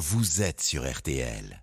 vous êtes sur RTL.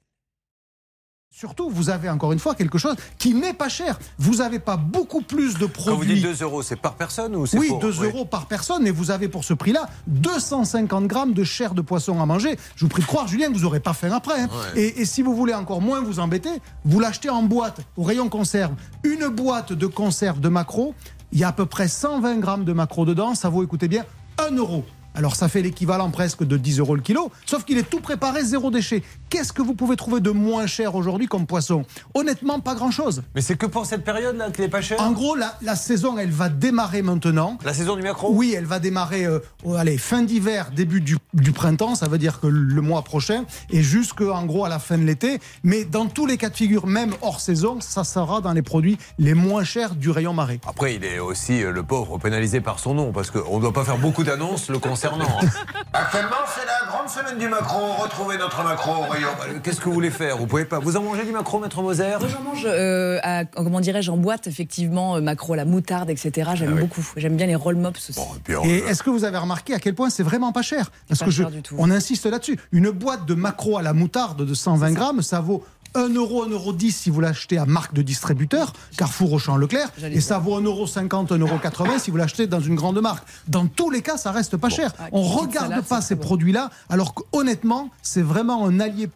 Surtout, vous avez encore une fois quelque chose qui n'est pas cher. Vous n'avez pas beaucoup plus de produits. Quand vous dites 2 euros, c'est par personne ou c'est Oui, pour- 2 euros par personne, et vous avez pour ce prix-là 250 grammes de chair de poisson à manger. Je vous prie de croire, Julien, que vous n'aurez pas faim après. hein. Ouais. Et, et si vous voulez encore moins vous embêter, vous l'achetez en boîte, au rayon conserve. Une boîte de conserve de maquereau, il y a à peu près 120 grammes de maquereau dedans, ça vaut, écoutez bien, 1 euro. Alors ça fait l'équivalent presque de 10 euros le kilo, sauf qu'il est tout préparé, zéro déchet. Qu'est-ce que vous pouvez trouver de moins cher aujourd'hui comme poisson? Honnêtement, pas grand-chose. Mais c'est que pour cette période-là qu'il n'est pas cher? En gros, la, la saison, elle va démarrer maintenant. La saison du macro? Oui, elle va démarrer euh, oh, allez, fin d'hiver, début du, du printemps, ça veut dire que le mois prochain, et jusqu'en gros à la fin de l'été. Mais dans tous les cas de figure, même hors saison, ça sera dans les produits les moins chers du rayon marée. Après, il est aussi, euh, le pauvre, pénalisé par son nom, parce qu'on ne doit pas faire beaucoup d'annonces le concernant. Actuellement, c'est la grande semaine du macro. Retrouvez notre macro au rayon. Bah, Qu'est-ce que vous voulez faire? Vous pouvez pas. Vous en mangez du macro, maître Moser? Moi, j'en mange, euh, à- comment dirais-je, en boîte, effectivement, euh, macro, la moutarde, etc. J'aime Ah oui. beaucoup. J'aime bien les roll mops aussi. Bon, et puis, on- Et est-ce que vous avez remarqué à quel point c'est vraiment pas cher? Parce pas que je, cher du tout. on insiste là-dessus. Une boîte de macro à la moutarde de 120 grammes, ça vaut 1 euro, 1 euro 10 si vous l'achetez à marque de distributeur, Carrefour, Auchan, Leclerc, et ça vaut 1 euro 50, 1 euro 80 si vous l'achetez dans une grande marque. Dans tous les cas, ça reste pas cher. Ah, On regarde pas ces produits-là, alors qu'honnêtement, c'est vraiment un allié,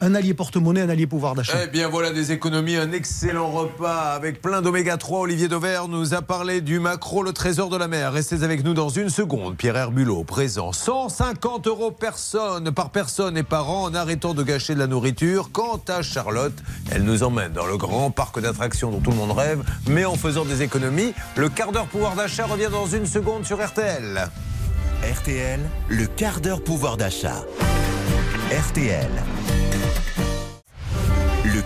un allié porte-monnaie, un allié pouvoir d'achat. Eh bien voilà des économies, un excellent repas avec plein d'oméga 3. Olivier Dauvert nous a parlé du macro, le trésor de la mer. Restez avec nous dans une seconde. Pierre Herbulot, présent. 150 euros personne, par personne et par an en arrêtant de gâcher de la nourriture. Quant à Charlotte, elle nous emmène dans le grand parc d'attractions dont tout le monde rêve, mais en faisant des économies. Le quart d'heure pouvoir d'achat revient dans une seconde sur RTL. RTL, le quart d'heure pouvoir d'achat. RTL.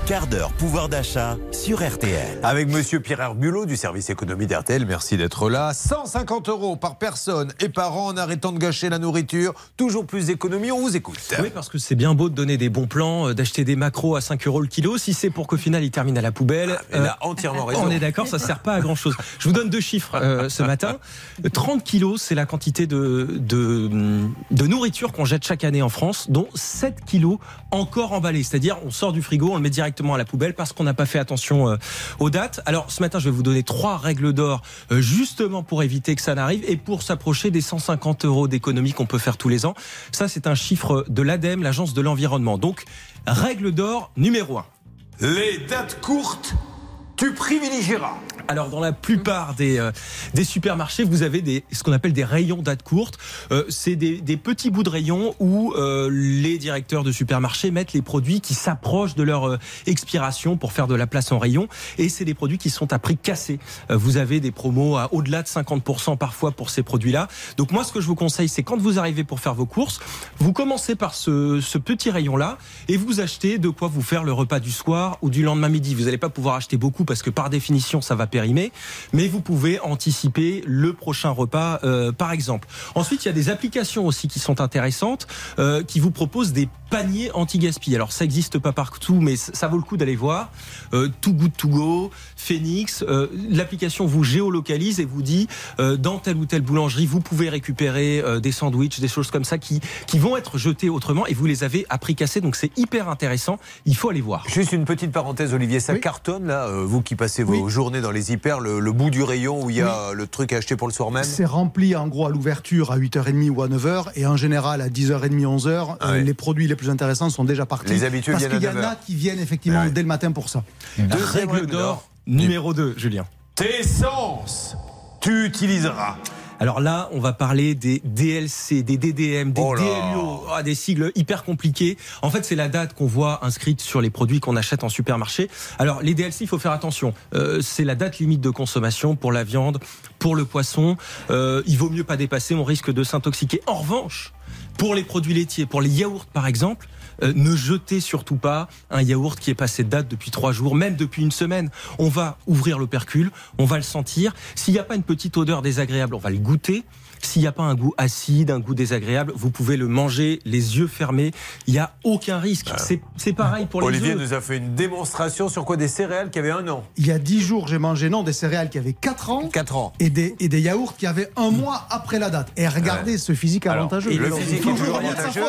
Quart d'heure pouvoir d'achat sur RTL. Avec monsieur Pierre Herbulot du service économie d'RTL, merci d'être là. 150 euros par personne et par an en arrêtant de gâcher la nourriture. Toujours plus d'économies, on vous écoute. Oui, parce que c'est bien beau de donner des bons plans, euh, d'acheter des macros à 5 euros le kilo. Si c'est pour qu'au final, ils terminent à la poubelle. Elle euh, a entièrement raison. on est d'accord, ça sert pas à grand chose. Je vous donne deux chiffres euh, ce matin. 30 kilos, c'est la quantité de, de, de nourriture qu'on jette chaque année en France, dont 7 kilos encore emballés. C'est-à-dire, on sort du frigo, on le met directement à la poubelle parce qu'on n'a pas fait attention euh, aux dates. Alors, ce matin, je vais vous donner trois règles d'or euh, justement pour éviter que ça n'arrive et pour s'approcher des 150 euros d'économie qu'on peut faire tous les ans. Ça, c'est un chiffre de l'ADEME, l'Agence de l'environnement. Donc, règle d'or numéro 1. Les dates courtes, tu privilégieras. Alors dans la plupart des, euh, des supermarchés, vous avez des, ce qu'on appelle des rayons date courte. Euh, c'est des, des petits bouts de rayons où euh, les directeurs de supermarchés mettent les produits qui s'approchent de leur euh, expiration pour faire de la place en rayon. Et c'est des produits qui sont à prix cassé. Euh, vous avez des promos à au-delà de 50% parfois pour ces produits-là. Donc moi, ce que je vous conseille, c'est quand vous arrivez pour faire vos courses, vous commencez par ce, ce petit rayon-là et vous achetez de quoi vous faire le repas du soir ou du lendemain midi. Vous n'allez pas pouvoir acheter beaucoup parce que par définition, ça va mais vous pouvez anticiper le prochain repas, euh, par exemple. Ensuite, il y a des applications aussi qui sont intéressantes, euh, qui vous proposent des paniers anti-gaspi. Alors, ça n'existe pas partout, mais ça vaut le coup d'aller voir. Euh, Too Good To Go, Phoenix, euh, l'application vous géolocalise et vous dit euh, dans telle ou telle boulangerie, vous pouvez récupérer euh, des sandwichs, des choses comme ça qui, qui vont être jetées autrement et vous les avez à prix cassé. Donc, c'est hyper intéressant. Il faut aller voir. Juste une petite parenthèse, Olivier, ça Oui. cartonne là, euh, vous qui passez vos Oui. journées dans les hyper, le, le bout du rayon où il y a le truc à acheter pour le soir même. C'est rempli en gros à l'ouverture à 8h30 ou à 9h et en général à 10h30, 11h, Ah ouais. les produits les plus intéressants sont déjà partis. Les habitués Parce qu'il y en 9h. a qui viennent effectivement Ah ouais. dès le matin pour ça. Règle d'or numéro 2, Julien. Tes sens, tu utiliseras. Alors là, on va parler des DLC, des DDM, des Oh là. DLUO, ah, des sigles hyper compliqués. En fait, c'est la date qu'on voit inscrite sur les produits qu'on achète en supermarché. Alors les DLC, il faut faire attention. Euh, c'est la date limite de consommation pour la viande, pour le poisson. Euh, il vaut mieux pas dépasser, on risque de s'intoxiquer. En revanche, pour les produits laitiers, pour les yaourts par exemple, euh, ne jetez surtout pas un yaourt qui est passé de date depuis trois jours, même depuis une semaine. On va ouvrir l'opercule, on va le sentir. S'il n'y a pas une petite odeur désagréable, on va le goûter. S'il n'y a pas un goût acide, un goût désagréable, vous pouvez le manger les yeux fermés. Il n'y a aucun risque. C'est c'est pareil pour les Olivier nous a fait une démonstration sur quoi? Des céréales qui avaient un an. Il y a 10 jours, j'ai mangé non des céréales qui avaient 4 ans 4 ans. et des, et des yaourts qui avaient un mois après la date. Et regardez ce physique Alors, avantageux. et le Alors, physique est toujours avantageux.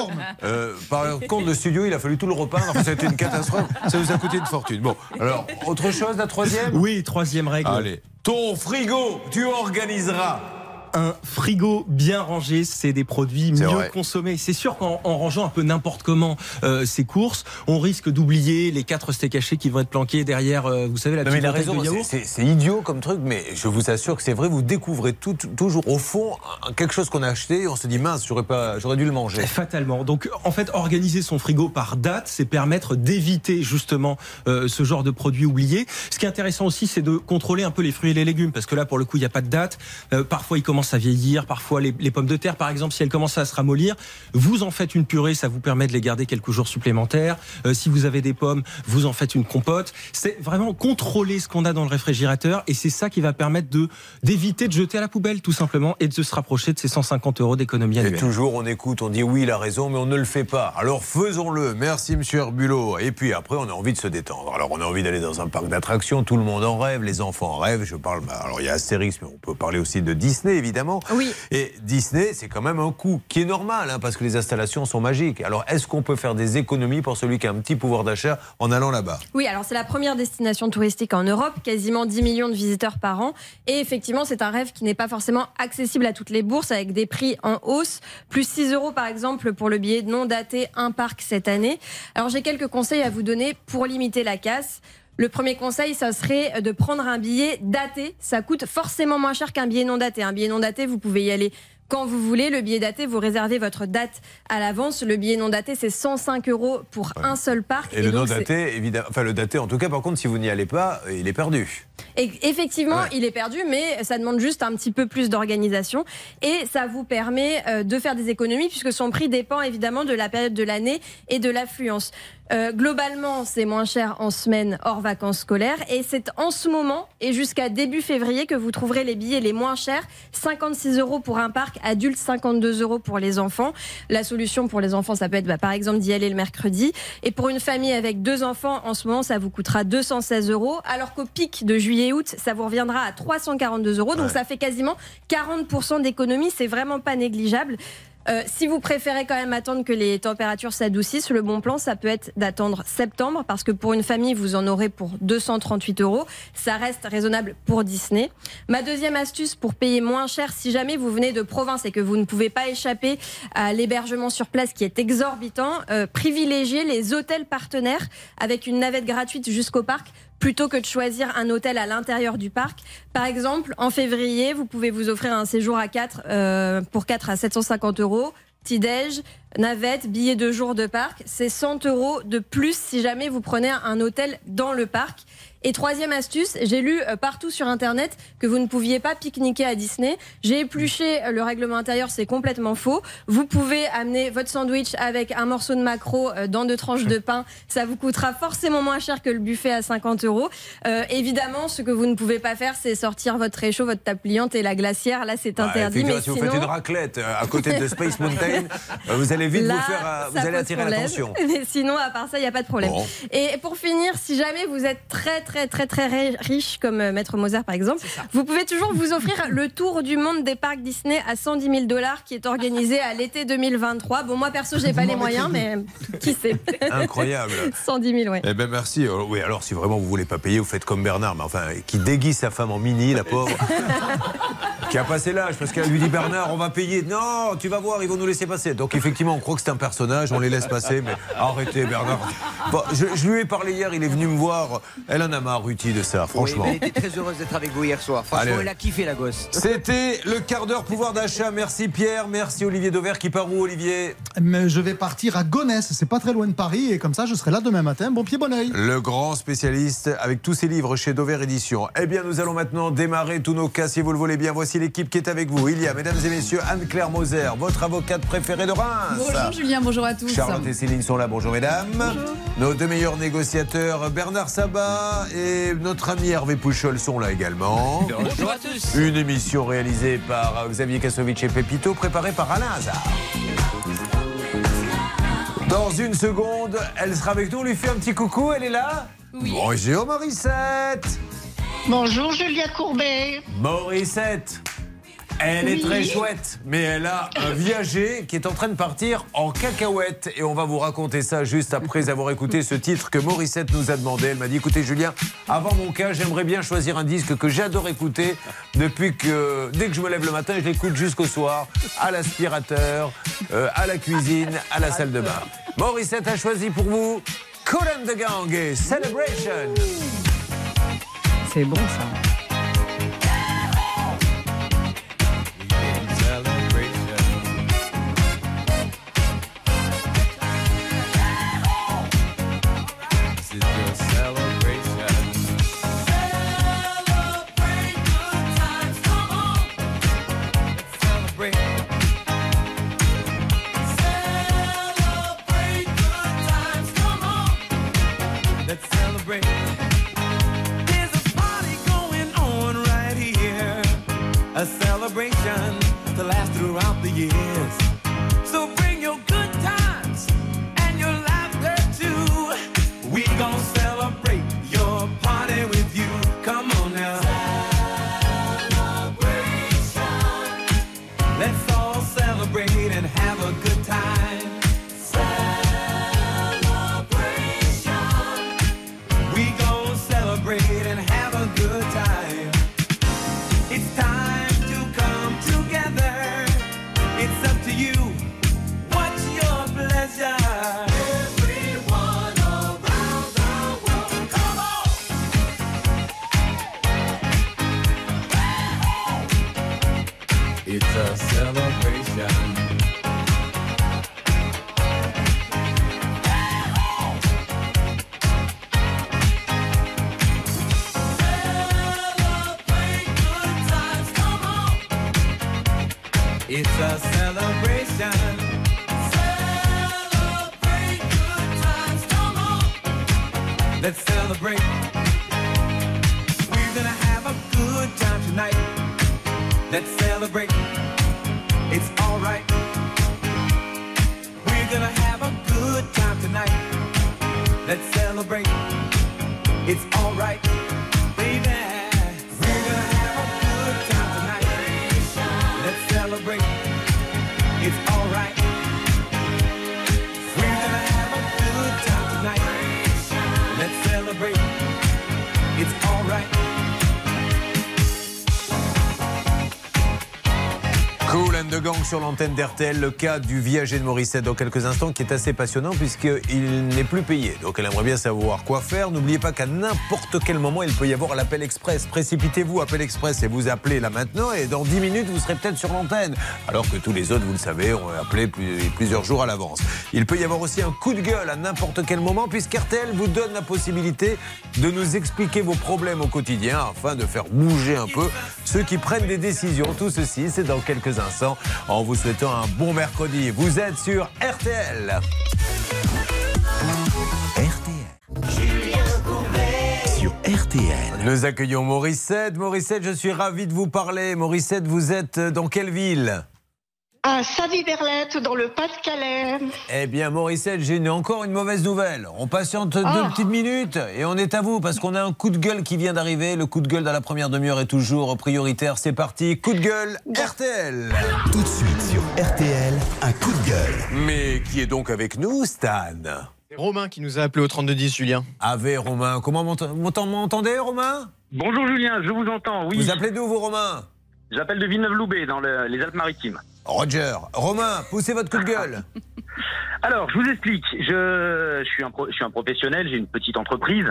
Euh, par contre, le studio, il a fallu tout le repeindre. Enfin, ça a été une catastrophe. Ça nous a coûté une fortune. Bon, alors, autre chose, la troisième? Oui, troisième règle. Allez. Ton frigo, tu organiseras. Un frigo bien rangé, c'est des produits mieux vrai. consommés. C'est sûr qu'en en rangeant un peu n'importe comment euh, ces courses, on risque d'oublier les quatre steaks hachés qui vont être planqués derrière, euh, vous savez, la petite raison, de yaourt. c'est- idiot comme truc, mais je vous assure que c'est vrai, vous découvrez tout- toujours au fond quelque chose qu'on a acheté et on se dit mince, j'aurais pas, j'aurais dû le manger. Fatalement. Donc, en fait, organiser son frigo par date, c'est permettre d'éviter justement euh, ce genre de produits oubliés. Ce qui est intéressant aussi, c'est de contrôler un peu les fruits et les légumes, parce que là, pour le coup, il n'y a pas de date. Euh, parfois, ils commencent à vieillir. Parfois, les, les pommes de terre, par exemple, si elles commencent à se ramollir, vous en faites une purée, ça vous permet de les garder quelques jours supplémentaires. Euh, si vous avez des pommes, vous en faites une compote. C'est vraiment contrôler ce qu'on a dans le réfrigérateur, et c'est ça qui va permettre de d'éviter de jeter à la poubelle, tout simplement, et de se rapprocher de ces 150 euros d'économie Et annuelle. toujours, on écoute, on dit oui, il a raison, mais on ne le fait pas. Alors faisons-le. Merci, monsieur Herbulot. Et puis après, on a envie de se détendre. Alors, on a envie d'aller dans un parc d'attractions. Tout le monde en rêve. Les enfants en rêvent. Je parle. bah, Alors, il y a Astérix, mais on peut parler aussi de Disney, évidemment. Oui. Et Disney, c'est quand même un coût qui est normal, hein, parce que les installations sont magiques. Alors, est-ce qu'on peut faire des économies pour celui qui a un petit pouvoir d'achat en allant là-bas? Oui, alors c'est la première destination touristique en Europe, quasiment 10 millions de visiteurs par an. Et effectivement, c'est un rêve qui n'est pas forcément accessible à toutes les bourses, avec des prix en hausse. Plus 6 euros, par exemple, pour le billet non daté un parc cette année. Alors j'ai quelques conseils à vous donner pour limiter la casse. Le premier conseil, ça serait de prendre un billet daté. Ça coûte forcément moins cher qu'un billet non daté. Un billet non daté, vous pouvez y aller quand vous voulez. Le billet daté, vous réservez votre date à l'avance. Le billet non daté, c'est 105 euros pour un seul parc. Et, le donc, non daté, évidemment. Enfin, le daté, en tout cas, par contre, si vous n'y allez pas, il est perdu. Et effectivement, Ouais. il est perdu, mais ça demande juste un petit peu plus d'organisation. Et ça vous permet euh, de faire des économies, puisque son prix dépend évidemment de la période de l'année et de l'affluence. Euh, globalement, c'est moins cher en semaine hors vacances scolaires. Et c'est en ce moment et jusqu'à début février que vous trouverez les billets les moins chers. 56 euros pour un parc, adulte 52 euros pour les enfants. La solution pour les enfants, ça peut être bah, par exemple d'y aller le mercredi. Et pour une famille avec deux enfants, en ce moment, ça vous coûtera 216 euros. Alors qu'au pic de juillet-août, ça vous reviendra à 342 euros. Donc Ouais. ça fait quasiment 40% d'économie. C'est vraiment pas négligeable. Euh, si vous préférez quand même attendre que les températures s'adoucissent, le bon plan, ça peut être d'attendre septembre, parce que pour une famille, vous en aurez pour 238 euros. Ça reste raisonnable pour Disney. Ma deuxième astuce pour payer moins cher, si jamais vous venez de province et que vous ne pouvez pas échapper à l'hébergement sur place qui est exorbitant, euh, privilégiez les hôtels partenaires avec une navette gratuite jusqu'au parc plutôt que de choisir un hôtel à l'intérieur du parc. Par exemple, en février, vous pouvez vous offrir un séjour à 4 pour 4 à 750 euros. Petit-déj, navette, billet de jour de parc, c'est 100 euros de plus si jamais vous prenez un hôtel dans le parc. Et troisième astuce, j'ai lu euh, partout sur Internet que vous ne pouviez pas pique-niquer à Disney. J'ai épluché euh, le règlement intérieur, c'est complètement faux. Vous pouvez amener votre sandwich avec un morceau de maquereau euh, dans deux tranches de pain. Ça vous coûtera forcément moins cher que le buffet à 50 euros. Euh, évidemment, ce que vous ne pouvez pas faire, c'est sortir votre réchaud, votre table pliante et la glacière. Là, c'est Ouais, interdit. mais si vous faites une raclette à côté de Space Mountain, vous allez vite Là, vous faire, vous allez attirer l'attention. Mais sinon, à part ça, il n'y a pas de problème. Bon. Et pour finir, si jamais vous êtes très, très, très, très ri- riche, comme euh, Maître Mozart par exemple, vous pouvez toujours vous offrir le tour du monde des parcs Disney à 110 000 dollars qui est organisé à l'été 2023. Bon, moi perso, j'ai pas les moyens, mais qui sait? Incroyable. 110 000, ouais. Eh ben merci. Euh, Oui, alors si vraiment vous voulez pas payer, vous faites comme Bernard, mais enfin, qui déguise sa femme en mini, la pauvre, qui a passé l'âge, parce qu'elle lui dit Bernard, on va payer. Non, tu vas voir, ils vont nous laisser passer. Donc effectivement, on croit que c'est un personnage, on les laisse passer, mais arrêtez Bernard. Bon, je, je lui ai parlé hier, il est venu me voir. Elle en a Ruti, de ça, franchement. Oui, elle était très heureuse d'être avec vous hier soir. Franchement, Allez. elle a kiffé la gosse. C'était le quart d'heure pouvoir d'achat. Merci Pierre, merci Olivier Dauvert qui part où Olivier Mais je vais partir à Gonesse, c'est pas très loin de Paris, et comme ça je serai là demain matin. Bon pied, bon oeil. Le grand spécialiste avec tous ses livres chez Dover Édition. Eh bien, nous allons maintenant démarrer tous nos cas si vous le voulez bien. Voici l'équipe qui est avec vous. Il y a, mesdames et messieurs, Anne-Claire Moser, votre avocate préférée de Reims. Bonjour Julien, bonjour à tous. Charlotte et Céline sont là, bonjour mesdames. Nos deux meilleurs négociateurs, Bernard Sabat et notre ami Hervé Pouchol sont là également. Bonjour à tous. Une émission réalisée par Xavier Kassovitch et Pepito, préparée par Alain Hazard. Dans une seconde, elle sera avec nous. On lui fait un petit coucou, elle est là Bonjour Morissette Bonjour Julia Courbet. Morissette elle est très chouette, mais elle a un viager qui est en train de partir en cacahuète. Et on va vous raconter ça juste après avoir écouté ce titre que Morissette nous a demandé. Elle m'a dit écoutez, Julien, avant mon cas, j'aimerais bien choisir un disque que j'adore écouter depuis que, dès que je me lève le matin, je l'écoute jusqu'au soir, à l'aspirateur, euh, à la cuisine, à la salle de bain. Morissette a choisi pour vous Cool and the Gang et Celebration. C'est bon ça. Celebrate. It's alright. The Gang sur l'antenne d'RTL, le cas du viager de Morissette dans quelques instants qui est assez passionnant puisqu'il n'est plus payé. Donc elle aimerait bien savoir quoi faire. N'oubliez pas qu'à n'importe quel moment, il peut y avoir l'appel express. Précipitez-vous, appel express et vous appelez là maintenant et dans 10 minutes, vous serez peut-être sur l'antenne. Alors que tous les autres, vous le savez, ont appelé plus- plusieurs jours à l'avance. Il peut y avoir aussi un coup de gueule à n'importe quel moment puisqu'RTL vous donne la possibilité de nous expliquer vos problèmes au quotidien afin de faire bouger un peu ceux qui prennent des décisions. Tout ceci, c'est dans quelques instants en vous souhaitant un bon mercredi. Vous êtes sur RTL. Sur RTL. Nous accueillons Morissette. Morissette, je suis ravi de vous parler. Morissette, vous êtes dans quelle ville? À Savy-Berlette, dans le Pas-de-Calais. Eh bien, Morissette, j'ai une- encore une mauvaise nouvelle. On patiente deux Oh. petites minutes et on est à vous parce qu'on a un coup de gueule qui vient d'arriver. Le coup de gueule dans la première demi-heure est toujours prioritaire. C'est parti. Coup de gueule, RTL. Tout de suite sur RTL, un coup de gueule. Mais qui est donc avec nous, Stan? C'est Romain qui nous a appelé au 3210, Julien. Ave Romain. Comment m'ent- m'entend- m'entendez, Romain? Bonjour Julien, je vous entends, oui. Vous appelez d'où, vous, Romain? J'appelle de Villeneuve-Loubet, dans le- les Alpes-Maritimes. Roger. Romain, poussez votre coup de gueule. Alors, je vous explique. Je, suis un professionnel, j'ai une petite entreprise.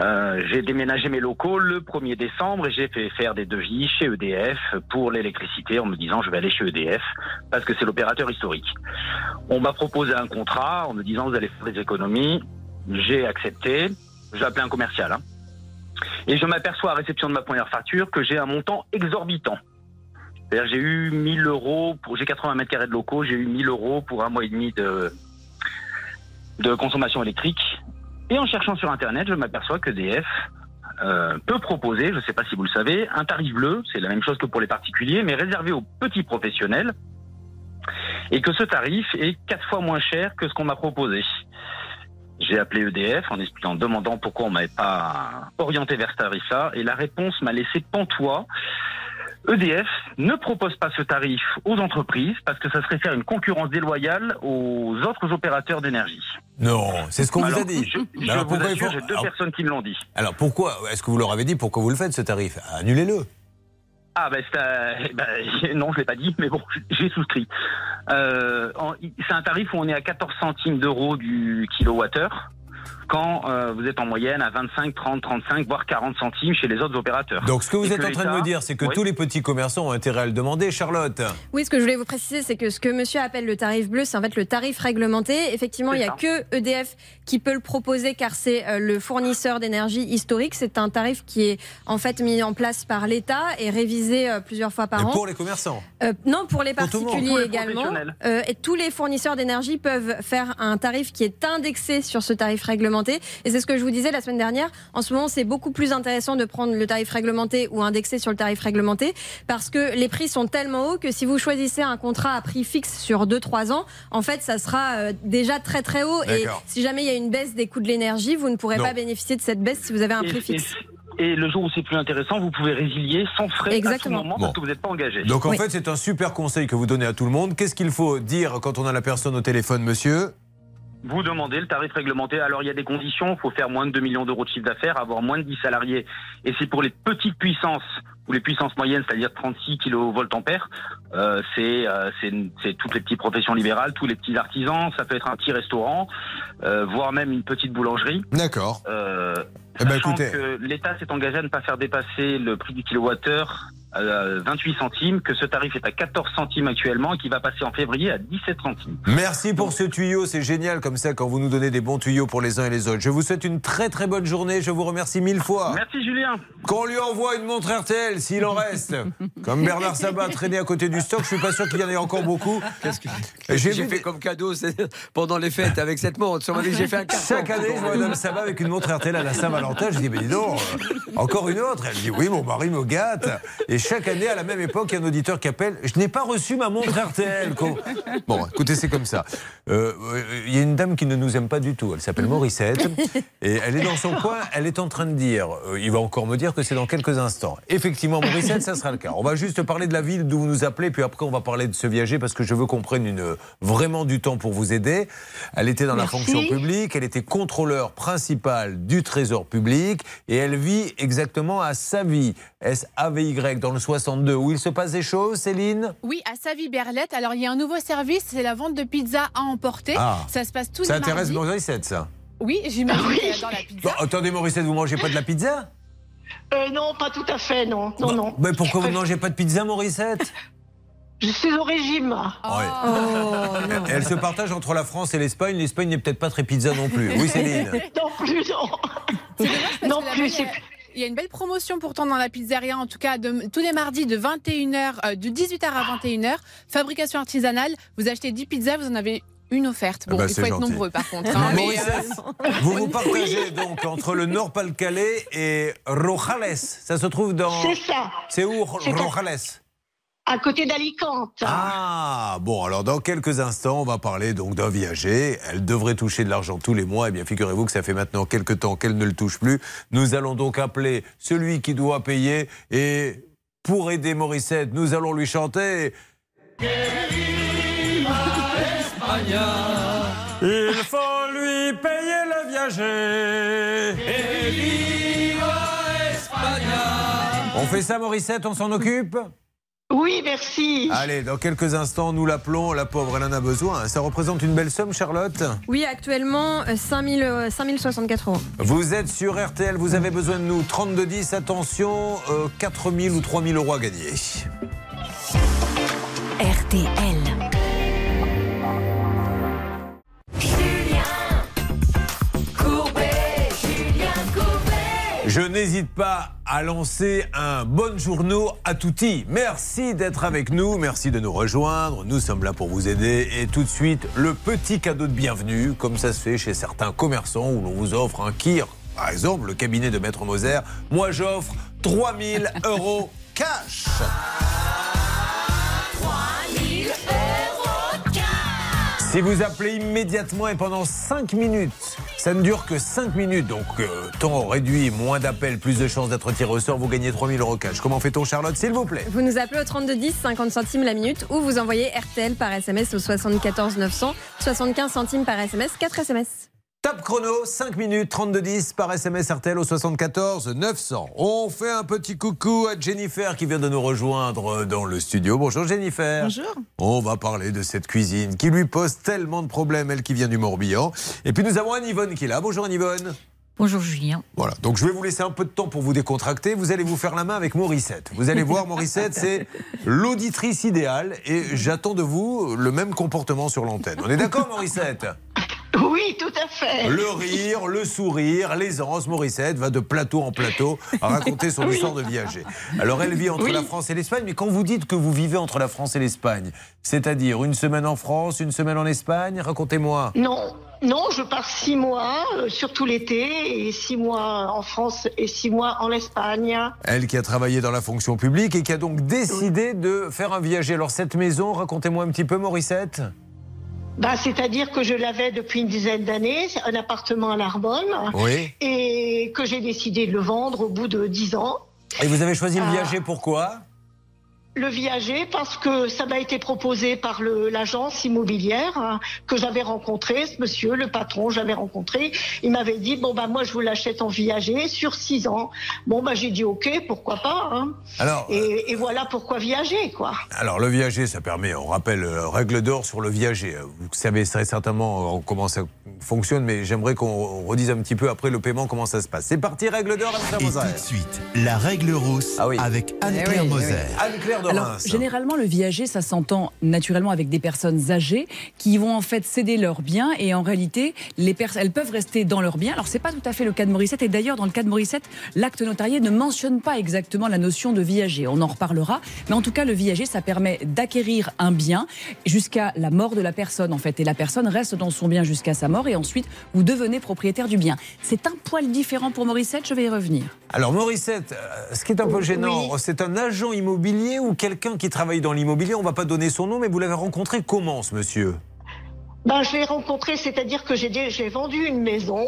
Euh, j'ai déménagé mes locaux le 1er décembre et j'ai fait faire des devis chez EDF pour l'électricité en me disant je vais aller chez EDF parce que c'est l'opérateur historique. On m'a proposé un contrat en me disant vous allez faire des économies. J'ai accepté. J'ai appelé un commercial. hein. Et je m'aperçois à réception de ma première facture que j'ai un montant exorbitant. J'ai eu 1000 euros pour, j'ai 80 mètres carrés de locaux, j'ai eu 1000 euros pour un mois et demi de, de consommation électrique. Et en cherchant sur Internet, je m'aperçois que DF euh, peut proposer, je ne sais pas si vous le savez, un tarif bleu, c'est la même chose que pour les particuliers, mais réservé aux petits professionnels, et que ce tarif est quatre fois moins cher que ce qu'on m'a proposé. J'ai appelé EDF en expliquant, demandant pourquoi on m'avait pas orienté vers ce tarif-là, et la réponse m'a laissé pantois. EDF ne propose pas ce tarif aux entreprises parce que ça serait faire une concurrence déloyale aux autres opérateurs d'énergie. Non, c'est ce qu'on vous a dit. Je, je Alors, vous assure, j'ai deux Alors- personnes qui me l'ont dit. Alors pourquoi Est-ce que vous leur avez dit pourquoi vous le faites ce tarif? Annulez-le. Ah ben, euh, ben, non, je l'ai pas dit, mais bon, j'ai souscrit. Euh, c'est un tarif où on est à 14 centimes d'euros du kilowattheure quand euh, vous êtes en moyenne à 25, 30, 35, voire 40 centimes chez les autres opérateurs. Donc ce que vous Et êtes en train de me dire, c'est que Oui. tous les petits commerçants ont intérêt à le demander, Charlotte. Oui, ce que je voulais vous préciser, c'est que ce que monsieur appelle le tarif bleu, c'est en fait le tarif réglementé. Effectivement, il n'y a que EDF qui peut le proposer car c'est euh, le fournisseur d'énergie historique. C'est un tarif qui est en fait mis en place par l'État et révisé euh, plusieurs fois par Et an. pour les commerçants? Euh, non, pour les Pour particuliers Pour les également. professionnels. Euh, et tous les fournisseurs d'énergie peuvent faire un tarif qui est indexé sur ce tarif réglementé. Et c'est ce que je vous disais la semaine dernière. En ce moment, c'est beaucoup plus intéressant de prendre le tarif réglementé ou indexé sur le tarif réglementé parce que les prix sont tellement hauts que si vous choisissez un contrat à prix fixe sur 2-3 ans, en fait, ça sera euh, déjà très très haut. Et si jamais il y a une baisse des coûts de l'énergie, vous ne pourrez Non. pas bénéficier de cette baisse si vous avez un Et- prix fixe. Et le jour où c'est plus intéressant, vous pouvez résilier sans frais Exactement. à tout moment Bon. parce que vous n'êtes pas engagé. Donc en fait, c'est un super conseil que vous donnez à tout le monde. Qu'est-ce qu'il faut dire quand on a la personne au téléphone, monsieur? Vous demandez le tarif réglementé. Alors, il y a des conditions. Il faut faire moins de 2 millions d'euros de chiffre d'affaires, avoir moins de 10 salariés. Et c'est pour les petites puissances ou les puissances moyennes, c'est-à-dire 36 kV-ampères. Euh, c'est, euh, toutes les petites professions libérales, tous les petits artisans. Ça peut être un petit restaurant, euh, voire même une petite boulangerie. D'accord. Euh, Eh ben, écoutez. que l'État s'est engagé à ne pas faire dépasser le prix du kilowattheure à 28 centimes, que ce tarif est à 14 centimes actuellement et qui va passer en février à 17 centimes. Merci pour ce tuyau, c'est génial comme ça quand vous nous donnez des bons tuyaux pour les uns et les autres. Je vous souhaite une très très bonne journée, je vous remercie mille fois. Merci Julien. Qu'on lui envoie une montre RTL s'il en reste. Comme Bernard Sabat traîné à côté du stock, je suis pas sûr qu'il y en ait encore beaucoup. Qu'est-ce que J'ai fait comme cadeau pendant les fêtes avec cette montre Sur ma vie, j'ai fait un carton. Chaque année, je vois Madame Sabat avec une montre RTL à la Saint-Valentin. Je dis, mais dis donc, euh, encore une autre. Elle dit, oui, mon mari me gâte. Et chaque année, à la même époque, il y a un auditeur qui appelle. Je n'ai pas reçu ma montre RTL. Bon, écoutez, c'est comme ça. Euh, euh, Il y a une dame qui ne nous aime pas du tout. Elle s'appelle Morissette. Et elle est dans son coin. Elle est en train de dire, euh, il va encore me dire que c'est dans quelques instants. Effectivement, Morissette, ça sera le cas. On va juste parler de la ville d'où vous nous appelez. Puis après, on va parler de ce viager parce que je veux qu'on prenne une, vraiment du temps pour vous aider. Elle était dans la fonction publique. Elle était contrôleur principal du Trésor public et elle vit exactement à Savy, S-A-V-Y, dans le 62, où il se passe des choses, Céline? Oui, à Savy-Berlette. Alors, il y a un nouveau service, c'est la vente de pizza à emporter. Ah. Ça se passe tous Ça les intéresse mardis. Morissette, ça? Oui, j'imagine qu'elle adore la pizza. Bon, attendez, Morissette, vous mangez pas de la pizza? Euh, non, pas tout à fait, non. Non, non. Mais pourquoi vous ne mangez pas de pizza, Morissette Je suis au régime. Ouais. Oh, Elle se partage entre la France et l'Espagne. L'Espagne n'est peut-être pas très pizza non plus. Oui, Céline? Non plus, non. Non plus, c'est- il y a une belle promotion pourtant dans la pizzeria, en tout cas de- tous les mardis de 21h, euh, de 18h à 21h. Fabrication artisanale. Vous achetez 10 pizzas, vous en avez une offerte. Bon, Ah bah, il faut être nombreux par contre. hein, euh, vous vous partagez donc entre le Nord-Pas-le-Calais et Rojales. Ça se trouve dans. C'est ça. C'est où, Rojales? À côté d'Alicante. Ah, bon, alors dans quelques instants, on va parler donc d'un viager. Elle devrait toucher de l'argent tous les mois. Eh bien, figurez-vous que ça fait maintenant quelques temps qu'elle ne le touche plus. Nous allons donc appeler celui qui doit payer et pour aider Morissette, nous allons lui chanter. Il faut lui payer le viager. On fait ça, Morissette, on s'en occupe? Oui, merci. Allez, dans quelques instants, nous l'appelons. La pauvre, elle en a besoin. Ça représente une belle somme, Charlotte Oui, actuellement, euh, 5000, euh, 5064 euros. Vous êtes sur RTL, vous avez besoin de nous. 3210, attention, euh, 4000 ou 3000 euros à gagner. RTL. Je n'hésite pas a lancé un bon journaux à tutti. Merci d'être avec nous, merci de nous rejoindre. Nous sommes là pour vous aider. Et tout de suite, le petit cadeau de bienvenue, comme ça se fait chez certains commerçants où l'on vous offre un kir. Par exemple, le cabinet de Maître Moser. Moi, j'offre 3000 euros cash. Si vous appelez immédiatement et pendant 5 minutes, ça ne dure que 5 minutes, donc euh, temps réduit, moins d'appels, plus de chances d'être tiré au sort, vous gagnez 3000 euros cash. Comment fait-on Charlotte, s'il vous plaît? Vous nous appelez au 3210, 50 centimes la minute, ou vous envoyez RTL par SMS au 74 900, 75 centimes par SMS, 4 SMS. Top chrono, 5 minutes, 32-10 par SMS RTL au 74 900. On fait un petit coucou à Jennifer qui vient de nous rejoindre dans le studio. Bonjour Jennifer. Bonjour. On va parler de cette cuisine qui lui pose tellement de problèmes, elle qui vient du Morbihan. Et puis nous avons Anne-Yvonne qui est là. Bonjour Anne-Yvonne. Bonjour Julien. Voilà, donc je vais vous laisser un peu de temps pour vous décontracter. Vous allez vous faire la main avec Morissette. Vous allez voir, Morissette, c'est l'auditrice idéale et j'attends de vous le même comportement sur l'antenne. On est d'accord, Morissette? Oui, tout à fait. Le rire, le sourire, l'aisance. Morissette va de plateau en plateau à raconter son histoire de viager. Alors, elle vit entre Oui. la France et l'Espagne, mais quand vous dites que vous vivez entre la France et l'Espagne, c'est-à-dire une semaine en France, une semaine en Espagne, racontez-moi. Non, non, je pars six mois, euh, surtout l'été, et six mois en France et six mois en Espagne. Elle qui a travaillé dans la fonction publique et qui a donc décidé de faire un viager. Alors, cette maison, racontez-moi un petit peu, Morissette. Bah, C'est-à-dire que je l'avais depuis une dizaine d'années, un appartement à Narbonne, Oui. et que j'ai décidé de le vendre au bout de dix ans. Et vous avez choisi le Ah. viager pourquoi Le viager parce que ça m'a été proposé par l'agence immobilière hein, que j'avais rencontré, ce monsieur, le patron, j'avais rencontré. Il m'avait dit bon bah moi je vous l'achète en viager sur six ans. Bon bah j'ai dit ok, pourquoi pas. hein. Alors, Et, et voilà pourquoi viager quoi. Alors, le viager, ça permet, on rappelle, euh, règle d'or sur le viager. Euh, Vous savez très certainement euh, comment ça fonctionne, mais j'aimerais qu'on redise un petit peu après le paiement comment ça se passe. C'est parti, règle d'or, Anne-Claire Et Moser. tout de suite, la règle rousse Ah oui. avec Anne-Claire Eh oui, eh Moser. Anne-Claire de Alors, Reims. généralement, le viager, ça s'entend naturellement avec des personnes âgées qui vont en fait céder leurs biens et en réalité, les elles peuvent rester dans leurs biens. Alors, c'est pas tout à fait le cas de Morissette et d'ailleurs, dans le cas de Morissette, l'acte notarié ne mentionne pas exactement la notion de viager. On en reparlera, mais en tout cas, le viager, ça permet d'acquérir un bien jusqu'à la mort de la personne en fait, et la personne reste dans son bien jusqu'à sa mort et ensuite vous devenez propriétaire du bien. C'est un poil différent pour Morissette, je vais y revenir. Alors, Morissette, euh, ce qui est un peu gênant, c'est un agent immobilier ou quelqu'un qui travaille dans l'immobilier. On va pas donner son nom, mais vous l'avez rencontré comment, ce monsieur? Ben je l'ai rencontré, c'est-à-dire que j'ai vendu une maison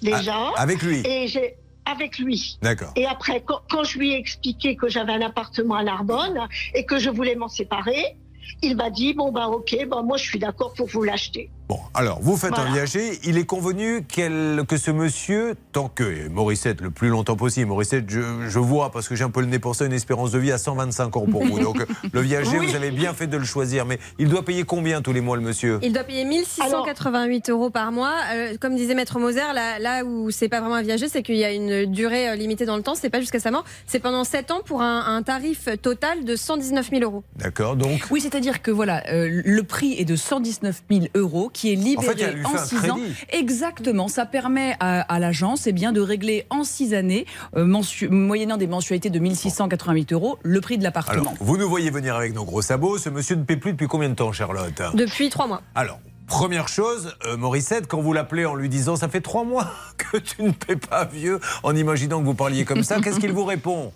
déjà. Ah, avec lui? Et j'ai avec lui. D'accord. Et après, quand, quand je lui ai expliqué que j'avais un appartement à Narbonne et que je voulais m'en séparer, il m'a dit bon bah ok, bah moi je suis d'accord pour vous l'acheter. Bon, alors, vous faites un viager. Il est convenu que ce monsieur, tant que et Morissette, le plus longtemps possible, Morissette, je, je vois, parce que j'ai un peu le nez pour ça, une espérance de vie à 125 ans pour vous. Donc, le viager, Oui. vous avez bien fait de le choisir. Mais il doit payer combien tous les mois, le monsieur? Il doit payer 1688 euros par mois. Euh, comme disait Maître Moser, là, là où c'est pas vraiment un viager, c'est qu'il y a une durée euh, limitée dans le temps. C'est pas jusqu'à sa mort. C'est pendant 7 ans pour un, un tarif total de 119 000 euros. D'accord, donc. Oui, c'est-à-dire que voilà, euh, le prix est de 119 000 euros qui est libéré En fait, elle lui en fait un 6 ans. Exactement, ça permet à, à l'agence eh bien de régler en 6 années, euh, mensu- moyennant des mensualités de 1688 euros, le prix de Alors, l'appartement. vous nous voyez venir avec nos gros sabots. Ce monsieur ne paie plus depuis combien de temps, Charlotte? Depuis 3 mois. Alors, première chose, euh, Morissette, quand vous l'appelez en lui disant ça fait trois mois que tu ne paies pas vieux, en imaginant que vous parliez comme ça, qu'est-ce qu'il vous répond?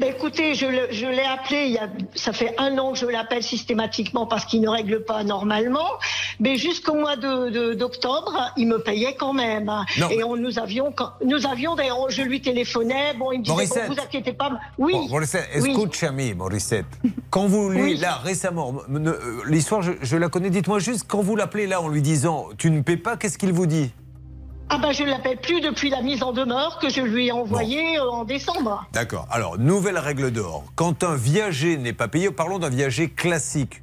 Ben écoutez, je, le- je l'ai appelé, il y a, ça fait un an que je l'appelle systématiquement parce qu'il ne règle pas normalement, mais jusqu'au mois de- de- d'octobre, il me payait quand même. Non. Et on, nous avions, nous avions d'ailleurs, je lui téléphonais, bon, il me disait, Morissette. bon, vous inquiétez pas, oui. Bon, Morissette, Oui. escucha-mi, Morissette. Quand vous lui, Oui. là, récemment, euh, l'histoire, je, je la connais, dites-moi juste, quand vous l'appelez là en lui disant tu ne paies pas, qu'est-ce qu'il vous dit? Ah ben je ne l'appelle plus depuis la mise en demeure que je lui ai envoyée euh, en décembre. D'accord. Alors, nouvelle règle d'or. Quand un viager n'est pas payé, parlons d'un viager classique.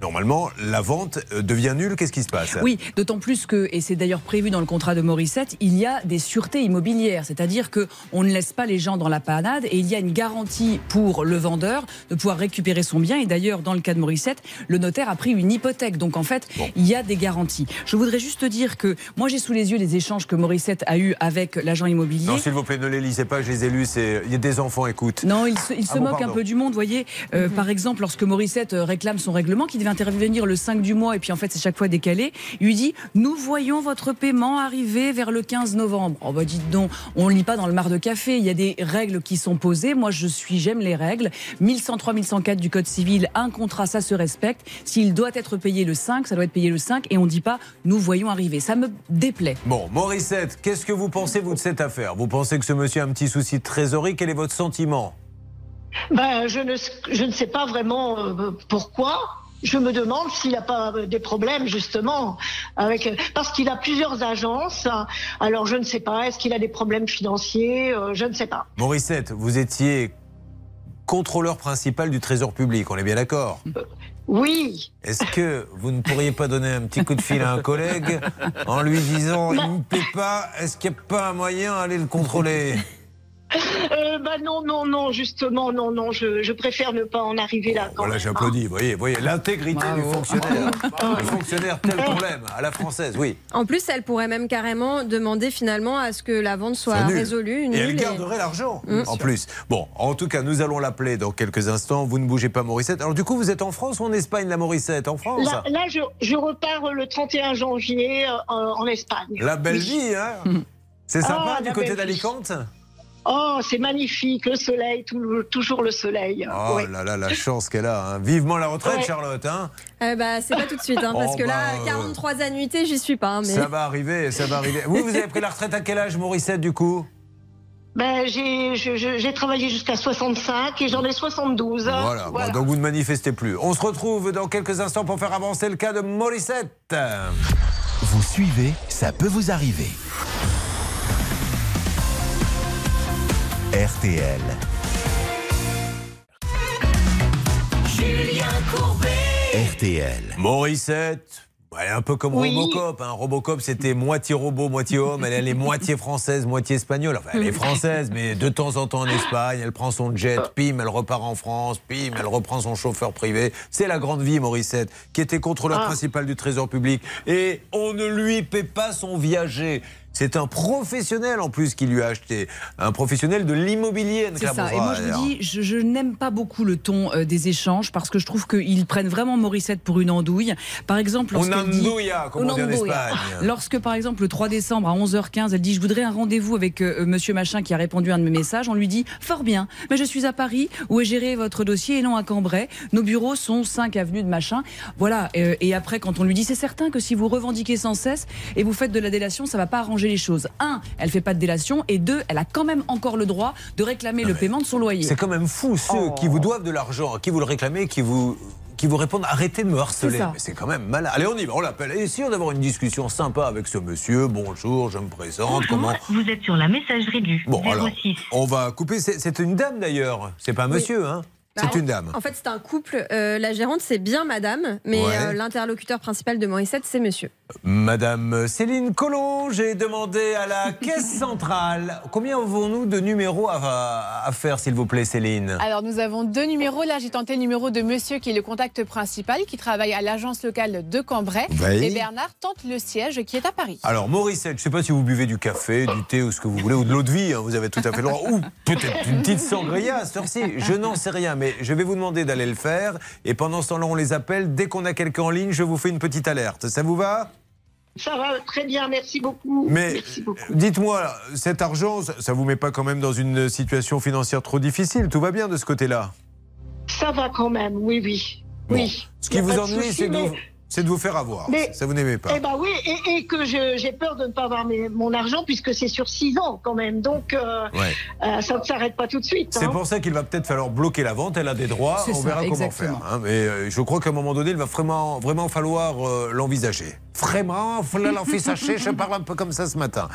Normalement, la vente euh, devient nulle. Qu'est-ce qui se passe Oui, d'autant plus que, et c'est d'ailleurs prévu dans le contrat de Morissette, il y a des sûretés immobilières, c'est-à-dire que on ne laisse pas les gens dans la panade et il y a une garantie pour le vendeur de pouvoir récupérer son bien. Et d'ailleurs, dans le cas de Morissette, le notaire a pris une hypothèque. Donc en fait, il y a des garanties. Je voudrais juste dire que moi j'ai sous les yeux les échanges que Morissette a eus avec l'agent immobilier. Non, s'il vous plaît, ne les lisez pas. Je les ai lus. c'est- Il y a des enfants, écoute. Non, il se, il se Ah bon, moque un peu du monde, voyez. Euh, Par exemple, lorsque Morissette euh, réclame son règlement, qui devait intervenir le 5 du mois, et puis en fait c'est chaque fois décalé, il lui dit Nous voyons votre paiement arriver vers le 15 novembre. Oh bah dites donc, on ne lit pas dans le mar de café, il y a des règles qui sont posées. Moi je suis, j'aime les règles. 1103, 1104 du Code civil, un contrat, ça se respecte. S'il doit être payé le 5, ça doit être payé le 5, et on ne dit pas Nous voyons arriver. Ça me déplaît. Bon, Morissette, qu'est-ce que vous pensez, vous, de cette affaire? Vous pensez que ce monsieur a un petit souci de trésorerie? Quel est votre sentiment? Ben, je, ne, je ne sais pas vraiment euh, pourquoi. Je me demande s'il n'a pas euh, des problèmes justement avec euh, parce qu'il a plusieurs agences. Alors je ne sais pas. Est-ce qu'il a des problèmes financiers Euh, Je ne sais pas. Morissette, vous étiez contrôleur principal du Trésor public, on est bien d'accord? Oui. Est-ce que vous ne pourriez pas donner un petit coup de fil à un collègue en lui disant il ne me paie pas, est-ce qu'il n'y a pas un moyen d'aller le contrôler? Euh, bah non, non, non, justement, non, non, je, je préfère ne pas en arriver là. Quand Voilà, j'applaudis. Vous voyez, voyez l'intégrité du fonctionnaire. Le fonctionnaire tel qu'on l'aime, à la française, oui. En plus, elle pourrait même carrément demander finalement à ce que la vente soit résolue. Et nulle, elle garderait l'argent, en plus. Bon, en tout cas, nous allons l'appeler dans quelques instants. Vous ne bougez pas, Morissette. Alors, du coup, vous êtes en France ou en Espagne, la Morissette? En France Là, là, je, je repars le 31 janvier euh, en Espagne. La belle Oui. vie, hein C'est sympa Ah, du côté d'Alicante? Oh, c'est magnifique, le soleil, tout- toujours le soleil. Oh Ouais. là là, la chance qu'elle a. hein. Vivement la retraite, Ouais. Charlotte. Hein Eh bah, c'est pas tout de suite, hein, parce Oh, que là, bah, euh, 43 annuités, j'y suis pas. hein, mais... Ça va arriver, ça va arriver. Vous, vous avez pris la retraite à quel âge, Morissette, du coup? Ben, j'ai travaillé jusqu'à 65 et j'en ai 72. hein. Voilà, bon, donc vous ne manifestez plus. On se retrouve dans quelques instants pour faire avancer le cas de Morissette. Vous suivez, ça peut vous arriver. RTL. Julien Courbet. RTL. Morissette. Elle est un peu comme Oui. Robocop. hein. Robocop, c'était moitié robot, moitié homme. Elle, elle est moitié française, moitié espagnole. Enfin, elle est française, mais de temps en temps en Espagne. Elle prend son jet, pim, elle repart en France, pim, elle reprend son chauffeur privé. C'est la grande vie, Morissette, qui était contrôleur Ah. principal du Trésor public. Et on ne lui paie pas son viager. C'est un professionnel en plus qui lui a acheté. Un professionnel de l'immobilier. C'est ça. Et moi, je vous dis, je, je n'aime pas beaucoup le ton euh, des échanges parce que je trouve qu'ils prennent vraiment Morissette pour une andouille. Par exemple, Une lorsqu'elle dit- comme on dit en. Espagne. Lorsque, par exemple, le 3 décembre à 11h15, elle dit Je voudrais un rendez-vous avec euh, monsieur Machin qui a répondu à un de mes messages, on lui dit Fort bien, mais je suis à Paris où est géré votre dossier et non à Cambrai. Nos bureaux sont 5 avenue de Machin. Voilà. euh, et après, quand on lui dit C'est certain que si vous revendiquez sans cesse et vous faites de la délation, ça va pas arranger les choses. Un, elle fait pas de délation et deux, elle a quand même encore le droit de réclamer le paiement de son loyer. C'est quand même fou ceux qui vous doivent de l'argent, qui vous le réclamez, qui vous qui vous répondent arrêtez de me harceler. C'est ça. Mais c'est quand même malade. Allez, on y va, on l'appelle. Et essayons d'avoir une discussion sympa avec ce monsieur. Bonjour, je me présente. Comment Vous êtes sur la messagerie du Bon, alors, 06. on va couper. C'est une dame d'ailleurs. C'est pas un Oui. monsieur, hein C'est une dame. En fait, c'est un couple. Euh, la gérante, c'est bien madame, mais Ouais. euh, l'interlocuteur principal de Morissette, c'est monsieur. Madame Céline Collomb, j'ai demandé à la caisse centrale combien avons-nous de numéros à, à faire, s'il vous plaît, Céline? Alors nous avons deux numéros. Là, j'ai tenté le numéro de monsieur qui est le contact principal, qui travaille à l'agence locale de Cambrai. Oui. Et Bernard tente le siège qui est à Paris. Alors, Morissette, je ne sais pas si vous buvez du café, du thé ou ce que vous voulez, ou de l'eau de vie, hein, vous avez tout à fait le droit. Ou peut-être une petite sangria à cette heure-ci. Je n'en sais rien, mais je vais vous demander d'aller le faire. Et pendant ce temps-là, on les appelle. Dès qu'on a quelqu'un en ligne, je vous fais une petite alerte. Ça vous va? Ça va très bien, merci beaucoup. Mais beaucoup. dites-moi, cet argent, ça ne vous met pas quand même dans une situation financière trop difficile? Tout va bien de ce côté-là? Ça va quand même, oui, oui. oui. Ce qui vous ennuie, c'est vous- c'est de vous faire avoir. Mais- ça vous n'aimez pas. Eh ben oui, et, et que j'ai peur de ne pas avoir mes- mon argent puisque c'est sur six ans quand même. Donc euh, Ouais. euh, ça ne s'arrête pas tout de suite. C'est hein. pour ça qu'il va peut-être falloir bloquer la vente. Elle a des droits. On ça, verra comment faire. hein. Mais euh, je crois qu'à un moment donné, il va vraiment, vraiment falloir euh, l'envisager. Vraiment, l'envisager. Je parle un peu comme ça ce matin.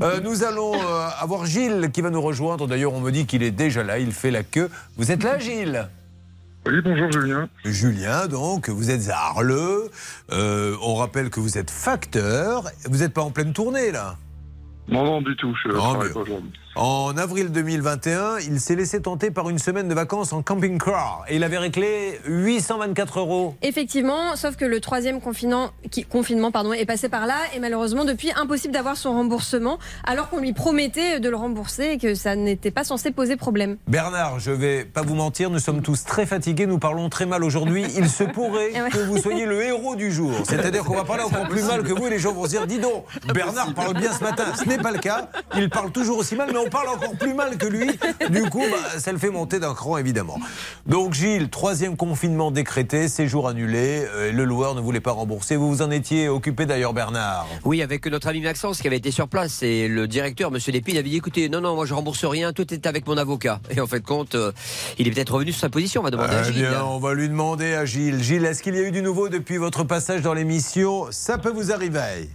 Euh, nous allons euh, avoir Gilles qui va nous rejoindre. D'ailleurs, on me dit qu'il est déjà là. Il fait la queue. Vous êtes là, Gilles? Oui, bonjour Julien. Julien, donc, vous êtes à Arleux. Euh, on rappelle que vous êtes facteur. Vous n'êtes pas en pleine tournée, là? Non, non, du tout, je Non, travaille pas aujourd'hui. En avril 2021, il s'est laissé tenter par une semaine de vacances en camping-car. Et il avait réclé 824 euros. Effectivement, sauf que le troisième confinement, qui- confinement pardon, est passé par là et malheureusement depuis impossible d'avoir son remboursement alors qu'on lui promettait de le rembourser et que ça n'était pas censé poser problème. Bernard, je vais pas vous mentir, nous sommes tous très fatigués, nous parlons très mal aujourd'hui. Il se pourrait ouais. que vous soyez le héros du jour. C'est-à-dire qu'on va parler encore plus mal que vous et les gens vont se dire dis donc, Bernard parle bien ce matin. Ce n'est pas le cas. Il parle toujours aussi mal, mais on parle encore plus mal que lui. Du coup, bah, ça le fait monter d'un cran, évidemment. Donc, Gilles, troisième confinement décrété, séjour annulé. euh, le loueur ne voulait pas rembourser. Vous vous en étiez occupé d'ailleurs, Bernard. Oui, avec notre ami Maxence qui avait été sur place et le directeur, Monsieur Lépine, avait dit écoutez, non, non, moi je rembourse rien, tout est avec mon avocat. Et en fait, compte, euh, il est peut-être revenu sur sa position. On va demander à Eh Gilles. bien, on va lui demander à Gilles. Gilles, est-ce qu'il y a eu du nouveau depuis votre passage dans l'émission? Ça peut vous arriver.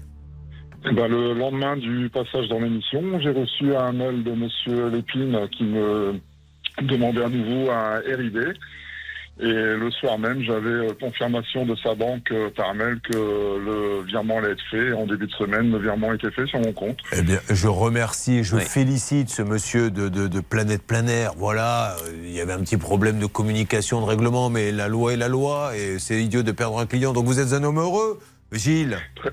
Ben, le lendemain du passage dans l'émission, j'ai reçu un mail de Monsieur Lépine qui me demandait à nouveau un RIB. Et le soir même, j'avais euh, confirmation de sa banque euh, par mail que le virement allait être fait. En début de semaine, le virement était fait sur mon compte. Eh bien, je remercie, je félicite ce monsieur de, de- de Planète Plein Air. Voilà, euh, il y avait un petit problème de communication, de règlement, mais la loi est la loi et c'est idiot de perdre un client. Donc vous êtes un homme heureux, Gilles. Très,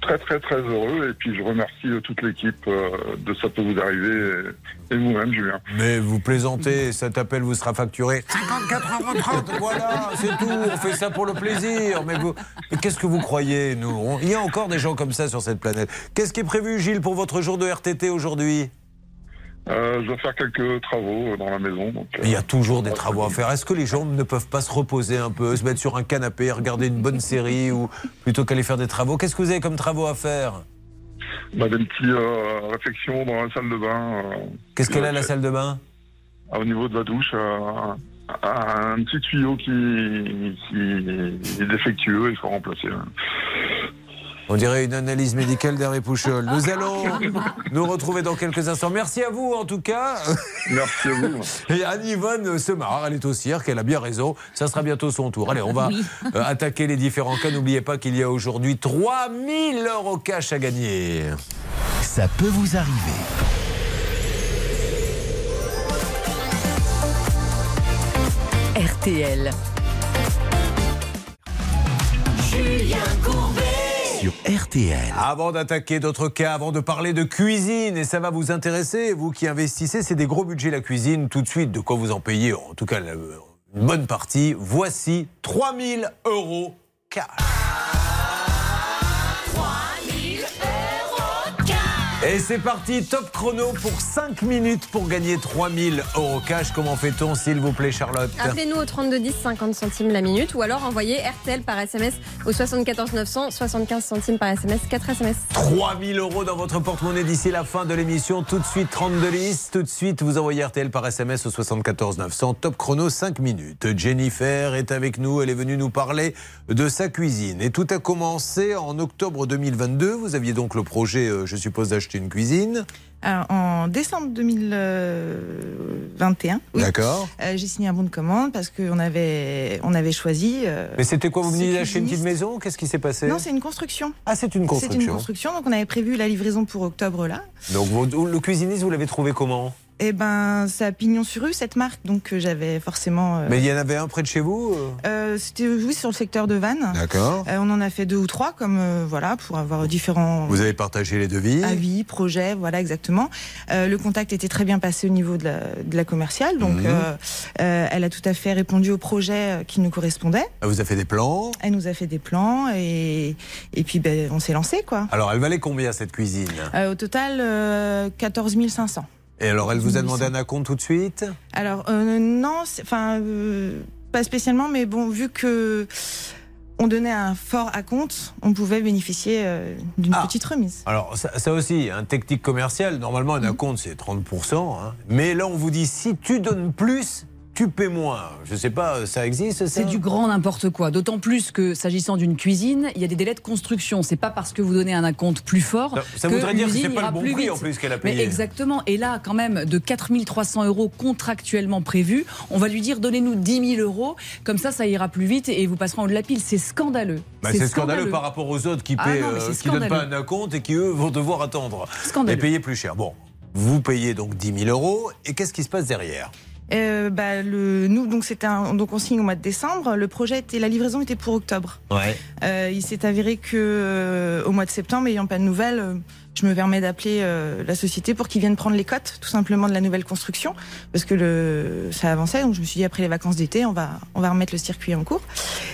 très, très heureux. Et puis, je remercie euh, toute l'équipe euh, de Ça peut vous arriver et, et vous-même, Julien. Mais vous plaisantez, cet appel vous sera facturé 54,30 voilà, c'est tout, on fait ça pour le plaisir. Mais, vous- mais qu'est-ce que vous croyez, nous? On- Il y a encore des gens comme ça sur cette planète. Qu'est-ce qui est prévu, Gilles, pour votre jour de RTT aujourd'hui? Euh, je dois faire quelques travaux euh, dans la maison. Donc, euh, Il y a toujours des travaux à faire. Est-ce que les gens ne peuvent pas se reposer un peu, se mettre sur un canapé, regarder une bonne série ou plutôt qu'aller faire des travaux? Qu'est-ce que vous avez comme travaux à faire? Bah, des petites euh, réflexions dans la salle de bain. euh, Qu'est-ce qu'elle a la salle de bain? Au niveau de la douche, euh, un, un petit tuyau qui, qui est défectueux, il faut remplacer. On dirait une analyse médicale d'Hervé Pouchol. Nous allons nous retrouver dans quelques instants. Merci à vous en tout cas. Merci à vous. Et Anne-Yvonne se marre, elle est au cirque, elle a bien raison. Ça sera bientôt son tour. Allez, on va Oui. euh, attaquer les différents cas. N'oubliez pas qu'il y a aujourd'hui 3000 euros cash à gagner. Ça peut vous arriver. RTL. Julien Courbet. RTL. Avant d'attaquer d'autres cas, avant de parler de cuisine, et ça va vous intéresser, vous qui investissez, c'est des gros budgets la cuisine, tout de suite, de quoi vous en payez, en tout cas une bonne partie. Voici 3000 euros cash. Et c'est parti, top chrono pour 5 minutes pour gagner 3000 euros cash. Comment fait-on, s'il vous plaît, Charlotte Appelez-nous au 3210 50 centimes la minute ou alors envoyez RTL par SMS au 74 900 75 centimes par SMS 4 SMS. 3000 euros dans votre porte-monnaie d'ici la fin de l'émission. Tout de suite, 32 listes. Tout de suite, vous envoyez RTL par SMS au 74 900. Top chrono, 5 minutes. Jennifer est avec nous. Elle est venue nous parler de sa cuisine. Et tout a commencé en octobre 2022. Vous aviez donc le projet, euh, je suppose, d'acheter une cuisine. Alors, en décembre 2021, oui, D'accord. euh, j'ai signé un bon de commande parce qu'on avait, on avait choisi. euh, Mais c'était quoi Vous veniez d'acheter une petite cuisiniste. maison Qu'est-ce qui s'est passé? Non, c'est une construction. Ah, c'est une C'est construction. une construction, donc on avait prévu la livraison pour octobre là. Donc, vous- le cuisiniste, vous l'avez trouvé comment? Et ben, c'est à Pignon sur rue cette marque, donc euh, j'avais forcément. euh, Mais il y en avait un près de chez vous euh? Euh, C'était oui sur le secteur de Vannes. D'accord. Euh, on en a fait deux ou trois, comme euh, voilà, pour avoir différents Vous avez partagé les devis? avis, projets, voilà exactement. Euh, le contact était très bien passé au niveau de la, de la commerciale, donc Mhm. euh, euh, elle a tout à fait répondu au projet euh, qui nous correspondait. Elle vous a fait des plans? Elle nous a fait des plans et, et puis ben, on s'est lancé quoi. Alors, elle valait combien cette cuisine? Euh, au total, euh, 14 500. Et alors, elle vous a demandé un acompte tout de suite? Alors euh, non, enfin euh, pas spécialement, mais bon vu que on donnait un fort acompte, on pouvait bénéficier euh, d'une Ah. petite remise. Alors, ça, ça aussi, un technique commercial, normalement, un acompte, c'est 30%. hein. Mais là, on vous dit, si tu donnes plus, tu paies moins. Je sais pas, ça existe C'est du grand n'importe quoi. D'autant plus que s'agissant d'une cuisine, il y a des délais de construction. C'est pas parce que vous donnez un acompte plus fort. Ça- ça que voudrait dire que c'est pas le bon plus prix, vite. en plus, qu'elle a Mais payé. exactement. Et là, quand même, de 4300 euros contractuellement prévus, on va lui dire donnez-nous 10 000 euros. Comme ça, ça ira plus vite et vous passerez en haut de la pile. C'est scandaleux. Bah, c'est scandaleux par rapport aux autres qui Ah paient, non, mais euh, qui donnent pas un acompte et qui eux vont devoir attendre Scandaleux. et payer plus cher. Bon, vous payez donc 10 000 euros et qu'est-ce qui se passe derrière? Euh, bah, le, nous, donc, c'était un- donc, on signe au mois de décembre. Le projet était, la livraison était pour octobre. Ouais. Euh, il s'est avéré que euh, au mois de septembre, ayant pas de nouvelles, euh, je me permets d'appeler euh, la société pour qu'ils viennent prendre les cotes, tout simplement de la nouvelle construction, parce que le, ça avançait. Donc je me suis dit après les vacances d'été, on va on va remettre le circuit en cours.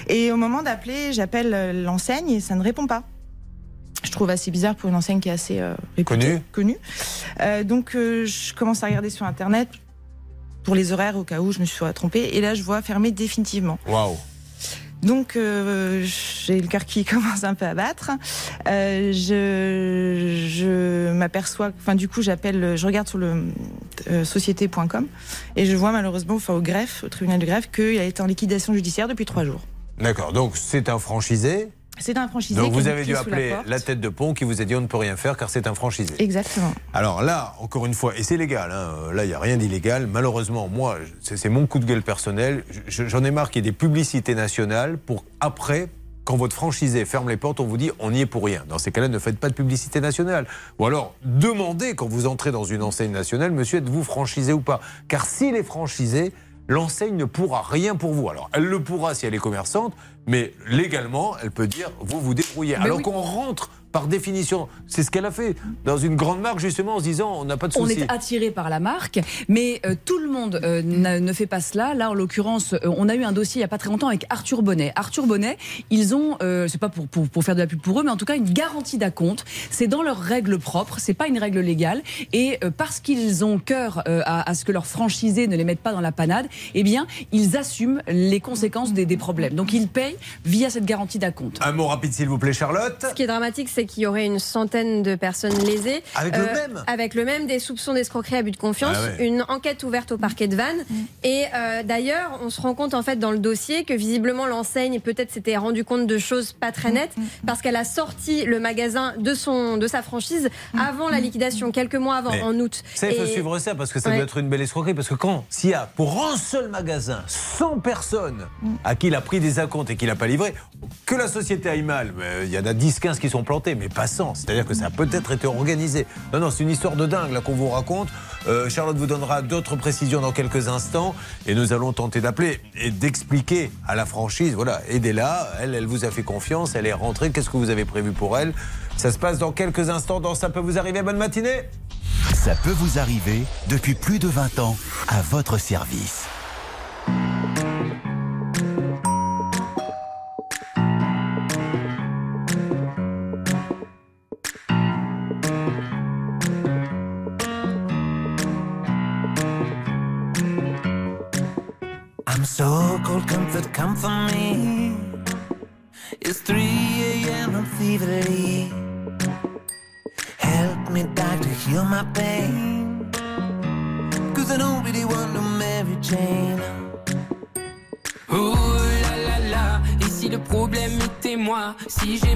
Et au moment d'appeler, j'appelle euh, l'enseigne et ça ne répond pas. Je trouve assez bizarre pour une enseigne qui est assez euh, réputée, Connue. connue. Euh, donc euh, je commence à regarder sur internet pour les horaires au cas où je me suis trompée. Et là, je vois fermer définitivement. Waouh Donc euh, j'ai le cœur qui commence un peu à battre. Euh, je je m'aperçois, enfin du coup j'appelle, je regarde sur le euh, société.com et je vois malheureusement, enfin au greffe, au tribunal de greffe, qu'il a été en liquidation judiciaire depuis trois jours. D'accord, donc c'est un franchisé. C'est un franchisé. Donc vous avez dû la appeler la, tête de pont qui vous a dit on ne peut rien faire car c'est un franchisé. Exactement. Alors là, encore une fois, et c'est légal, hein, là il n'y a rien d'illégal, malheureusement, moi, c'est mon coup de gueule personnel, Je- j'en ai marre qu'il y ait des publicités nationales pour après, quand votre franchisé ferme les portes, on vous dit on n'y est pour rien. Dans ces cas-là, ne faites pas de publicité nationale. Ou alors, demandez quand vous entrez dans une enseigne nationale, monsieur, êtes-vous franchisé ou pas? Car s'il est franchisé, l'enseigne ne pourra rien pour vous. Alors, elle le pourra si elle est commerçante, mais légalement, elle peut dire vous vous débrouillez. Mais alors oui. qu'on rentre par définition, c'est ce qu'elle a fait dans une grande marque justement en se disant on n'a pas de On souci. est attiré par la marque, mais euh, tout le monde euh, ne fait pas cela. Là, en l'occurrence, euh, on a eu un dossier il n'y a pas très longtemps avec Arthur Bonnet. Arthur Bonnet, ils ont, euh, c'est pas pour, pour, pour faire de la pub pour eux, mais en tout cas une garantie d'acompte. C'est dans leurs règles propres, c'est pas une règle légale. Et euh, parce qu'ils ont cœur euh, à, à ce que leurs franchisés ne les mettent pas dans la panade, eh bien, ils assument les conséquences des, des problèmes. Donc, ils payent via cette garantie d'acompte. Un mot rapide s'il vous plaît Charlotte. Ce qui est dramatique, c'est qu'il y aurait une centaine de personnes lésées. Avec le même Avec le même, des soupçons d'escroquerie, abus de confiance. Ah ouais. Une enquête ouverte au parquet de Vannes. Et euh, d'ailleurs, on se rend compte en fait dans le dossier que visiblement l'enseigne peut-être s'était rendu compte de choses pas très nettes parce qu'elle a sorti le magasin de son de sa franchise avant la liquidation, quelques mois avant, Mais en août. Ça, il faut Et- suivre ça parce que ça Ouais. doit être une belle escroquerie. Parce que quand, s'il y a pour un seul magasin 100 personnes à qui il a pris des acomptes et qu'il n'a pas livré, que la société aille mal, mais il y en a 10-15 qui sont plantés, mais pas 100. C'est-à-dire que ça a peut-être été organisé. Non, non, c'est une histoire de dingue qu'on vous raconte. Euh, Charlotte vous donnera d'autres précisions dans quelques instants et nous allons tenter d'appeler et d'expliquer à la franchise, voilà, aidez-la, elle, elle vous a fait confiance, elle est rentrée, qu'est-ce que vous avez prévu pour elle? Ça se passe dans quelques instants dans Ça peut vous arriver. Bonne matinée Ça peut vous arriver depuis plus de 20 ans à votre service. Me. It's 3 a.m. I'm. Help me, doctor, heal my pain. Cause I don't really want no Mary Jane. Oh là là là, et si le problème était moi, si j'ai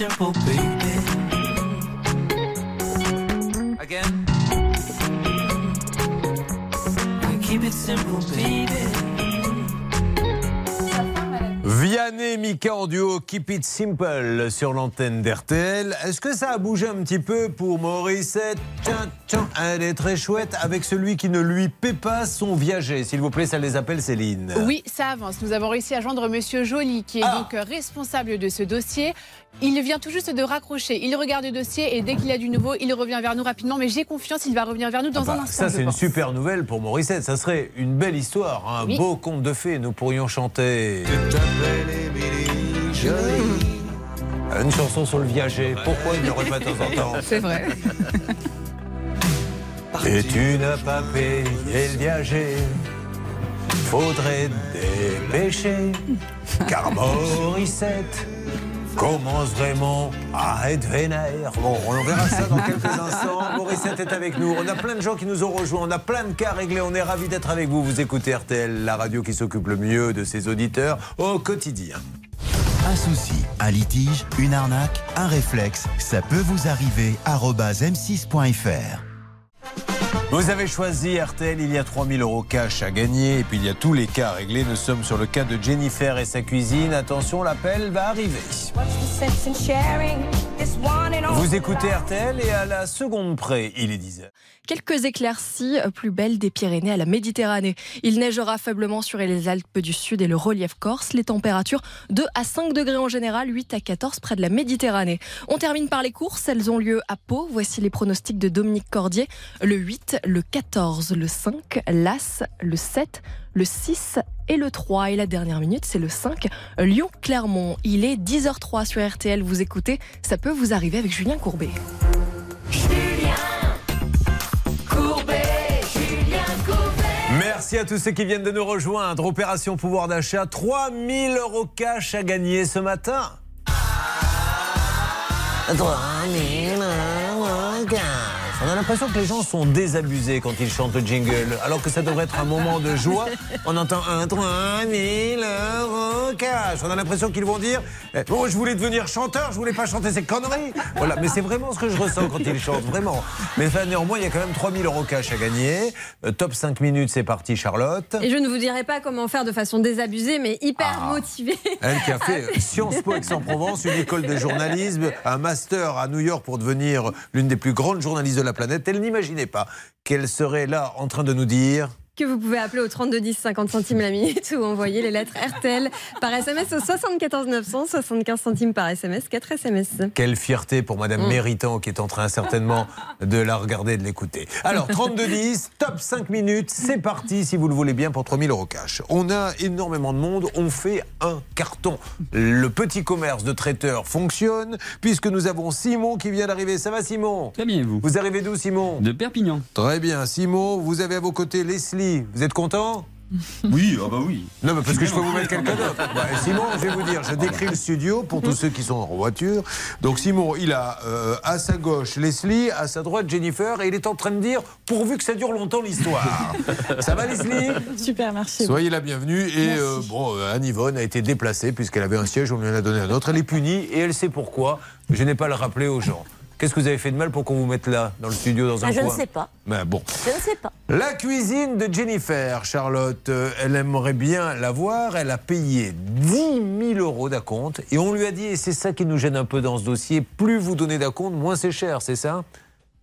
simple, baby. Again. Keep it simple, baby. Vianney, Mika en duo, Keep It Simple sur l'antenne d'RTL. Est-ce que ça a bougé un petit peu pour Morissette Tiens, tiens, elle est très chouette avec celui qui ne lui paie pas son viager. S'il vous plaît, ça les appelle Céline. Oui, ça avance. Nous avons réussi à joindre Monsieur Joly, qui est Ah. donc euh, responsable de ce dossier. Il vient tout juste de raccrocher. Il regarde le dossier et dès qu'il a du nouveau, il revient vers nous rapidement. Mais j'ai confiance, il va revenir vers nous dans Bah, un instant. ça, c'est une super nouvelle pour Morissette. Ça serait une belle histoire, un Oui. beau conte de fées. Nous pourrions chanter. Une chanson sur le viager. Pourquoi il n'y aurait pas de temps en temps C'est vrai. Et tu n'as pas payé le viager. Faudrait dépêcher. Car Morissette commence vraiment à être vénère. Bon, on verra ça dans quelques instants. Morissette est avec nous. On a plein de gens qui nous ont rejoints. On a plein de cas réglés. On est ravis d'être avec vous. Vous écoutez RTL, la radio qui s'occupe le mieux de ses auditeurs au quotidien. Un souci, un litige, une arnaque, un réflexe, ça peut vous arriver. arobase m6.fr. Vous avez choisi RTL, il y a 3000 euros cash à gagner et puis il y a tous les cas réglés. Nous sommes sur le cas de Jennifer et sa cuisine. Attention, l'appel va arriver. Vous écoutez RTL et à la seconde près, il est 10h. Quelques éclaircies plus belles des Pyrénées à la Méditerranée. Il neigera faiblement sur les Alpes du Sud et le relief corse. Les températures 2 à 5 degrés en général, 8 à 14 près de la Méditerranée. On termine par les courses. Elles ont lieu à Pau. Voici les pronostics de Dominique Cordier. Le 8, le 14, le 5, l'As, le 7, le 6 et le 3. Et la dernière minute, c'est le 5, Lyon-Clermont. Il est 10h03 sur RTL. Vous écoutez, ça peut vous arriver avec Julien Courbet. Merci à tous ceux qui viennent de nous rejoindre. Opération pouvoir d'achat, 3000 euros cash à gagner ce matin. 3000 euros cash. On a l'impression que les gens sont désabusés quand ils chantent le jingle, alors que ça devrait être un moment de joie. On entend un 3000 euros cash. On a l'impression qu'ils vont dire eh, Bon, je voulais devenir chanteur, je voulais pas chanter ces conneries. Voilà, mais c'est vraiment ce que je ressens quand ils chantent, vraiment. Mais enfin, néanmoins, il y a quand même 3000 euros cash à gagner. Euh, top 5 minutes, c'est parti, Charlotte. Et je ne vous dirai pas comment faire de façon désabusée, mais hyper Ah. motivée. Elle qui a fait Sciences Po Aix-en-Provence, une école de journalisme, un master à New York pour devenir l'une des plus grandes journalistes de la planète. Elle n'imaginait pas qu'elle serait là en train de nous dire que vous pouvez appeler au 3210 50 centimes la minute ou envoyer les lettres RTL par SMS au 74 900 75 centimes par SMS 4 SMS. quelle fierté pour Madame Mm. Méritant qui est en train certainement de la regarder et de l'écouter. Alors 32-10, top 5 minutes, c'est parti si vous le voulez bien pour 3000 euros cash. On a énormément de monde, on fait un carton. Le petit commerce de traiteurs fonctionne puisque nous avons Simon qui vient d'arriver. Ça va Simon? Très bien, vous? Vous arrivez d'où Simon? De Perpignan. Très bien, Simon, vous avez à vos côtés Leslie. Vous êtes content Oui, ah bah oui. Non, mais parce que je peux vous mettre quelqu'un d'autre. Ouais, Simon, je vais vous dire, je décris le studio pour tous ceux qui sont en voiture. Donc Simon, il a euh, à sa gauche Leslie, à sa droite Jennifer, et il est en train de dire, pourvu que ça dure longtemps l'histoire. ça va Leslie? Super, merci. Soyez la bienvenue. Et euh, bon, euh, Anne-Yvonne a été déplacée puisqu'elle avait un siège, on lui en a donné un autre. Elle est punie et elle sait pourquoi. Je n'ai pas le rappeler aux gens. Qu'est-ce que vous avez fait de mal pour qu'on vous mette là, dans le studio, dans un Ah, je ne sais pas. Ben bon. Je ne sais pas. La cuisine de Jennifer, Charlotte, euh, elle aimerait bien la voir. Elle a payé 10 000 euros d'acompte et on lui a dit, et c'est ça qui nous gêne un peu dans ce dossier, plus vous donnez d'acompte, moins c'est cher, c'est ça?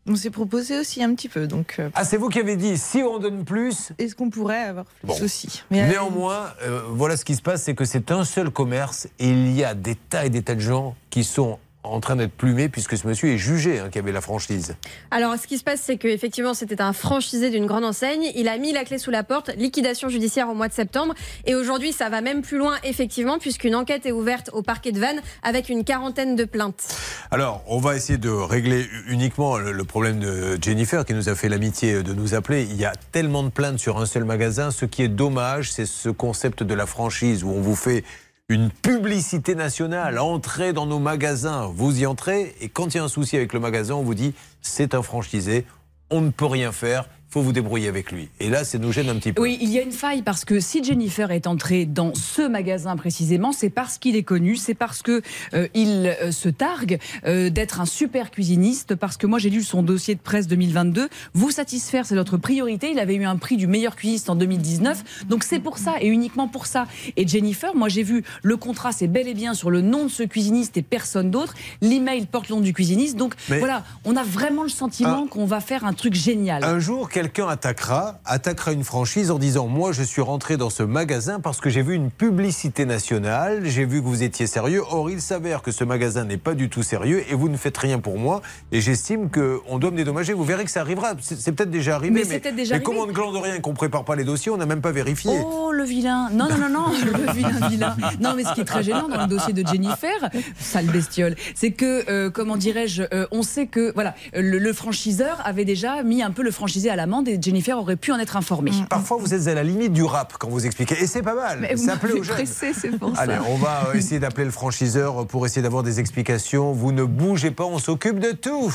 On s'est proposé aussi un petit peu, donc. euh, Ah, c'est vous qui avez dit, si on donne plus. Est-ce qu'on pourrait avoir plus Bon. aussi? Mais, euh, Néanmoins, euh, voilà ce qui se passe, c'est que c'est un seul commerce et il y a des tas et des tas de gens qui sont en train d'être plumés puisque ce monsieur est jugé hein, qui avait la franchise. Alors, ce qui se passe, c'est qu'effectivement, c'était un franchisé d'une grande enseigne. Il a mis la clé sous la porte, liquidation judiciaire au mois de septembre. Et aujourd'hui, ça va même plus loin, effectivement, puisqu'une enquête est ouverte au parquet de Vannes avec une quarantaine de plaintes. Alors, on va essayer de régler uniquement le, le problème de Jennifer qui nous a fait l'amitié de nous appeler. Il y a tellement de plaintes sur un seul magasin. Ce qui est dommage, c'est ce concept de la franchise où on vous fait une publicité nationale. Entrez dans nos magasins, vous y entrez. Et quand il y a un souci avec le magasin, on vous dit c'est un franchisé, on ne peut rien faire. Faut vous débrouiller avec lui. Et là, ça nous gêne un petit peu. Oui, il y a une faille parce que si Jennifer est entrée dans ce magasin précisément, c'est parce qu'il est connu, c'est parce que euh, il euh, se targue euh, d'être un super cuisiniste. Parce que moi, j'ai lu son dossier de presse 2022. Vous satisfaire, c'est notre priorité. Il avait eu un prix du meilleur cuisiste en 2019, donc c'est pour ça et uniquement pour ça. Et Jennifer, moi, j'ai vu le contrat, c'est bel et bien sur le nom de ce cuisiniste et personne d'autre. L'email porte le nom du cuisiniste, donc Mais- voilà, on a vraiment le sentiment qu'on va faire un truc génial. Un jour, quelqu'un attaquera, attaquera une franchise en disant Moi, je suis rentré dans ce magasin parce que j'ai vu une publicité nationale, j'ai vu que vous étiez sérieux. Or, il s'avère que ce magasin n'est pas du tout sérieux et vous ne faites rien pour moi. Et j'estime qu'on doit me dédommager. Vous verrez que ça arrivera. C'est peut-être déjà arrivé. Mais c'est peut-être déjà mais comme arrivé. on ne glande rien qu'on prépare pas les dossiers, on n'a même pas vérifié. Oh le vilain Non non non non le vilain vilain Non mais ce qui est très gênant dans le dossier de Jennifer, sale bestiole, c'est que euh, comment dirais-je, euh, on sait que voilà le, le franchiseur avait déjà mis un peu le franchisé à l'amende et Jennifer aurait pu en être informée. Parfois, vous êtes à la limite du rap quand vous expliquez. Et c'est pas mal. Mais vous ça plaît aux jeunes. pressé, Allez, on va euh, essayer d'appeler le franchiseur pour essayer d'avoir des explications. Vous ne bougez pas, on s'occupe de tout.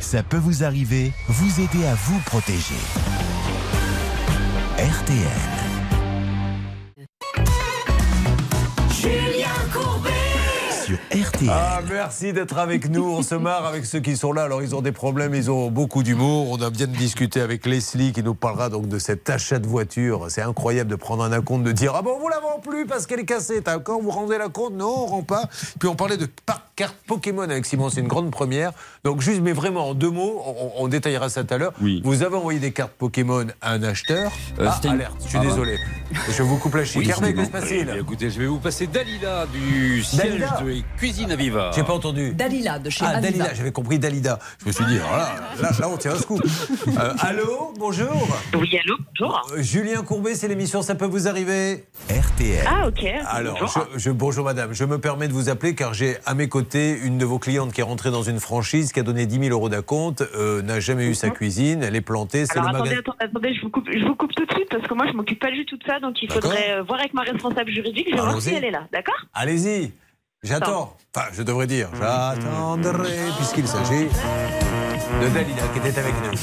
Ça peut vous arriver, vous aider à vous protéger. RTL. Sur RTL. Ah, merci d'être avec nous. On se marre avec ceux qui sont là. Alors, ils ont des problèmes, ils ont beaucoup d'humour. On a bien discuté avec Leslie qui nous parlera donc de cet achat de voiture. C'est incroyable de prendre un acompte, de dire Ah bon, vous la vend plus parce qu'elle est cassée. D'accord, vous rendez la compte? Non, on rend pas. Puis on parlait de carte Pokémon avec Simon. C'est une grande première. Donc, juste, mais vraiment, en deux mots, on, on détaillera ça tout à l'heure. Vous avez envoyé des cartes Pokémon à un acheteur. Euh, ah, alerte, je suis Ah, désolé. Je vous coupe la chic. Oui, qui se passe-t-il Écoutez, je vais vous passer Dalila du siège Dalila de Cuisine à Viva. J'ai pas entendu. Dalila de chez Ah, Aviva. Dalida, j'avais compris Dalida. Je me suis dit, alors là, là, là, on tient un scoop. Euh, allô, bonjour. Oui, allô, bonjour. Euh, Julien Courbet, c'est l'émission Ça peut vous arriver RTL. Ah, ok. Alors, bonjour. je, je- bonjour madame, je me permets de vous appeler car j'ai à mes côtés une de vos clientes qui est rentrée dans une franchise, qui a donné 10 000 euros d'acompte, euh, n'a jamais eu sa cuisine, elle est plantée, c'est Alors le attendez, attendez, attendez, je vous coupe, je vous coupe tout de suite parce que moi je m'occupe pas du tout de ça, donc il faudrait euh, voir avec ma responsable juridique. Je vais voir si elle est là, d'accord? Allez-y, j'attends. Enfin, je devrais dire, j'attendrai, puisqu'il s'agit de Dalida qui était avec nous.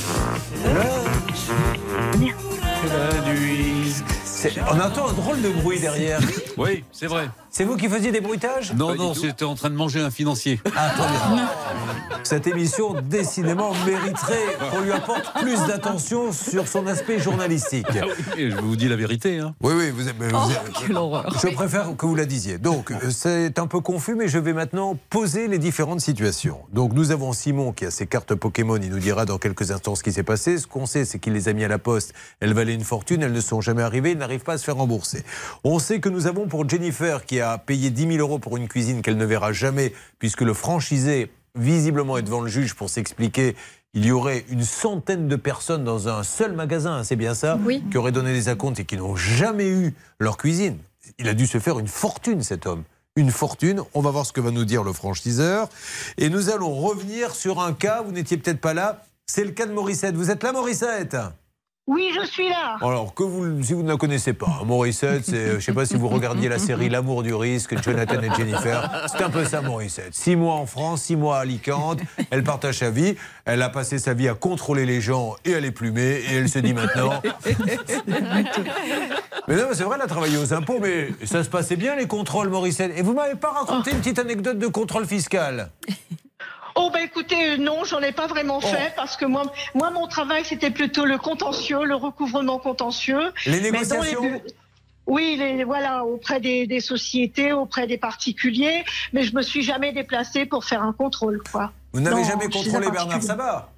On entend un drôle de bruit derrière. Oui, c'est vrai. C'est vous qui faisiez des bruitages Non, non, c'était en train de manger un financier. Ah. Cette émission, décidément, mériterait qu'on lui apporte plus d'attention sur son aspect journalistique. Ah oui, je vous dis la vérité. Hein. Oui, oui, vous, vous- Oh, quelle horreur. je préfère que vous la disiez. Donc, euh, c'est un peu confus, mais je vais maintenant poser les différentes situations. Donc, nous avons Simon qui a ses cartes Pokémon. Il nous dira dans quelques instants ce qui s'est passé. Ce qu'on sait, c'est qu'il les a mis à la poste. Elles valaient une fortune. Elles ne sont jamais arrivées. Il n'arrive pas à se faire rembourser. On sait que nous avons pour Jennifer qui a payé 10 000 euros pour une cuisine qu'elle ne verra jamais, puisque le franchisé, visiblement, est devant le juge pour s'expliquer. Il y aurait une centaine de personnes dans un seul magasin, hein, c'est bien ça, Oui. qui auraient donné des acomptes et qui n'ont jamais eu leur cuisine. Il a dû se faire une fortune, cet homme. Une fortune. On va voir ce que va nous dire le franchiseur. Et nous allons revenir sur un cas, vous n'étiez peut-être pas là, c'est le cas de Morissette. Vous êtes là, Morissette? Oui, je suis là. alors que vous, si vous ne la connaissez pas, Morissette, c'est, euh, je ne sais pas si vous regardiez la série L'amour du risque, Jonathan et Jennifer, c'est un peu ça Morissette. Six mois en France, six mois à Alicante, elle partage sa vie, elle a passé sa vie à contrôler les gens et à les plumer, et elle se dit maintenant... Mais non, mais c'est vrai, elle a travaillé aux impôts, mais ça se passait bien les contrôles, Morissette. Et vous m'avez pas raconté une petite anecdote de contrôle fiscal? Oh bah écoutez, euh, non, j'en ai pas vraiment fait parce que moi, moi mon travail c'était plutôt le contentieux, le recouvrement contentieux. Les négociations Oui, les, voilà, auprès des, des sociétés, auprès des particuliers, mais je me suis jamais déplacée pour faire un contrôle, quoi. Vous n'avez jamais contrôlé Bernard. Sabat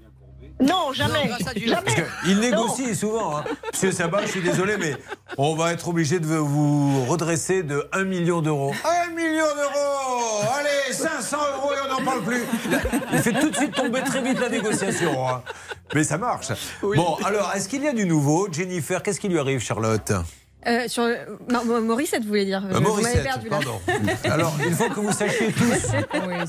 Non, jamais. jamais. Il négocie souvent. Hein. Monsieur Sabat, je suis désolé, mais on va être obligé de vous redresser de 1 million d'euros. 1 million d'euros Allez, 500 euros et on n'en parle plus. Il fait tout de suite tomber très vite la négociation. hein. Mais ça marche. Bon, alors, est-ce qu'il y a du nouveau Jennifer, qu'est-ce qui lui arrive, Charlotte? Euh, sur non, Morissette, vous voulez dire Euh, Vous perdu pardon. Alors, il faut que vous sachiez tous,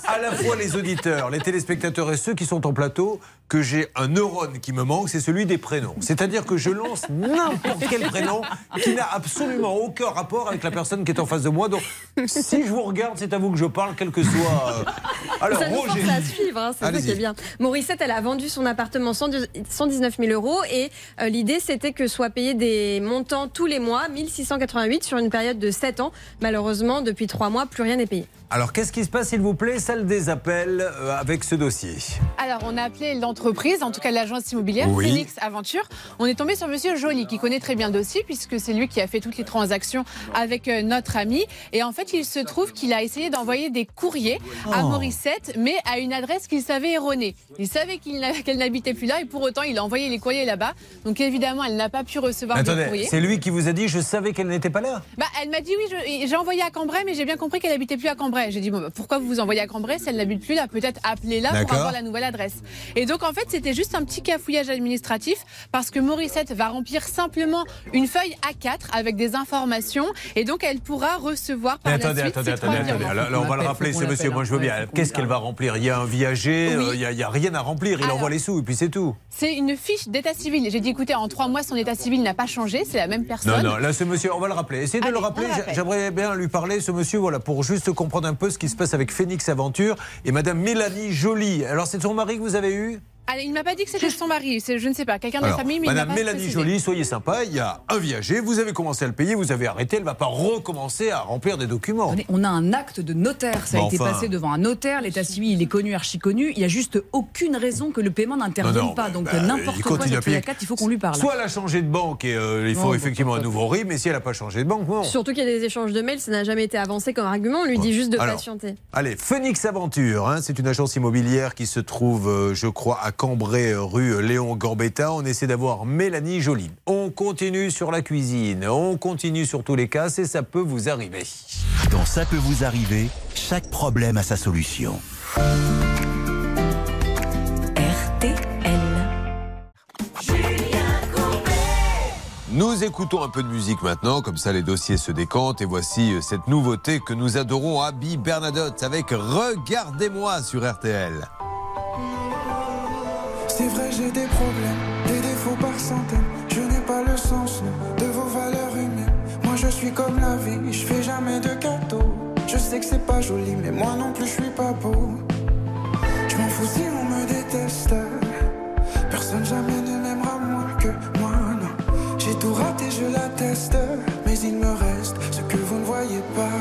à la fois les auditeurs, les téléspectateurs et ceux qui sont en plateau, que j'ai un neurone qui me manque, c'est celui des prénoms. C'est-à-dire que je lance n'importe quel prénom qui n'a absolument aucun rapport avec la personne qui est en face de moi. Donc, si je vous regarde, c'est à vous que je parle, quel que soit. Alors, ça nous Roger. force à suivre, hein, c'est ça qui est bien. Morissette, elle a vendu son appartement 119 000 euros et euh, l'idée c'était que soient payés des montants tous les mois, 1688 sur une période de 7 ans. Malheureusement, depuis 3 mois, plus rien n'est payé. Alors, qu'est-ce qui se passe, s'il vous plaît, salle des appels euh, avec ce dossier Alors, on a appelé l'entreprise, en tout cas l'agence immobilière, Oui. Phoenix Aventure. On est tombé sur Monsieur Joly, qui connaît très bien le dossier, puisque c'est lui qui a fait toutes les transactions avec euh, notre ami. Et en fait, il se trouve qu'il a essayé d'envoyer des courriers à Oh. Morissette, mais à une adresse qu'il savait erronée. Il savait qu'elle n'habitait plus là, et pour autant, il a envoyé les courriers là-bas. Donc, évidemment, elle n'a pas pu recevoir de Attendez, courrier. c'est lui qui vous a dit je savais qu'elle n'était pas là Bah, elle m'a dit oui, j'ai envoyé à Cambrai, mais j'ai bien compris qu'elle habitait plus à Cambrai. J'ai dit bon, bah, pourquoi vous vous envoyez à Cambrai si elle n'habite plus là? Peut-être appelez-la pour avoir la nouvelle adresse. Et donc en fait, c'était juste un petit cafouillage administratif parce que Morissette va remplir simplement une feuille A4 avec des informations et donc elle pourra recevoir par Mais la attendez, suite attendez, attendez, attendez. là, on va le rappeler, ce monsieur. Moi, je veux bien. Qu'est-ce qu'elle va remplir? Il y a un viager, euh, il n'y a, il y a rien à remplir. Il envoie les sous et puis c'est tout. C'est une fiche d'état civil. J'ai dit écoutez, en trois mois, son état civil n'a pas changé, c'est la même personne. Non, non, là, ce monsieur, on va le rappeler. Essayez de le rappeler. J'aimerais bien lui parler, ce monsieur, voilà, pour juste comprendre un peu ce qui se passe avec Phoenix Aventure et Madame Mélanie Joly. Alors, c'est son mari que vous avez eu? Ah, il m'a pas dit que c'était son mari, c'est je ne sais pas, quelqu'un de la famille, mais il Madame m'a pas Mélanie. Joly, soyez sympa. Il y a un viager, vous avez commencé à le payer, vous avez arrêté. Elle ne va pas recommencer à remplir des documents. On a un acte de notaire, ça a été enfin. passé devant un notaire, l'état civil il est connu, archi connu, il n'y a juste aucune raison que le paiement n'intervienne pas. Donc bah, n'importe il quoi, continue à cette payer. A4, il faut qu'on lui parle. Soit elle a changé de banque et euh, il faut Non, effectivement un nouveau RIB, mais si elle n'a pas changé de banque, non. Surtout qu'il y a des échanges de mails, ça n'a jamais été avancé comme argument. On lui dit juste de Alors, patienter. Allez, Phoenix Aventure, hein, c'est une agence immobilière qui se trouve, euh, je crois, à Cambrai, rue Léon Gambetta. On essaie d'avoir Mélanie Joly. On continue sur la cuisine, on continue sur tous les cas, et ça peut vous arriver. Dans Ça peut vous arriver, chaque problème a sa solution. Nous écoutons un peu de musique maintenant, comme ça les dossiers se décantent. Et voici euh, cette nouveauté que nous adorons, Abby Bernadotte, avec Regardez-moi sur RTL. C'est vrai, j'ai des problèmes, des défauts par centaines. Je n'ai pas le sens de vos valeurs humaines. Moi, je suis comme la vie, je fais jamais de cadeaux. Je sais que c'est pas joli, mais moi non plus, je suis pas beau. Je m'en fous si on me déteste. Personne jamais ne m'aimera moins que moi, non. J'ai tout raté, je l'atteste. Mais il me reste ce que vous ne voyez pas.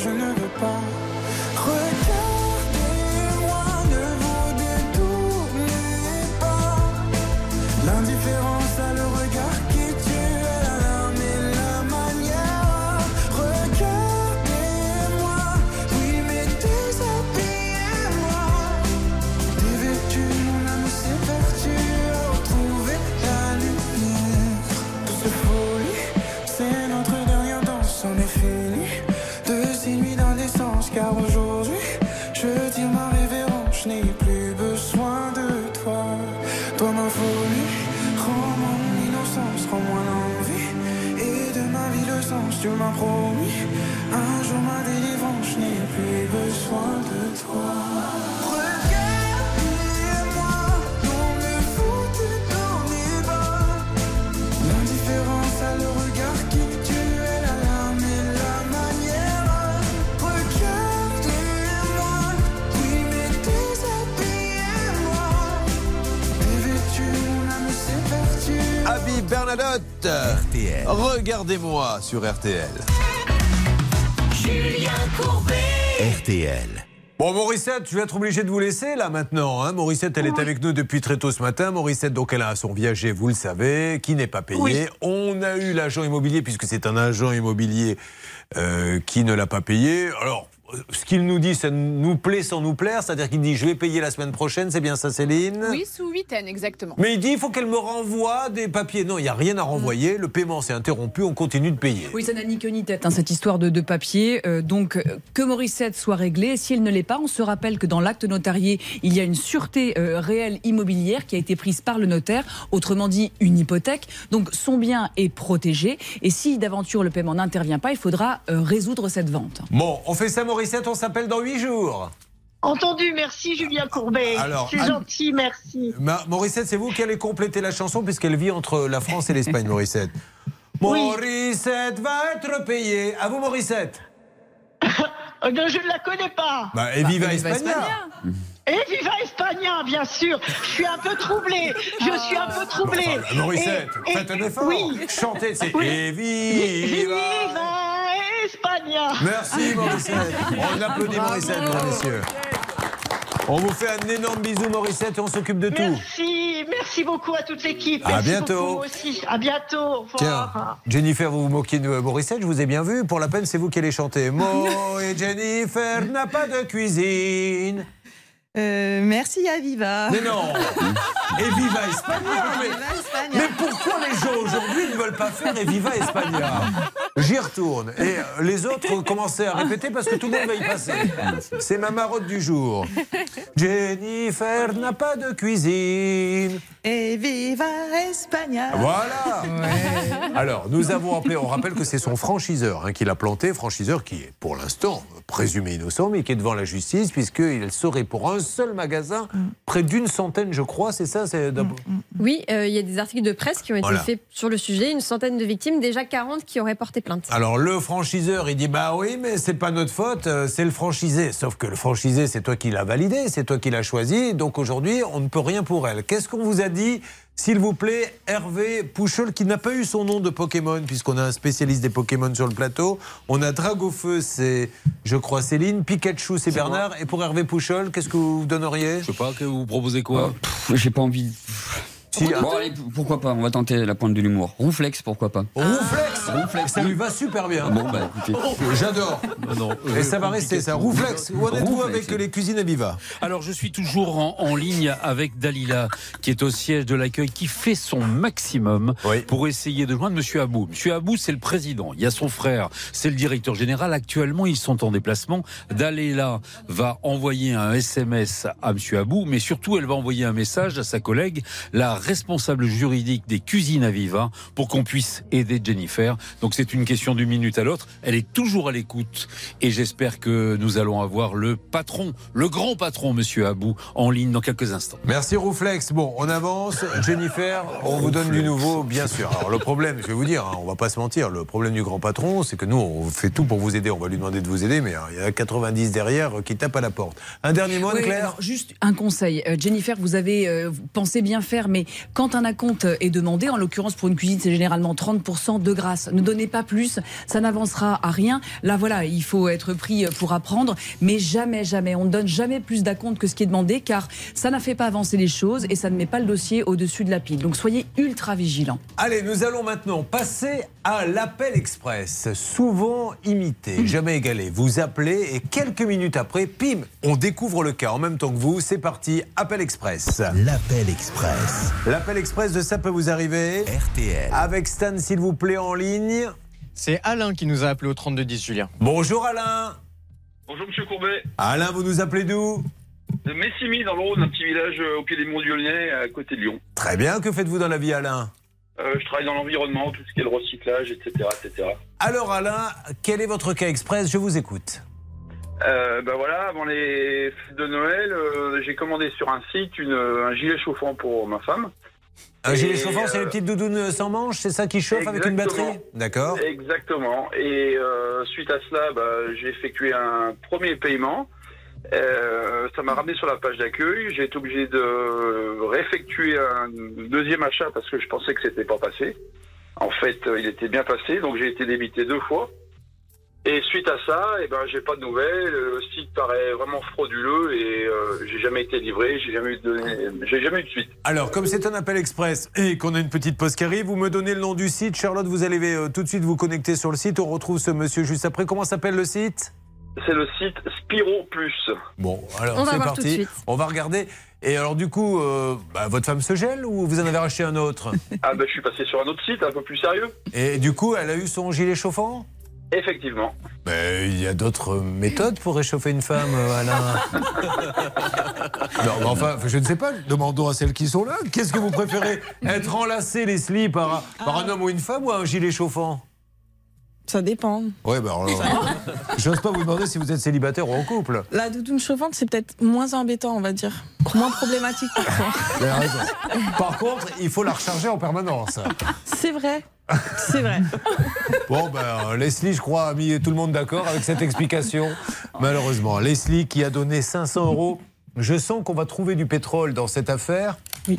m'as promis. Un jour ma délivrance, Bernadotte Regardez-moi sur RTL. Julien Courbet. RTL. Bon, Morissette, je vais être obligé de vous laisser là maintenant. Hein. Morissette, elle est avec nous depuis très tôt ce matin. Morissette, donc, elle a son viager, vous le savez, qui n'est pas payé. Oui. On a eu l'agent immobilier, puisque c'est un agent immobilier euh, qui ne l'a pas payé. Alors, ce qu'il nous dit, ça nous plaît sans nous plaire, c'est-à-dire qu'il dit je vais payer la semaine prochaine, c'est bien ça Céline Oui, sous huitaine, exactement. Mais il dit il faut qu'elle me renvoie des papiers. Non, il n'y a rien à renvoyer, le paiement s'est interrompu, on continue de payer. Oui, ça n'a ni queue ni tête, hein, cette histoire de, de papier. Euh, donc, euh, que Morissette soit réglée. Si elle ne l'est pas, on se rappelle que dans l'acte notarié, il y a une sûreté euh, réelle immobilière qui a été prise par le notaire, autrement dit une hypothèque. Donc, son bien est protégé. Et si d'aventure le paiement n'intervient pas, il faudra euh, résoudre cette vente. Bon, on fait ça Morissette, on s'appelle dans 8 jours. Entendu, merci Julien Courbet. C'est gentil, merci. Ma- Morissette, c'est vous qui allez compléter la chanson puisqu'elle vit entre la France et l'Espagne, Morissette. Morissette va être payée. À vous, Morissette. Euh, non, je ne la connais pas. Bah, et viva Espagna. Et viva Espagna, bien sûr. Je suis un peu troublée. Je suis un peu troublée. Enfin, Morissette, Et- et- faites un effort. Oui. Chantez, c'est Oui. Et viva. Espagna. Merci, Morissette. On applaudit Morissette, mesdames et messieurs. On vous fait un énorme bisou, Morissette, et on s'occupe de tout. Merci, merci beaucoup à toute l'équipe. À Merci bientôt. aussi. À bientôt. Tiens, Jennifer, vous vous moquez de Morissette, je vous ai bien vu. Pour la peine, c'est vous qui allez chanter. Mo et Jennifer n'a pas de cuisine. Euh, merci à Viva. Mais non Et viva Espagna mais, mais pourquoi les gens aujourd'hui ne veulent pas faire Et viva Espagna J'y retourne. Et euh, les autres commençaient à répéter parce que tout le monde va y passer. C'est ma marotte du jour. Jennifer n'a pas de cuisine. Et viva Espagna. Voilà Alors, nous avons appelé, on rappelle que c'est son franchiseur hein, qui l'a planté, franchiseur qui est pour l'instant présumé innocent, mais qui est devant la justice, puisqu'il serait pour un seul magasin près d'une centaine, je crois, c'est ça c'est d'abord- Oui, euh, il y a des articles de presse qui ont été Voilà. faits sur le sujet, une centaine de victimes, déjà 40 qui auraient porté plainte. Alors le franchiseur, il dit bah oui, mais c'est pas notre faute, euh, c'est le franchisé. Sauf que le franchisé, c'est toi qui l'as validé, c'est toi qui l'as choisi. Donc aujourd'hui, on ne peut rien pour elle. Qu'est-ce qu'on vous a dit s'il vous plaît, Hervé Pouchol, qui n'a pas eu son nom de Pokémon, puisqu'on a un spécialiste des Pokémon sur le plateau. On a Dragofeu, c'est, je crois, Céline. Pikachu, c'est Bernard. Et pour Hervé Pouchol, qu'est-ce que vous donneriez? Je sais pas, que vous proposez quoi? J'ai pas envie. Si, bon, ah. allez, pourquoi pas, on va tenter la pointe de l'humour. Rouflex, pourquoi pas Rouflex Ça lui va super bien. Bon, bah écoutez. J'adore. Et ça va rester ça. Rouflex, où en êtes-vous avec les cuisines à Viva? Alors, je suis toujours en, en ligne avec Dalila, qui est au siège de l'accueil, qui fait son maximum pour essayer de joindre Monsieur Abou. Monsieur Abou, c'est le président. Il y a son frère, c'est le directeur général. Actuellement, ils sont en déplacement. Dalila va envoyer un SMS à Monsieur Abou, mais surtout, elle va envoyer un message à sa collègue, la responsable juridique des cuisines à Viva, pour qu'on puisse aider Jennifer. Donc, c'est une question d'une minute à l'autre. Elle est toujours à l'écoute et j'espère que nous allons avoir le patron, le grand patron, Monsieur Abou, en ligne dans quelques instants. Merci Rouflex. Bon, on avance. Jennifer, on vous donne du nouveau, bien sûr. Alors le problème, je vais vous dire, hein, on va pas se mentir, le problème du grand patron, c'est que nous, on fait tout pour vous aider. On va lui demander de vous aider, mais hein, il y a 90 derrière qui tapent à la porte. Un dernier mot, Oui, Claire alors, juste un conseil. Euh, Jennifer, vous avez euh, pensez bien faire, mais quand un acompte est demandé, en l'occurrence pour une cuisine, c'est généralement 30% de grâce. Ne donnez pas plus, ça n'avancera à rien. Là, voilà, il faut être pris pour apprendre, mais jamais, jamais, on ne donne jamais plus d'acompte que ce qui est demandé, car ça n'a fait pas avancer les choses et ça ne met pas le dossier au-dessus de la pile. Donc soyez ultra vigilants. Allez, nous allons maintenant passer à l'appel express. Souvent imité, jamais égalé. Vous appelez et quelques minutes après, pim, on découvre le cas en même temps que vous. C'est parti, appel express. L'appel express. L'appel express de ça peut vous arriver. RTL. Avec Stan, s'il vous plaît, en ligne. C'est Alain qui nous a appelé au 3210, Julien. Bonjour Alain. Bonjour Monsieur Courbet. Alain, vous nous appelez d'où? De Messimy dans le Rhône, un petit village euh, au pied des monts Lyonnais, à côté de Lyon. Très bien, que faites-vous dans la vie Alain? Euh, je travaille dans l'environnement, tout ce qui est le recyclage, etc. etc. Alors Alain, quel est votre cas express? Je vous écoute. Euh, ben voilà, avant les fêtes de Noël, euh, j'ai commandé sur un site une, un gilet chauffant pour ma femme. Un gilet Et, chauffant, c'est euh, les petites doudounes sans manches, c'est ça qui chauffe avec une batterie D'accord. Exactement. Et euh, suite à cela, bah, j'ai effectué un premier paiement. Euh, ça m'a ramené sur la page d'accueil. J'ai été obligé de réeffectuer un deuxième achat parce que je pensais que c'était pas passé. En fait, il était bien passé, donc j'ai été débité deux fois. Et suite à ça, eh ben, j'ai pas de nouvelles. Le site paraît vraiment frauduleux et euh, j'ai jamais été livré. J'ai jamais eu de, j'ai jamais eu de suite. Alors, comme c'est un appel express et qu'on a une petite pause qui arrive, vous me donnez le nom du site. Charlotte, vous allez euh, tout de suite vous connecter sur le site. On retrouve ce monsieur juste après. Comment s'appelle le site? C'est le site Spiro Plus. Bon, alors c'est voir tout de parti. suite. On va regarder. Et alors du coup, euh, bah, votre femme se gèle ou vous en avez racheté un autre? Ah ben je suis passé sur un autre site un peu plus sérieux. Et du coup, elle a eu son gilet chauffant? Effectivement. Mais il y a d'autres méthodes pour réchauffer une femme, euh, Alain. non, mais enfin, je ne sais pas. Demandons à celles qui sont là. Qu'est-ce que vous préférez Être enlacé les slips par, un- par un homme ou une femme ou un gilet chauffant Ça dépend. Ouais, bah alors, j'ose pas vous demander si vous êtes célibataire ou en couple. La doudoune chauffante, c'est peut-être moins embêtant, on va dire. Moins problématique avez raison. Par contre, il faut la recharger en permanence. C'est vrai. C'est vrai. Bon, ben, Leslie, je crois, a mis tout le monde d'accord avec cette explication. Malheureusement, Leslie qui a donné 500 euros. Je sens qu'on va trouver du pétrole dans cette affaire. Euh,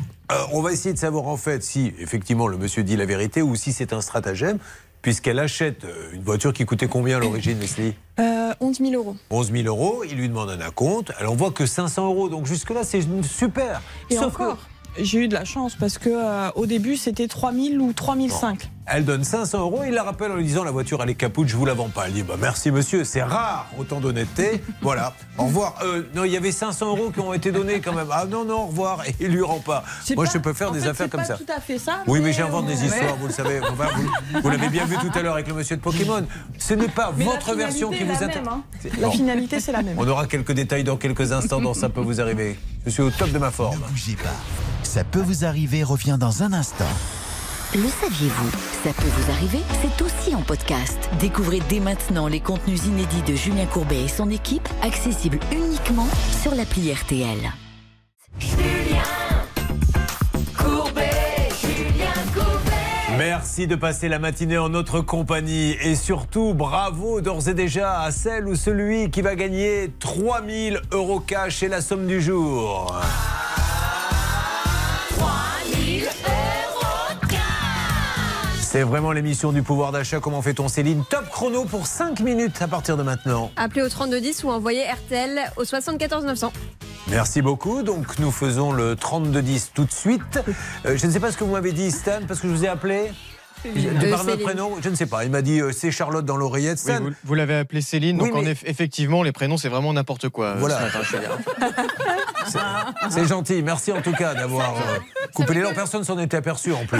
on va essayer de savoir en fait si effectivement le monsieur dit la vérité ou si c'est un stratagème, puisqu'elle achète euh, une voiture qui coûtait combien à l'origine, Leslie? Euh, 11 000 euros. 11 000 euros. Il lui demande un acompte. Alors on voit que 500 euros. Donc jusque-là, c'est super. Et Sauf que- encore, j'ai eu de la chance parce que euh, au début, c'était 3 000 ou 3 500. Elle donne 500 euros, il la rappelle en lui disant la voiture elle est capoute, je vous la vends pas. Elle dit bah merci monsieur, c'est rare, autant d'honnêteté. voilà, au revoir. Euh, non, il y avait 500 euros qui ont été donnés quand même. Ah non, non, au revoir. Et il lui rend pas. Moi pas- je peux faire en des fait, affaires c'est comme pas ça. tout à fait ça. Oui, mais j'invente des euh, histoires, vous le savez. Enfin, vous vous l'avez bien vu tout à l'heure avec le monsieur de Pokémon. Ce n'est pas Mais votre version qui vous même, hein. La Non. finalité, c'est la même. On aura quelques détails dans quelques instants dans Ça peut vous arriver. Je suis au top de ma forme. Ne bougez pas. Ça peut vous arriver revient dans un instant. Le saviez-vous Ça peut vous arriver, c'est aussi en podcast. Découvrez dès maintenant les contenus inédits de Julien Courbet et son équipe, accessibles uniquement sur l'appli RTL. Merci de passer la matinée en notre compagnie et surtout bravo d'ores et déjà à celle ou celui qui va gagner 3000 euros cash et la somme du jour. C'est vraiment l'émission du pouvoir d'achat. Comment fait-on Céline? Top chrono pour 5 minutes à partir de maintenant. Appelez au 3210 ou envoyez RTL au 74 900. Merci beaucoup. Donc nous faisons le 32-10 tout de suite. Euh, je ne sais pas ce que vous m'avez dit Stan parce que je vous ai appelé. De par notre Céline. prénom Je ne sais pas. Il m'a dit euh, c'est Charlotte dans l'oreillette. Oui, vous vous l'avez appelé Céline, Oui, donc en mais- eff- effectivement, les prénoms, c'est vraiment n'importe quoi. euh, Voilà. C'est gentil, merci en tout cas d'avoir euh, coupé les lents. Personne s'en était aperçu en plus.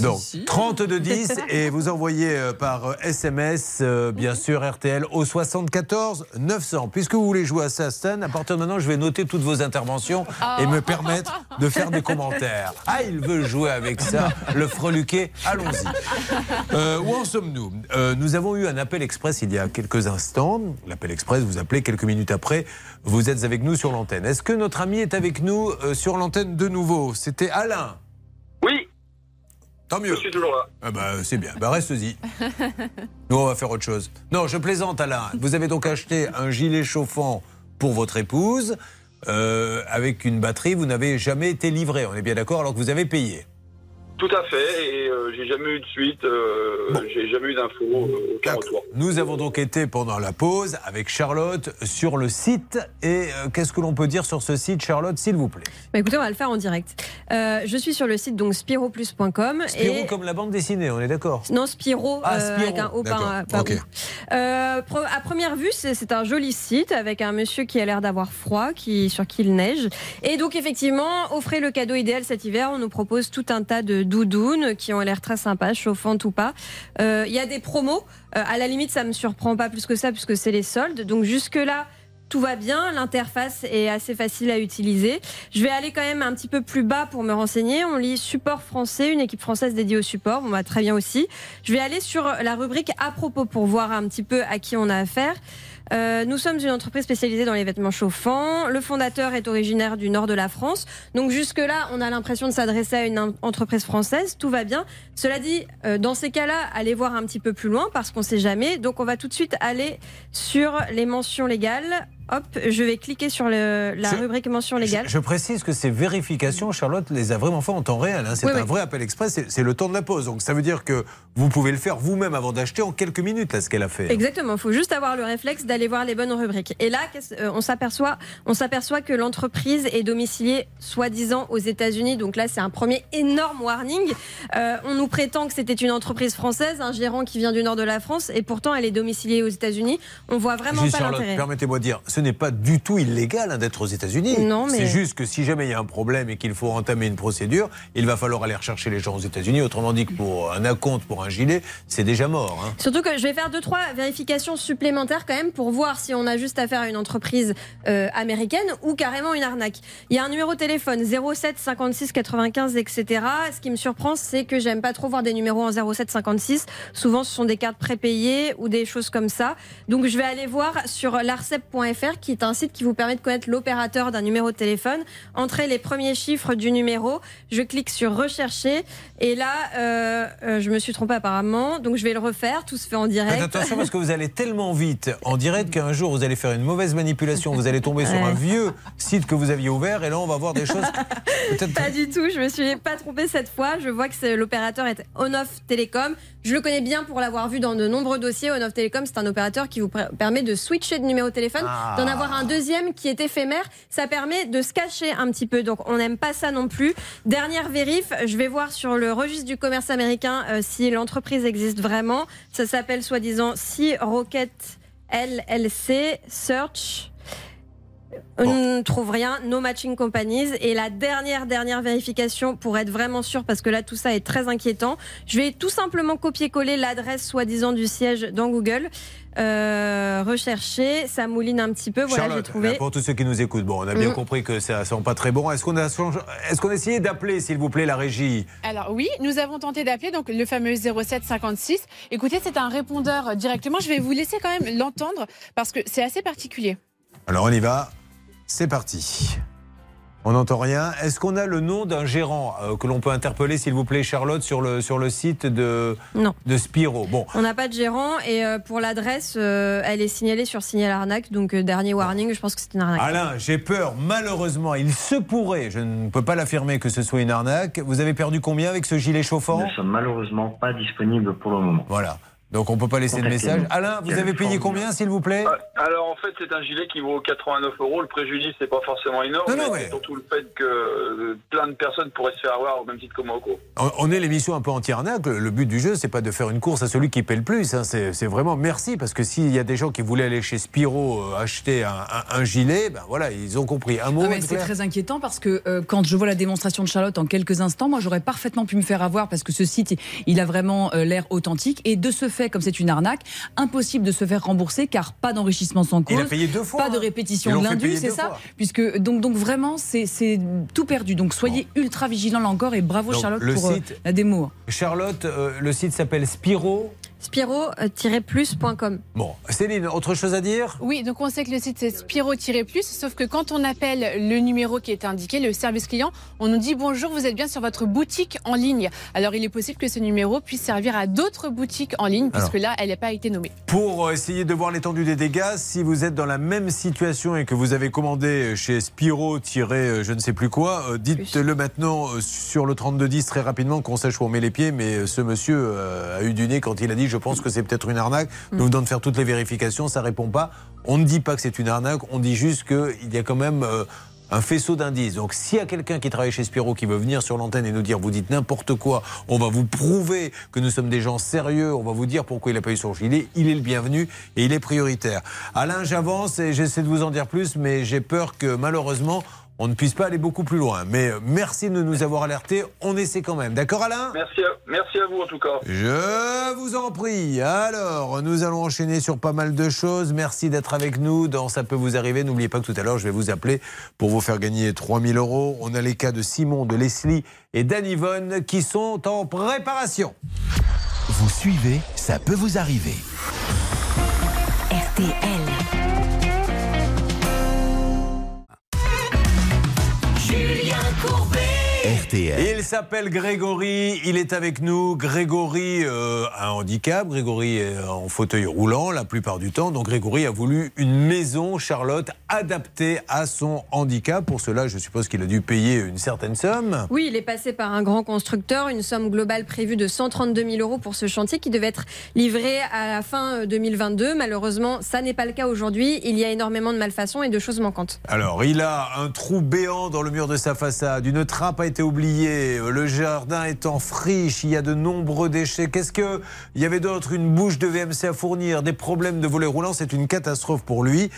Donc, 3210 et vous envoyez euh, par SMS, euh, bien sûr, RTL au 74 900. Puisque vous voulez jouer à ça, Stan, à partir de maintenant, je vais noter toutes vos interventions et me permettre de faire des commentaires. Ah, il veut jouer avec ça, le freluquet, allons-y. Euh, où en sommes-nous Euh, Nous avons eu un appel express il y a quelques instants. L'appel express, vous appelez quelques minutes après. Vous êtes avec nous sur l'antenne. Est-ce que notre ami est avec nous euh, sur l'antenne de nouveau? C'était Alain. Oui. Tant mieux. Je suis toujours là. Ah bah, c'est bien. Bah, reste-y. Nous, on va faire autre chose. Non, je plaisante, Alain. Vous avez donc acheté un gilet chauffant pour votre épouse. euh, avec une batterie, vous n'avez jamais été livré. On est bien d'accord alors que vous avez payé. Tout à fait, et euh, j'ai jamais eu de suite, euh, j'ai jamais eu d'infos, euh, aucun retour. Nous avons donc été pendant la pause avec Charlotte sur le site. Et euh, qu'est-ce que l'on peut dire sur ce site, Charlotte, s'il vous plaît? Bah, écoutez, on va le faire en direct. Euh, je suis sur le site donc spiroplus.com Spirou et comme la bande dessinée, on est d'accord? Non Spiro, Ah, euh, Spiro, avec un O pas un- d'accord, pas ok. O. Euh, pro- à première vue, c'est c'est un joli site avec un monsieur qui a l'air d'avoir froid, qui sur qui il neige. Et donc effectivement, offrez le cadeau idéal cet hiver. On nous propose tout un tas de doudounes qui ont l'air très sympas, chauffantes ou pas. Euh, Il y a des promos. Euh, à la limite, ça me surprend pas plus que ça puisque c'est les soldes. Donc jusque là. Tout va bien, l'interface est assez facile à utiliser. Je vais aller quand même un petit peu plus bas pour me renseigner. On lit support français, une équipe française dédiée au support. Bon, bah, très bien aussi. Je vais aller sur la rubrique à propos pour voir un petit peu à qui on a affaire. Euh, nous sommes une entreprise spécialisée dans les vêtements chauffants. Le fondateur est originaire du nord de la France. Donc jusque-là, on a l'impression de s'adresser à une entreprise française. Tout va bien. Cela dit, euh, dans ces cas-là, allez voir un petit peu plus loin parce qu'on ne sait jamais. Donc on va tout de suite aller sur les mentions légales. Hop, je vais cliquer sur le- la Je- rubrique mention légale. Je précise que ces vérifications, Charlotte les a vraiment fait en temps réel. hein. C'est Oui, un oui. vrai appel express, c'est- le temps de la pause. Donc ça veut dire que vous pouvez le faire vous-même avant d'acheter en quelques minutes, là, ce qu'elle a fait. Exactement, il faut juste avoir le réflexe d'aller voir les bonnes rubriques. Et là, euh, on s'aperçoit, on s'aperçoit que l'entreprise est domiciliée soi-disant aux États-Unis. Donc là, c'est un premier énorme warning. Euh, on nous prétend que c'était une entreprise française, un gérant qui vient du nord de la France, et pourtant elle est domiciliée aux États-Unis. On voit vraiment Juste, pas l'intérêt. permettez-moi de dire, ce n'est pas du tout illégal hein, d'être aux États-Unis. Mais- C'est juste que si jamais il y a un problème et qu'il faut entamer une procédure, il va falloir aller rechercher les gens aux États-Unis. Autrement dit que pour un acompte, pour un gilet, c'est déjà mort. hein. Surtout que je vais faire deux trois vérifications supplémentaires quand même pour voir si on a juste affaire à une entreprise euh, américaine ou carrément une arnaque. Il y a un numéro de téléphone 07 56 95 etc. Ce qui me surprend, c'est que j'aime pas trop voir des numéros en 07 56. Souvent, ce sont des cartes prépayées ou des choses comme ça. Donc, je vais aller voir sur l'arcep.fr, qui est un site qui vous permet de connaître l'opérateur d'un numéro de téléphone. Entrez les premiers chiffres du numéro. Je clique sur rechercher et là, euh, euh, je me suis trompée apparemment. Donc, je vais le refaire. Tout se fait en direct. Faites attention parce que vous allez tellement vite en direct qu'un jour vous allez faire une mauvaise manipulation, vous allez tomber sur Ouais. un vieux site que vous aviez ouvert et là on va voir des choses Pas du tout, je me suis pas trompée cette fois. Je vois que l'opérateur est Onoff Télécom. Je le connais bien pour l'avoir vu dans de nombreux dossiers. Onoff Télécom, c'est un opérateur qui vous permet de switcher de numéro de téléphone, Ah. d'en avoir un deuxième qui est éphémère. Ça permet de se cacher un petit peu. Donc on n'aime pas ça non plus. Dernière vérif, je vais voir sur le registre du commerce américain euh, si l'entreprise existe vraiment. Ça s'appelle soi-disant Sea Rocket LLC Search. On ne trouve rien, no matching companies. Et la dernière, dernière vérification pour être vraiment sûr, parce que là tout ça est très inquiétant, je vais tout simplement copier-coller l'adresse soi-disant du siège dans Google. Euh, rechercher, ça mouline un petit peu, voilà, j'ai Charlotte, trouvé. pour tous ceux qui nous écoutent, bon, on a bien Mhm. compris que ça sent pas très bon. Est-ce qu'on a, est-ce qu'on a essayé d'appeler, s'il vous plaît, la régie? Alors oui, nous avons tenté d'appeler donc le fameux 0756. Écoutez, c'est un répondeur directement. Je vais vous laisser quand même l'entendre parce que c'est assez particulier. Alors on y va, c'est parti. On n'entend rien. Est-ce qu'on a le nom d'un gérant euh, que l'on peut interpeller, s'il vous plaît, Charlotte, sur le, sur le site de, Non. de Spiro? Bon, On n'a pas de gérant et euh, pour l'adresse, euh, elle est signalée sur signal arnaque, donc euh, dernier warning, je pense que c'est une arnaque. Alain, j'ai peur, malheureusement, il se pourrait, je ne peux pas l'affirmer que ce soit une arnaque. Vous avez perdu combien avec ce gilet chauffant? Nous ne sommes malheureusement pas disponibles pour le moment. Voilà. Donc on ne peut pas laisser de message. Alain, vous avez payé combien, s'il vous plaît Alors en fait, c'est un gilet qui vaut 89 euros. Le préjudice, c'est pas forcément énorme. Non, non, mais mais- c'est surtout le fait que euh, plein de personnes pourraient se faire avoir au même titre que Moko. On- On est l'émission un peu anti-arnaque. Le le but du jeu, c'est pas de faire une course à celui qui paie le plus. hein. C'est vraiment merci parce que s'il y a des gens qui voulaient aller chez Spiro euh, acheter un, un- un gilet, ben voilà, ils ont compris. Un mot. Ah c'est très inquiétant parce que euh, quand je vois la démonstration de Charlotte en quelques instants, moi j'aurais parfaitement pu me faire avoir parce que ce site il- il a vraiment euh, l'air authentique et de ce fait, comme c'est une arnaque, impossible de se faire rembourser car pas d'enrichissement sans cause, Il a payé deux fois, pas de hein. Répétition de l'indu, c'est ça fois. Puisque donc donc vraiment c'est tout perdu. Donc soyez ultra vigilants là encore et bravo Donc, Charlotte pour euh, la démo. Charlotte, euh, le site s'appelle Spiro. Spiro-plus.com. Bon, Céline, autre chose à dire? Oui, donc on sait que le site c'est Spiro-plus, sauf que quand on appelle le numéro qui est indiqué, le service client, on nous dit bonjour, vous êtes bien sur votre boutique en ligne. Alors il est possible que ce numéro puisse servir à d'autres boutiques en ligne, puisque Alors. là, elle n'a pas été nommée. Pour euh, essayer de voir l'étendue des dégâts, si vous êtes dans la même situation et que vous avez commandé chez Spiro, euh, je ne sais plus quoi, euh, dites-le maintenant sur le 3210 très rapidement qu'on sache où on met les pieds. Mais ce monsieur a eu du nez quand il a dit je pense que c'est peut-être une arnaque. Nous venons de faire toutes les vérifications, ça répond pas. On ne dit pas que c'est une arnaque, on dit juste qu'il y a quand même. euh, un faisceau d'indices. Donc, s'il y a quelqu'un qui travaille chez Spiro qui veut venir sur l'antenne et nous dire vous dites n'importe quoi, on va vous prouver que nous sommes des gens sérieux, on va vous dire pourquoi il a pas eu son gilet, il est le bienvenu et il est prioritaire. Alain, j'avance et j'essaie de vous en dire plus, mais j'ai peur que malheureusement, on ne puisse pas aller beaucoup plus loin. Mais euh, merci de nous avoir alertés, on essaie quand même. D'accord, Alain? Merci à, merci à vous en tout cas. je vous en prie. Alors, nous allons enchaîner sur pas mal de choses. Merci d'être avec nous dans Ça peut vous arriver. N'oubliez pas que tout à l'heure, je vais vous appeler pour vous faire gagner 3000 euros. On a les cas de Simon, de Leslie et d'Anne-Yvonne qui sont en préparation. Vous suivez, ça peut vous arriver. RTL. RTL. Il s'appelle Grégory, il est avec nous. Grégory euh, a un handicap, Grégory est en fauteuil roulant la plupart du temps. Donc Grégory a voulu une maison, Charlotte, adaptée à son handicap. Pour cela, je suppose qu'il a dû payer une certaine somme. Oui, il est passé par un grand constructeur, une somme globale prévue de 132 000 euros pour ce chantier qui devait être livré à la fin euh, 2022. Malheureusement, ça n'est pas le cas aujourd'hui. Il y a énormément de malfaçons et de choses manquantes. Alors, il a un trou béant dans le mur de sa façade, une trappe a été oubliée, le jardin est en friche, il y a de nombreux déchets. Qu'est-ce que il y avait d'autre? Une bouche de VMC à fournir, des problèmes de volet roulant, c'est une catastrophe pour lui.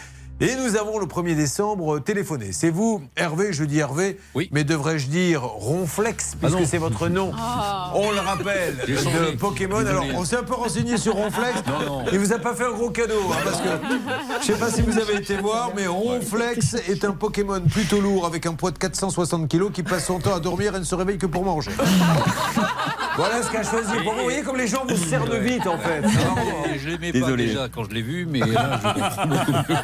Et nous avons le 1er décembre téléphoné. C'est vous, Hervé, je dis Hervé, oui. mais devrais-je dire Ronflex, puisque non. c'est votre nom. Ah. On le rappelle, de Pokémon. Alors, on s'est un peu renseigné sur Ronflex. Non, non. Il vous a pas fait un gros cadeau, hein, parce que je sais pas si vous avez été voir, mais Ronflex est un Pokémon plutôt lourd avec un poids de 460 kg qui passe son temps à dormir et ne se réveille que pour manger. voilà ce qu'a choisi pour vous. Vous voyez comme les gens vous cernent vite en fait. Je l'aimais pas Désolé. déjà quand je l'ai vu, mais là, je comprends beaucoup mieux.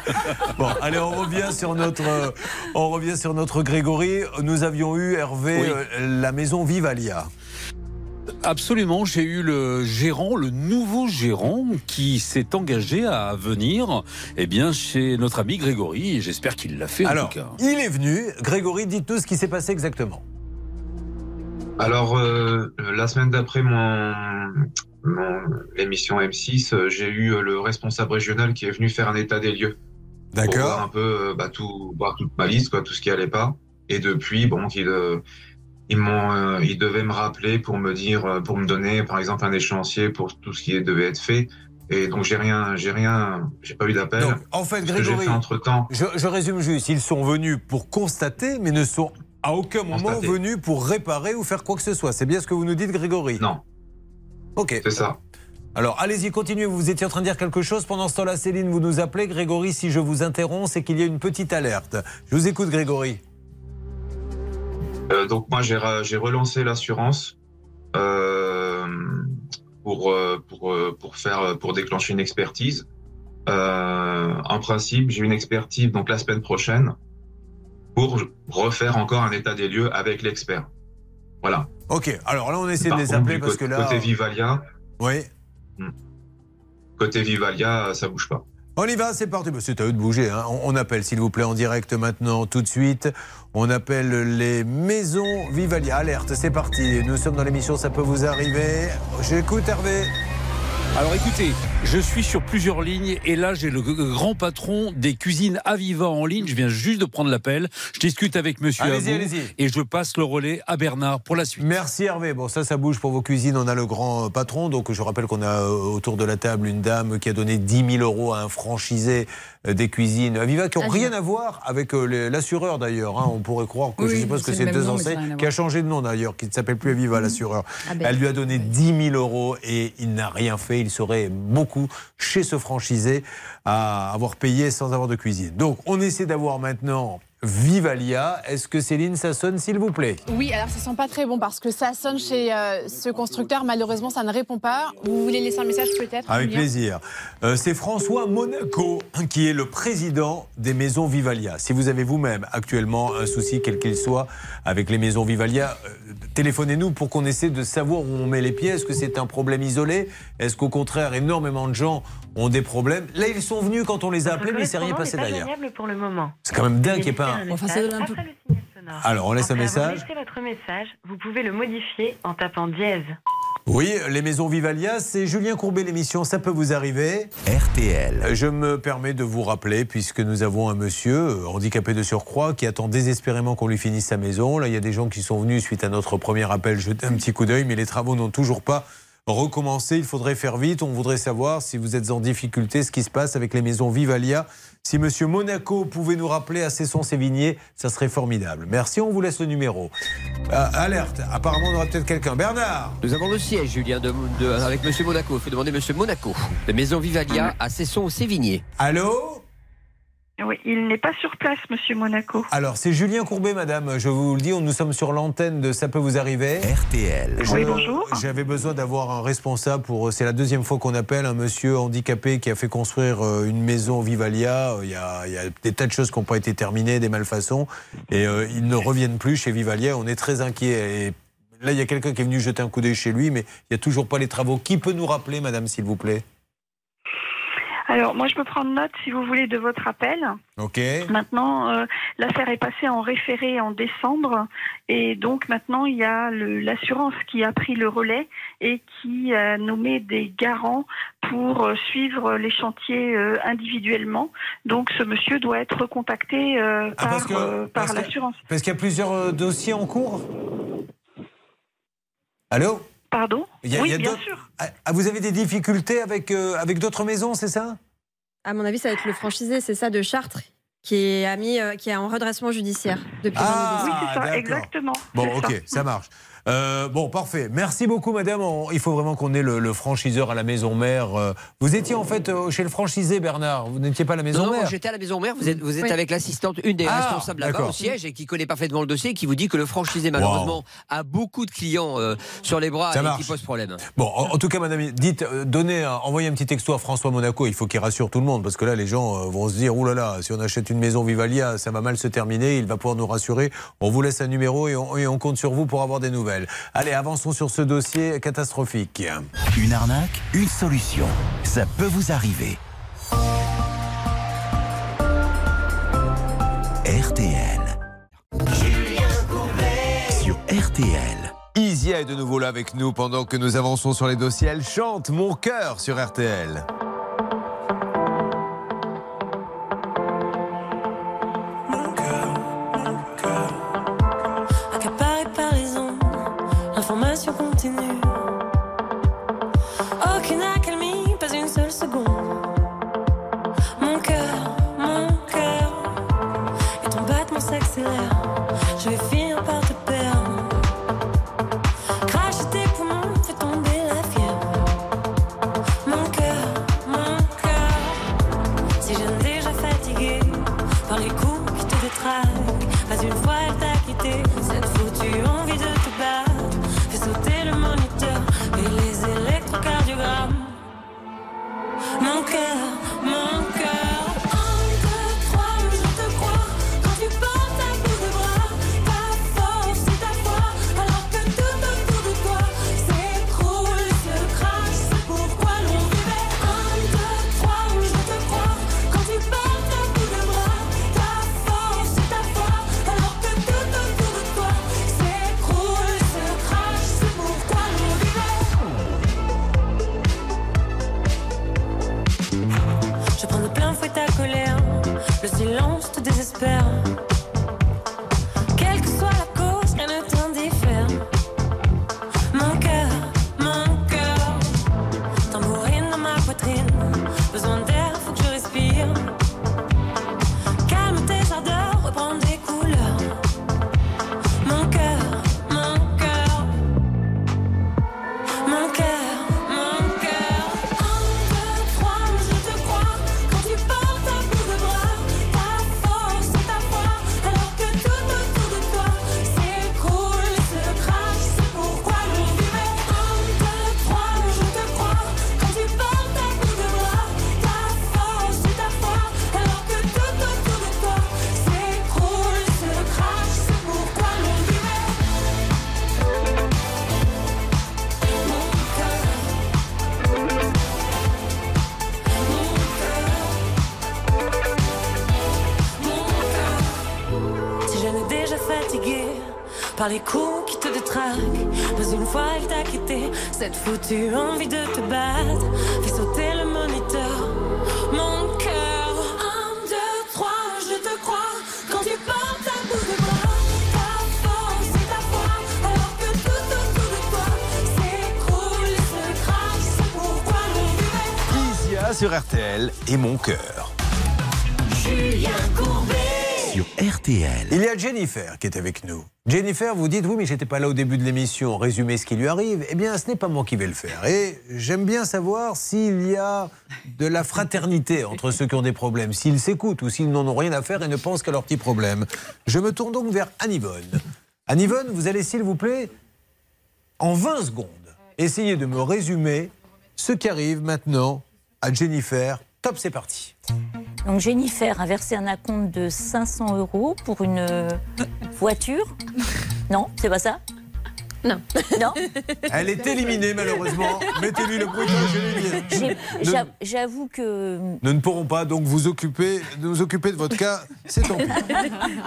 Bon, allez, on revient sur notre, euh, on revient sur notre Grégory. Nous avions eu Hervé Oui. euh, la maison Vivalia. Absolument, j'ai eu le gérant, le nouveau gérant, qui s'est engagé à venir eh bien, chez notre ami Grégory, j'espère qu'il l'a fait en Alors, tout cas. il est venu. Grégory, dites-nous ce qui s'est passé exactement. Alors, euh, la semaine d'après mon, mon émission M6, euh, j'ai eu le responsable régional qui est venu faire un état des lieux. D'accord. Pour voir un peu, euh, bah, tout, voir toute ma liste, quoi, tout ce qui allait pas. Et depuis, bon, euh, ils m'ont, euh, ils devaient me rappeler pour me dire, pour me donner, par exemple, un échéancier pour tout ce qui devait être fait. Et donc, j'ai rien, j'ai rien, j'ai pas eu d'appel. Donc, en fait, Grégory, fait entre temps. je, je résume juste. Ils sont venus pour constater, mais ne sont à aucun moment venus pour réparer ou faire quoi que ce soit. C'est bien ce que vous nous dites, Grégory? Non. Ok. C'est ça. Alors, allez-y, continuez. Vous étiez en train de dire quelque chose. Pendant ce temps-là, Céline, vous nous appelez. Grégory, si je vous interromps, c'est qu'il y a une petite alerte. Je vous écoute, Grégory. Euh, donc moi j'ai re- j'ai relancé l'assurance euh, pour euh, pour pour faire pour déclencher une expertise. Euh, en principe, j'ai une expertise donc la semaine prochaine pour refaire encore un état des lieux avec l'expert. Voilà. Ok. Alors là, on essaie Par de les contre, appeler parce que là. côté Vivalia. Oui. Côté Vivalia, ça bouge pas. On y va, c'est parti. Bah, C'est à eux de bouger. hein. On appelle, s'il vous plaît, en direct maintenant, tout de suite. On appelle les maisons Vivalia. Alerte, c'est parti. Nous sommes dans l'émission, ça peut vous arriver. J'écoute Hervé. Alors écoutez, je suis sur plusieurs lignes et là j'ai le grand patron des cuisines Aviva en ligne. Je viens juste de prendre l'appel. Je discute avec Monsieur Allez-y, Abou allez-y. et je passe le relais à Bernard pour la suite. Merci Hervé. Bon, ça, ça bouge pour vos cuisines. On a le grand euh, patron. Donc, je rappelle qu'on a euh, autour de la table une dame qui a donné 10 000 euros à un franchisé des cuisines Aviva qui n'ont rien à voir avec euh, l'assureur d'ailleurs. hein. On pourrait croire que je suppose que c'est deux enseignes qui a changé de nom d'ailleurs, qui ne s'appelle plus Aviva l'assureur. Ah ben. Elle lui a donné 10 000 euros et il n'a rien fait. Il serait beaucoup chez ce franchisé à avoir payé sans avoir de cuisine. Donc, on essaie d'avoir maintenant Vivalia. Est-ce que Céline, ça sonne s'il vous plaît? Oui, alors ça sent pas très bon parce que ça sonne chez euh, ce constructeur. Malheureusement, ça ne répond pas. Vous voulez laisser un message peut-être Avec plaisir. Euh, c'est François Monaco qui est le président des maisons Vivalia. Si vous avez vous-même actuellement un souci, quel qu'il soit, avec les maisons Vivalia, euh, téléphonez-nous pour qu'on essaie de savoir où on met les pieds. Est-ce que c'est un problème isolé? Est-ce qu'au contraire, énormément de gens ont des problèmes Là, ils sont venus quand on les a appelés, mais il s'est rien passé d'ailleurs. joignable pour le moment. C'est quand même dingue qu'il n'y ait pas un... Enfin, ça donne un peu. Après le signal sonore. Alors, on laisse un message. votre message, vous pouvez le modifier en tapant dièse. Oui, les maisons Vivalia, c'est Julien Courbet l'émission, ça peut vous arriver. RTL. Je me permets de vous rappeler, puisque nous avons un monsieur euh, handicapé de surcroît qui attend désespérément qu'on lui finisse sa maison. Là, il y a des gens qui sont venus suite à notre premier appel jeter un petit coup d'œil, mais les travaux n'ont toujours pas recommencé. Il faudrait faire vite. On voudrait savoir si vous êtes en difficulté, ce qui se passe avec les maisons Vivalia. Si monsieur Monaco pouvait nous rappeler à Cesson-Sévigné, ça serait formidable. Merci, on vous laisse le numéro. Euh, alerte, apparemment on aura peut-être quelqu'un. Bernard Nous avons le siège, Julien, de, de- avec Monsieur Monaco. Il faut demander Monsieur Monaco. La maison Vivalia à Cesson au Sévigné. Allô Oui, il n'est pas sur place, Monsieur Monaco. Alors, c'est Julien Courbet, madame. Je vous le dis, nous sommes sur l'antenne de Ça peut vous arriver. RTL. Oui, bonjour. J'avais besoin d'avoir un responsable pour. C'est la deuxième fois qu'on appelle un monsieur handicapé qui a fait construire euh, une maison au Vivalia. Euh, Il y a, il y a des tas de choses qui n'ont pas été terminées, des malfaçons. Et euh, ils ne reviennent plus chez Vivalia. On est très inquiets. Et là, il y a quelqu'un qui est venu jeter un coup d'œil chez lui, mais il n'y a toujours pas les travaux. Qui peut nous rappeler, madame, s'il vous plaît? Alors, moi, je peux prendre note, si vous voulez, de votre appel. Ok. Maintenant, euh, l'affaire est passée en référé en décembre et donc maintenant il y a l'assurance qui a pris le relais et qui a nommé des garants pour euh, suivre les chantiers euh, individuellement. Donc ce monsieur doit être contacté Ah, par, l'assurance. Parce qu'il y a plusieurs dossiers en cours? Allô? Pardon Il y a- Oui, il y a bien sûr. Ah, vous avez des difficultés avec, euh, avec d'autres maisons, c'est ça? À mon avis, ça va être le franchisé, c'est ça, de Chartres, qui, a mis, euh, qui est en redressement judiciaire depuis Ah. Oui, c'est ça, d'accord. exactement. Bon, c'est ok, ça, marche. Euh, bon, parfait. Merci beaucoup, madame. On- il faut vraiment qu'on ait le, le franchiseur à la maison mère. Euh, Vous étiez en fait euh, chez le franchisé, Bernard. Vous n'étiez pas à la maison non, non, mère moi, j'étais à la maison mère. Vous êtes, vous êtes Oui. avec l'assistante, une des Ah, responsables là-bas au siège et qui connaît parfaitement le dossier, qui vous dit que le franchisé, malheureusement, a beaucoup de clients euh, sur les bras Ça et marche. qui pose problème. Bon, en, en tout cas, madame, dites, donnez, un- envoyez un petit texto à François Monaco. Il faut qu'il rassure tout le monde parce que là, les gens vont se dire, oulala, là là, si on achète une maison Vivalia, ça va mal se terminer. Il va pouvoir nous rassurer. On vous laisse un numéro et on, et on compte sur vous pour avoir des nouvelles. Allez, avançons sur ce dossier catastrophique. Une arnaque, une solution. Ça peut vous arriver. RTL. Sur RTL. Isia est de nouveau là avec nous pendant que nous avançons sur les dossiers. Elle chante Mon cœur sur RTL. Par les coups qui te détraquent, pas une fois elle t'a quitté, cette foutue envie de te battre, fais sauter le moniteur, mon cœur. Un, deux, trois, je te crois, quand tu portes à bout de bras, ta force et ta foi, alors que tout autour de toi s'écroule se crache, c'est pourquoi vivait. Isia sur RTL et Mon cœur. Julien Courbet. RTL. Il y a Jennifer qui est avec nous. Jennifer, vous dites oui, mais j'étais pas là au début de l'émission. Résumer ce qui lui arrive. Eh bien, ce n'est pas moi qui vais le faire. Et j'aime bien savoir s'il y a de la fraternité entre ceux qui ont des problèmes, s'ils s'écoutent ou s'ils n'en ont rien à faire et ne pensent qu'à leurs petits problèmes. Je me tourne donc vers Anne-Yvonne. Anne-Yvonne, vous allez, s'il vous plaît, en 20 secondes, essayer de me résumer ce qui arrive maintenant à Jennifer. Top, c'est parti. Donc Jennifer a versé un acompte de 500 euros pour une euh, voiture. Non, c'est pas ça? Non. Non Elle est éliminée, malheureusement. Mettez-lui le bruit je lui dis. J'ai- Ne- j'a- J'avoue que Nous ne pourrons pas donc vous occuper, nous occuper de votre cas, c'est tant pis.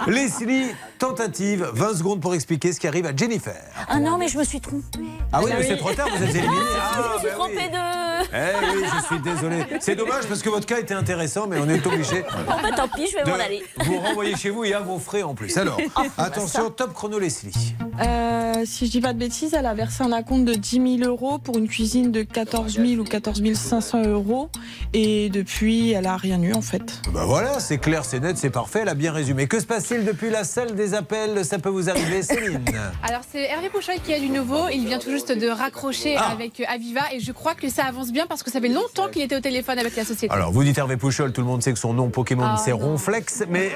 Leslie, tentative, 20 secondes pour expliquer ce qui arrive à Jennifer. ah non mais je me suis trompée. Ah oui, mais c'est trop tard, vous êtes éliminée. Ah, je me suis ben trompée de. Eh oui, je suis désolé. C'est dommage parce que votre cas était intéressant, mais on est obligé Bon bah tant pis, je vais de m'en aller. vous renvoyer chez vous et à vos frais en plus. Alors, Oh, bah attention, top chrono Leslie. Euh, si je dis pas de bêtises, elle a versé un acompte de 10 000 euros pour une cuisine de 14 000 ou 14 500 euros. Et depuis, elle a rien eu en fait. Ben voilà, c'est clair, c'est net, c'est parfait, elle a bien résumé. Que se passe-t-il depuis la salle des appels? Ça peut vous arriver, Céline Alors c'est Hervé Pouchol qui a du nouveau. Il vient tout juste de raccrocher Ah. avec Aviva et je crois que ça avance bien parce que ça fait longtemps qu'il était au téléphone avec la société. Alors, vous dites Hervé Pouchol, tout le monde sait que son nom Pokémon Ah, c'est. Ronflex, mais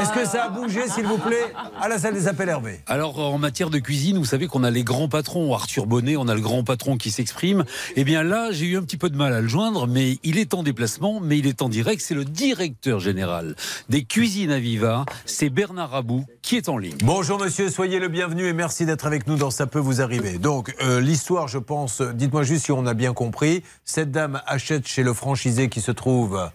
est-ce que ça a bougé, s'il vous plaît, à la salle des appels Hervé? Alors en matière de cuisine, vous savez qu'on a les grands patrons, Arthur Bonnet, on a le grand patron qui s'exprime. Eh bien là, j'ai eu un petit peu de mal à le joindre, mais il est en déplacement, mais il est en direct. C'est le directeur général des cuisines Aviva, c'est Bernard Rabou qui est en ligne. Bonjour monsieur, soyez le bienvenu et merci d'être avec nous dans Ça peut vous arriver. Donc, euh, l'histoire, je pense, dites-moi juste si on a bien compris. Cette dame achète chez le franchisé qui se trouve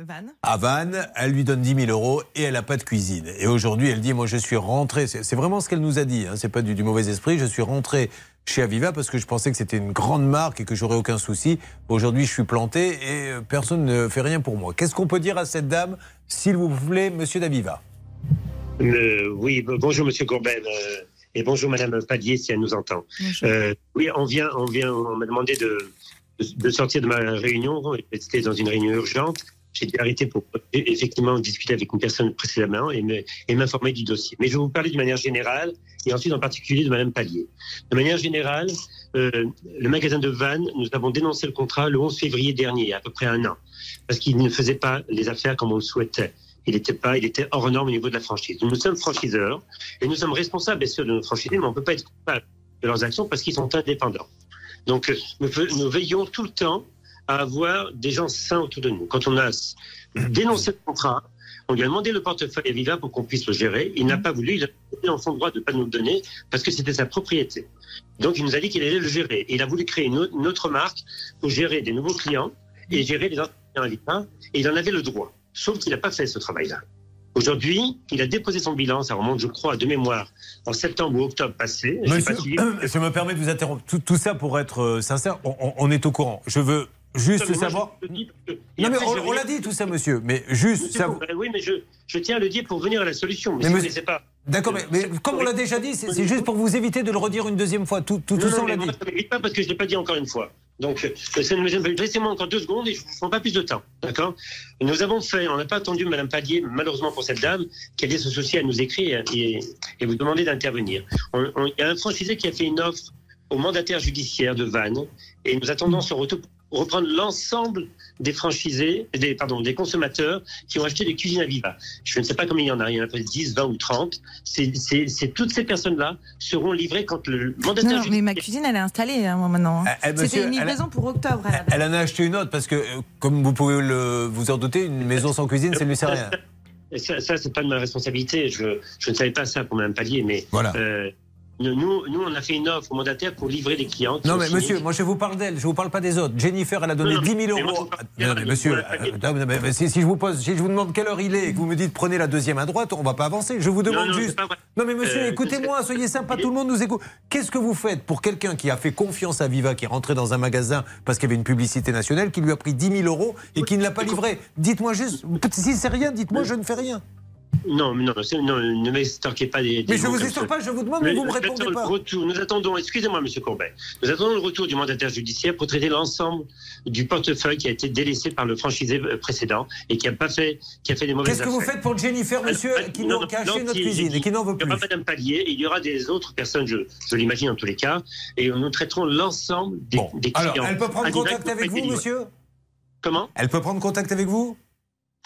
Euh, Van. à Vannes, elle lui donne 10 000 euros et elle n'a pas de cuisine. Et aujourd'hui, elle dit, moi je suis rentrée, c'est vraiment ce qu'elle nous a dit, hein, c'est pas du, du mauvais esprit, je suis rentrée chez Aviva parce que je pensais que c'était une grande marque et que j'aurais aucun souci. Aujourd'hui, je suis planté et euh, personne ne fait rien pour moi. Qu'est-ce qu'on peut dire à cette dame, s'il vous plaît, monsieur d'Aviva? Euh, oui, bonjour Monsieur Courben euh, et bonjour Madame Padier si elle nous entend. Euh, oui, on vient, on vient, on m'a demandé de, de, de sortir de ma réunion. J'étais dans une réunion urgente. J'ai dû arrêter pour effectivement discuter avec une personne précédemment et me- et m'informer du dossier. Mais je vais vous parler de manière générale et ensuite en particulier de Madame Palier. De manière générale, euh, le magasin de Vannes, nous avons dénoncé le contrat le 11 février dernier, à peu près un an, parce qu'il ne faisait pas les affaires comme on le souhaitait. Il était pas, il était hors norme au niveau de la franchise. Nous sommes franchiseurs et nous sommes responsables bien sûr de nos franchisés, mais on peut pas être coupable de leurs actions parce qu'ils sont indépendants. Donc euh, nous veillons tout le temps à avoir des gens sains autour de nous. Quand on a dénoncé le contrat, on lui a demandé le portefeuille à Viva pour qu'on puisse le gérer. Il n'a pas voulu, il a dans son droit de ne pas nous le donner parce que c'était sa propriété. Donc il nous a dit qu'il allait le gérer. Et il a voulu créer une autre, marque pour gérer des nouveaux clients et gérer les anciens clients à Viva. Et il en avait le droit. Sauf qu'il n'a pas fait ce travail-là. Aujourd'hui, il a déposé son bilan, ça remonte, je crois, de mémoire, en septembre ou octobre passé. Je Monsieur, pas si- je me permets de vous interrompre. Tout, tout ça pour être euh, sincère, on- on est au courant. Je veux juste savoir. Non mais on, l'a dit tout ça, monsieur. Mais juste savoir. Courben, Oui, mais je, je tiens à le dire pour venir à la solution. Mais, Mais si vous monsieur- ne pas. D'accord, mais, mais comme on l'a déjà dit, c'est juste pour vous éviter de le redire une deuxième fois. Tout, tout, tout non, ça, non, on l'a dit. moi, ça ne m'évite pas parce que je ne l'ai pas dit encore une fois. Donc, euh, laissez-moi encore deux secondes et je ne vous prends pas plus de temps. D'accord? Nous avons fait, on n'a pas attendu Madame Padier, malheureusement pour cette dame, qui a dit ce souci à nous écrire et, et vous demander d'intervenir. Il y a un franchisé qui a fait une offre au mandataire judiciaire de Vannes et nous attendons son retour pour reprendre l'ensemble des franchisés, des, pardon, des consommateurs qui ont acheté des cuisines à Viva. Je ne sais pas combien il y en a, il y en a peut-être 10, 20 ou 30. C'est, c'est, c'est toutes ces personnes-là seront livrées quand le mandataire Non, mais ma cuisine, elle est installée hein, moi, maintenant. hein. Eh, eh, C'était une livraison pour octobre. Elle en a acheté une autre parce que, euh, comme vous pouvez le, vous en douter, une maison sans cuisine, ça ne lui sert à rien. Ça, ça c'est pas de ma responsabilité. Je, je ne savais pas ça pour Mme Palier, mais Voilà. euh, nous, nous, on a fait une offre au mandataire pour livrer des clients. Non mais signé. monsieur, moi je vous parle d'elle, je vous parle pas des autres. Jennifer, elle a donné Non, non, 10 000 mais moi, euros. Non, mais monsieur, euh, attends, mais- mais si, si je vous pose, si je vous demande quelle heure il est et que vous me dites prenez la deuxième à droite, on va pas avancer. Je vous demande juste. Non mais monsieur, Euh, écoutez-moi, soyez sympa, tout le monde nous écoute. Qu'est-ce que vous faites pour quelqu'un qui a fait confiance à Viva, qui est rentré dans un magasin parce qu'il y avait une publicité nationale, qui lui a pris 10 000 euros et qui ne l'a pas livré? Dites-moi juste, si c'est rien, dites-moi je ne fais rien. Non, mais non, non, ne m'extorquez pas des. des Mais je mots vous ça. pas, je vous demande, mais vous me répondez pas. le Retour, nous attendons, excusez-moi, Monsieur Courbet, nous attendons le retour du mandataire judiciaire pour traiter l'ensemble du portefeuille qui a été délaissé par le franchisé euh, précédent et qui a pas fait, qui a fait des mauvaises Qu'est-ce que vous faites pour Jennifer, monsieur, Euh, qui nous a caché notre cuisine et qui n'en veut Il y aura plus Madame Pallier, il y aura des autres personnes, je, je l'imagine en tous les cas, et nous traiterons l'ensemble des, des clients. Alors, elle peut prendre contact avec vous, monsieur? Comment? Elle peut prendre contact avec vous?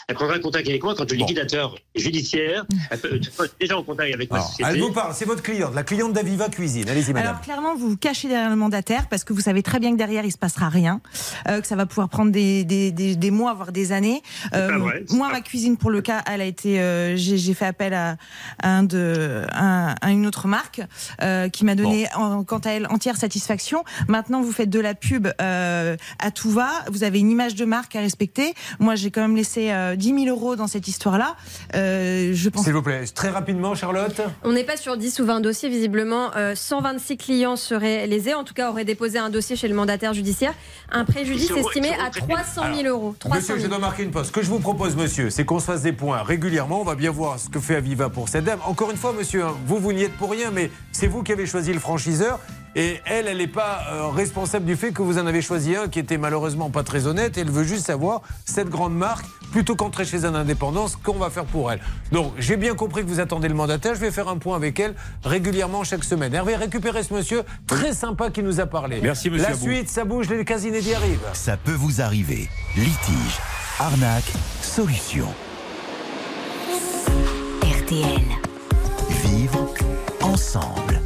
Elle prendra contact avec moi quand le liquidateur judiciaire elle peut, déjà en contact avec ma Alors, société. Elle vous parle, c'est votre cliente, la cliente d'Aviva Cuisine. Allez-y, madame. Alors clairement, vous vous cachez derrière le mandataire parce que vous savez très bien que derrière il se passera rien, euh, que ça va pouvoir prendre des, des, des, des mois voire des années. Euh, vrai, moi, ma cuisine pour le cas, elle a été, euh, j'ai fait appel à, à un de, un- à une autre marque euh, qui m'a donné, en- quant à elle, entière satisfaction. Maintenant, vous faites de la pub euh, à tout va. Vous avez une image de marque à respecter. Moi, j'ai quand même laissé euh, 10 000 euros dans cette histoire-là. Euh, je pense. S'il vous plaît, très rapidement, Charlotte. On n'est pas sur 10 ou 20 dossiers, visiblement. Euh, 126 clients seraient lésés, en tout cas auraient déposé un dossier chez le mandataire judiciaire. Un préjudice estimé à 300 000 euros. 300 Monsieur, 000. je dois marquer une pause. Ce que je vous propose, monsieur, c'est qu'on se fasse des points régulièrement. On va bien voir ce que fait Aviva pour cette dame. Encore une fois, monsieur, hein, vous, vous n'y êtes pour rien, mais c'est vous qui avez choisi le franchiseur. Et elle, elle n'est pas euh, responsable du fait que vous en avez choisi un qui était malheureusement pas très honnête. Elle veut juste savoir, cette grande marque, plutôt qu'entrer chez un indépendant, ce qu'on va faire pour elle. Donc, j'ai bien compris que vous attendez le mandataire. Je vais faire un point avec elle régulièrement chaque semaine. Hervé, récupérez ce monsieur très sympa qui nous a parlé. Merci, monsieur La Abou. suite, ça bouge, les cas inédits arrivent. Ça peut vous arriver. Litige, arnaque, solution. RTL. Vivre ensemble.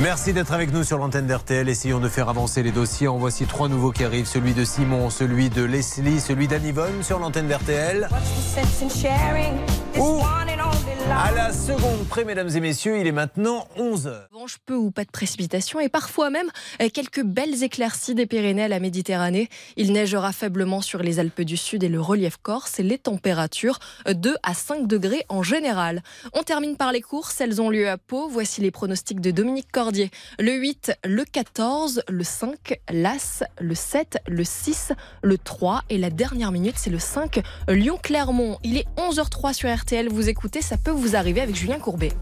Merci d'être avec nous sur l'antenne d'RTL. Essayons de faire avancer les dossiers. En voici trois nouveaux qui arrivent. Celui de Simon, celui de Leslie, celui d'Anne-Yvonne sur l'antenne d'RTL. À la seconde près, mesdames et messieurs, il est maintenant 11h. revanche, peu ou pas de précipitations et parfois même euh, quelques belles éclaircies des Pyrénées à la Méditerranée. Il neigera faiblement sur les Alpes du Sud et le relief corse et les températures euh, 2 à 5 degrés en général. On termine par les courses, elles ont lieu à Pau. Voici les pronostics de Dominique Cordier. Le 8, le 14, le 5, l'As, le 7, le 6, le 3 et la dernière minute, c'est le 5, Lyon-Clermont. Il est 11h03 sur RTL, vous écoutez, ça peut vous arriver avec Julien Courbet.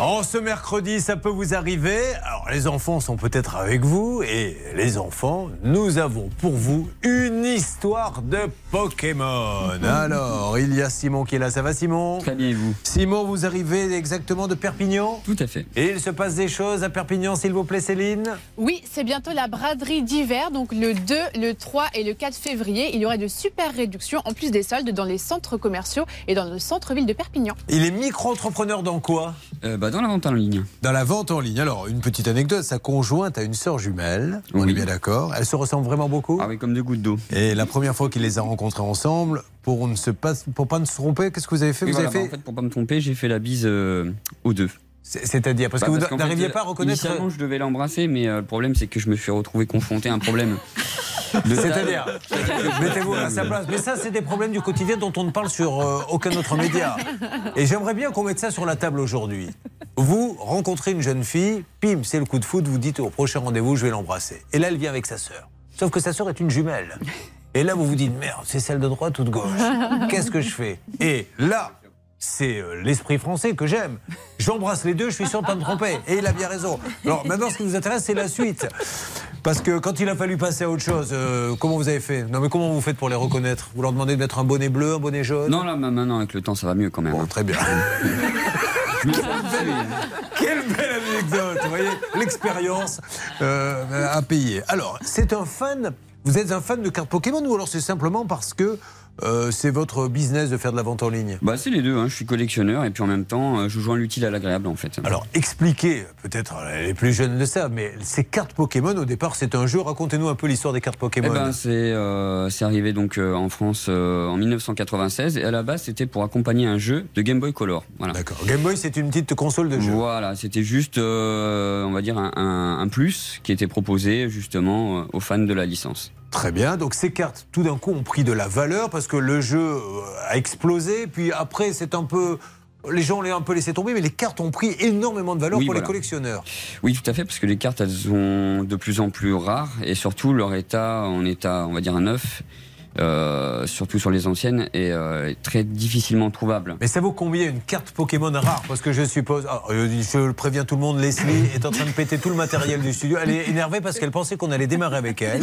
En ce mercredi, ça peut vous arriver. Alors, les enfants sont peut-être avec vous. Et les enfants, nous avons pour vous une histoire de Pokémon. Alors, il y a Simon qui est là. Ça va, Simon? Très bien, et vous? Simon, vous arrivez exactement de Perpignan? Tout à fait. Et il se passe des choses à Perpignan, s'il vous plaît, Céline? Oui, c'est bientôt la braderie d'hiver, donc le 2, le 3 et le 4 février. Il y aurait de super réductions en plus des soldes dans les centres commerciaux et dans le centre-ville de Perpignan. Il est micro-entrepreneur dans quoi? Euh, bah, Dans la vente en ligne. Dans la vente en ligne. Alors, une petite anecdote, sa conjointe a une sœur jumelle, on est bien d'accord. Elles se ressemblent vraiment beaucoup Ah oui, comme deux gouttes d'eau. Et la première fois qu'il les a rencontrées ensemble, pour ne se pas, pour pas ne se tromper, qu'est-ce que vous avez fait? Vous voilà, avez bah, fait en fait, pour pas me tromper, j'ai fait la bise euh, aux deux. C'est- C'est-à-dire parce que vous n'arriviez pas à reconnaître- Initialement, je devais l'embrasser, mais euh, le problème, c'est que je me suis retrouvé confronté à un problème. C'est-à-dire, mettez-vous à sa place. Mais ça, c'est des problèmes du quotidien dont on ne parle sur euh, aucun autre média. Et j'aimerais bien qu'on mette ça sur la table aujourd'hui. Vous rencontrez une jeune fille, pim, c'est le coup de foot, vous dites au prochain rendez-vous, je vais l'embrasser. Et là, elle vient avec sa sœur. Sauf que sa sœur est une jumelle. Et là, vous vous dites, merde, c'est celle de droite ou de gauche? Qu'est-ce que je fais? Et là, c'est euh, l'esprit français que j'aime. J'embrasse les deux, je suis sûr de pas me tromper. Et il a bien raison. Alors maintenant, ce qui nous intéresse, c'est la suite. Parce que quand il a fallu passer à autre chose, euh, comment vous avez fait? Non, mais comment vous faites pour les reconnaître? Vous leur demandez de mettre un bonnet bleu, un bonnet jaune? Non, là, ma- maintenant, avec le temps, ça va mieux quand même. très bien. Quelle belle anecdote, vous voyez, l'expérience euh, à payer. Alors, c'est un fan, vous êtes un fan de cartes Pokémon ou alors c'est simplement parce que euh, c'est votre business de faire de la vente en ligne? Bah, c'est les deux. hein. Je suis collectionneur et puis en même temps, euh, je joins l'utile à l'agréable en fait. Alors, expliquez, peut-être euh, les plus jeunes le savent, mais ces cartes Pokémon, au départ, c'est un jeu. Racontez-nous un peu l'histoire des cartes Eh Pokémon. ben, c'est euh, c'est arrivé donc euh, en France euh, en 1996 et à la base c'était pour accompagner un jeu de Game Boy Color. Voilà. D'accord. Game Boy, c'est une petite console de jeu. Voilà, c'était juste, euh, on va dire un, un- un plus qui était proposé justement aux fans de la licence. Très bien. Donc ces cartes, tout d'un coup, ont pris de la valeur parce que le jeu euh, a explosé. Puis après, c'est un peu les gens l'ont un peu laissé tomber, mais les cartes ont pris énormément de valeur Oui, pour les collectionneurs. Oui, tout à fait, parce que les cartes, elles sont de plus en plus rares et surtout leur état en état, on va dire, neuf, euh, surtout sur les anciennes, est euh, très difficilement trouvable. Mais ça vaut combien une carte Pokémon rare? Parce que je suppose, ah, je préviens tout le monde, Leslie est en train de péter tout le matériel du studio. Elle est énervée parce qu'elle pensait qu'on allait démarrer avec elle.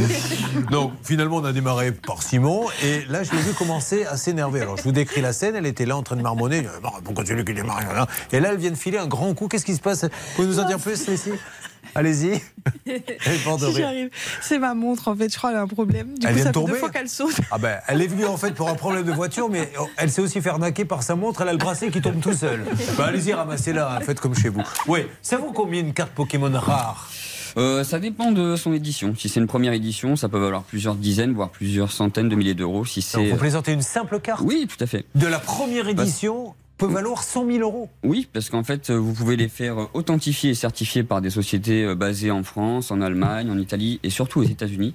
Donc finalement, on a démarré par Simon. Et là, je l'ai vu commencer à s'énerver. Alors je vous décris la scène. Elle était là en train de marmonner. Euh, Pourquoi c'est lui qui démarre voilà. Et là, elle vient de filer un grand coup. Qu'est-ce qui se passe? Vous pouvez nous en dire plus, Leslie? Allez-y. Si j'arrive. C'est ma montre, en fait, je crois, elle a un problème. Du Elle coup, vient ça de fait deux tomber fois qu'elle saute. Ah ben, elle est venue en fait pour un problème de voiture, mais elle s'est aussi fait arnaquer par sa montre. Elle a le bracelet qui tombe tout seul. Bah, allez-y, ramassez-la, faites comme chez vous. Oui, ça vaut combien une carte Pokémon rare? Euh, ça dépend de son édition. Si c'est une première édition, ça peut valoir plusieurs dizaines, voire plusieurs centaines de milliers d'euros. Si c'est Vous présentez une simple carte? Oui, tout à fait. de la première édition peut valoir 100 000 euros. Oui, parce qu'en fait, euh, vous pouvez les faire euh, authentifier et certifier par des sociétés euh, basées en France, en Allemagne, en Italie et surtout aux États-Unis.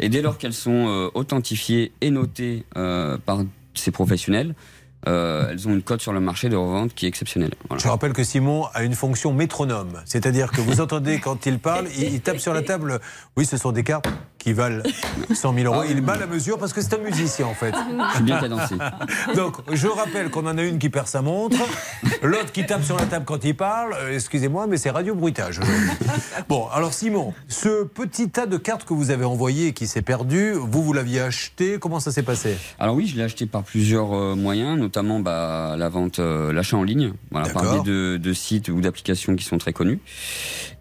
Et dès lors qu'elles sont authentifiées et notées euh, par ces professionnels, euh, elles ont une cote sur le marché de revente qui est exceptionnelle. Voilà. Je rappelle que Simon a une fonction métronome, c'est-à-dire que vous entendez quand il parle, il, il tape sur la table. Oui, ce sont des cartes qui valent 100 000 euros. Il bat la mesure parce que c'est un musicien en fait. Je suis bien cadencé. Donc, je rappelle qu'on en a une qui perd sa montre, l'autre qui tape sur la table quand il parle. Euh, Excusez-moi, mais c'est radio bruitage. Bon, alors Simon, ce petit tas de cartes que vous avez envoyé et qui s'est perdu, vous, vous l'aviez acheté, comment ça s'est passé? Alors oui, je l'ai acheté par plusieurs euh, moyens, notamment bah, la vente, euh, l'achat en ligne, voilà, par D'accord. biais de, de sites ou d'applications qui sont très connus.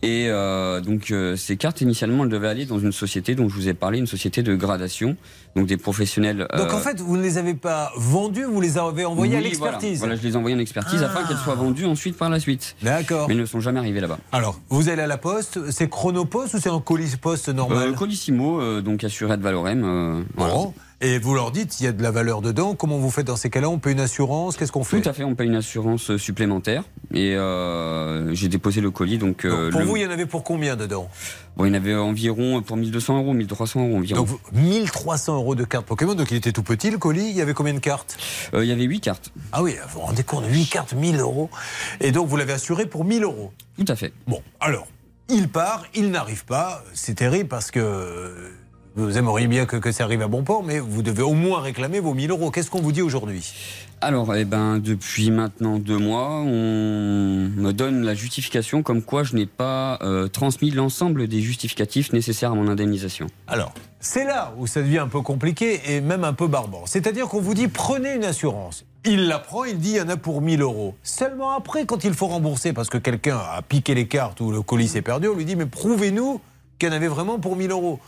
Et euh, donc euh, ces cartes initialement, elles devaient aller dans une société dont je vous ai parlé, une société de gradation, donc des professionnels. Donc euh, en fait, vous ne les avez pas vendus, vous les avez envoyés à oui, l'expertise. Voilà, voilà, je les ai envoyés en expertise afin Ah. qu'elles soient vendues ensuite par la suite. D'accord. Mais elles ne sont jamais arrivées là-bas. Alors, vous allez à la poste, c'est chronopost ou c'est un colis poste normal? Euh, Colissimo, euh, donc assuré de Valorem. euh, voilà. Bon. Et vous leur dites, il y a de la valeur dedans. Comment vous faites dans ces cas-là? On paie une assurance? Qu'est-ce qu'on fait? Tout à fait, on paye une assurance euh, supplémentaire. Et euh, j'ai déposé le colis. Donc, euh, Pour le- vous, il y en avait pour combien dedans? Bon, il y en avait environ pour 1200 euros, 1300 euros environ. Donc, vous- 1300 euros de cartes Pokémon. Donc, il était tout petit, le colis. Il y avait combien de cartes? Euh, il y avait 8 cartes. Ah oui, vous vous rendez compte, 8 cartes, 1000 euros. Et donc, vous l'avez assuré pour 1000 euros. Tout à fait. Bon, alors, il part, il n'arrive pas. C'est terrible parce que vous aimeriez bien que, que ça arrive à bon port, mais vous devez au moins réclamer vos 1000 euros. Qu'est-ce qu'on vous dit aujourd'hui? Alors, eh ben, depuis maintenant deux mois, on me donne la justification comme quoi je n'ai pas euh, transmis l'ensemble des justificatifs nécessaires à mon indemnisation. Alors, c'est là où ça devient un peu compliqué et même un peu barbare. C'est-à-dire qu'on vous dit prenez une assurance. Il la prend, il dit il y en a pour 1000 euros. Seulement après, quand il faut rembourser parce que quelqu'un a piqué les cartes ou le colis s'est perdu, on lui dit mais prouvez-nous qu'il y en avait vraiment pour 1000 euros.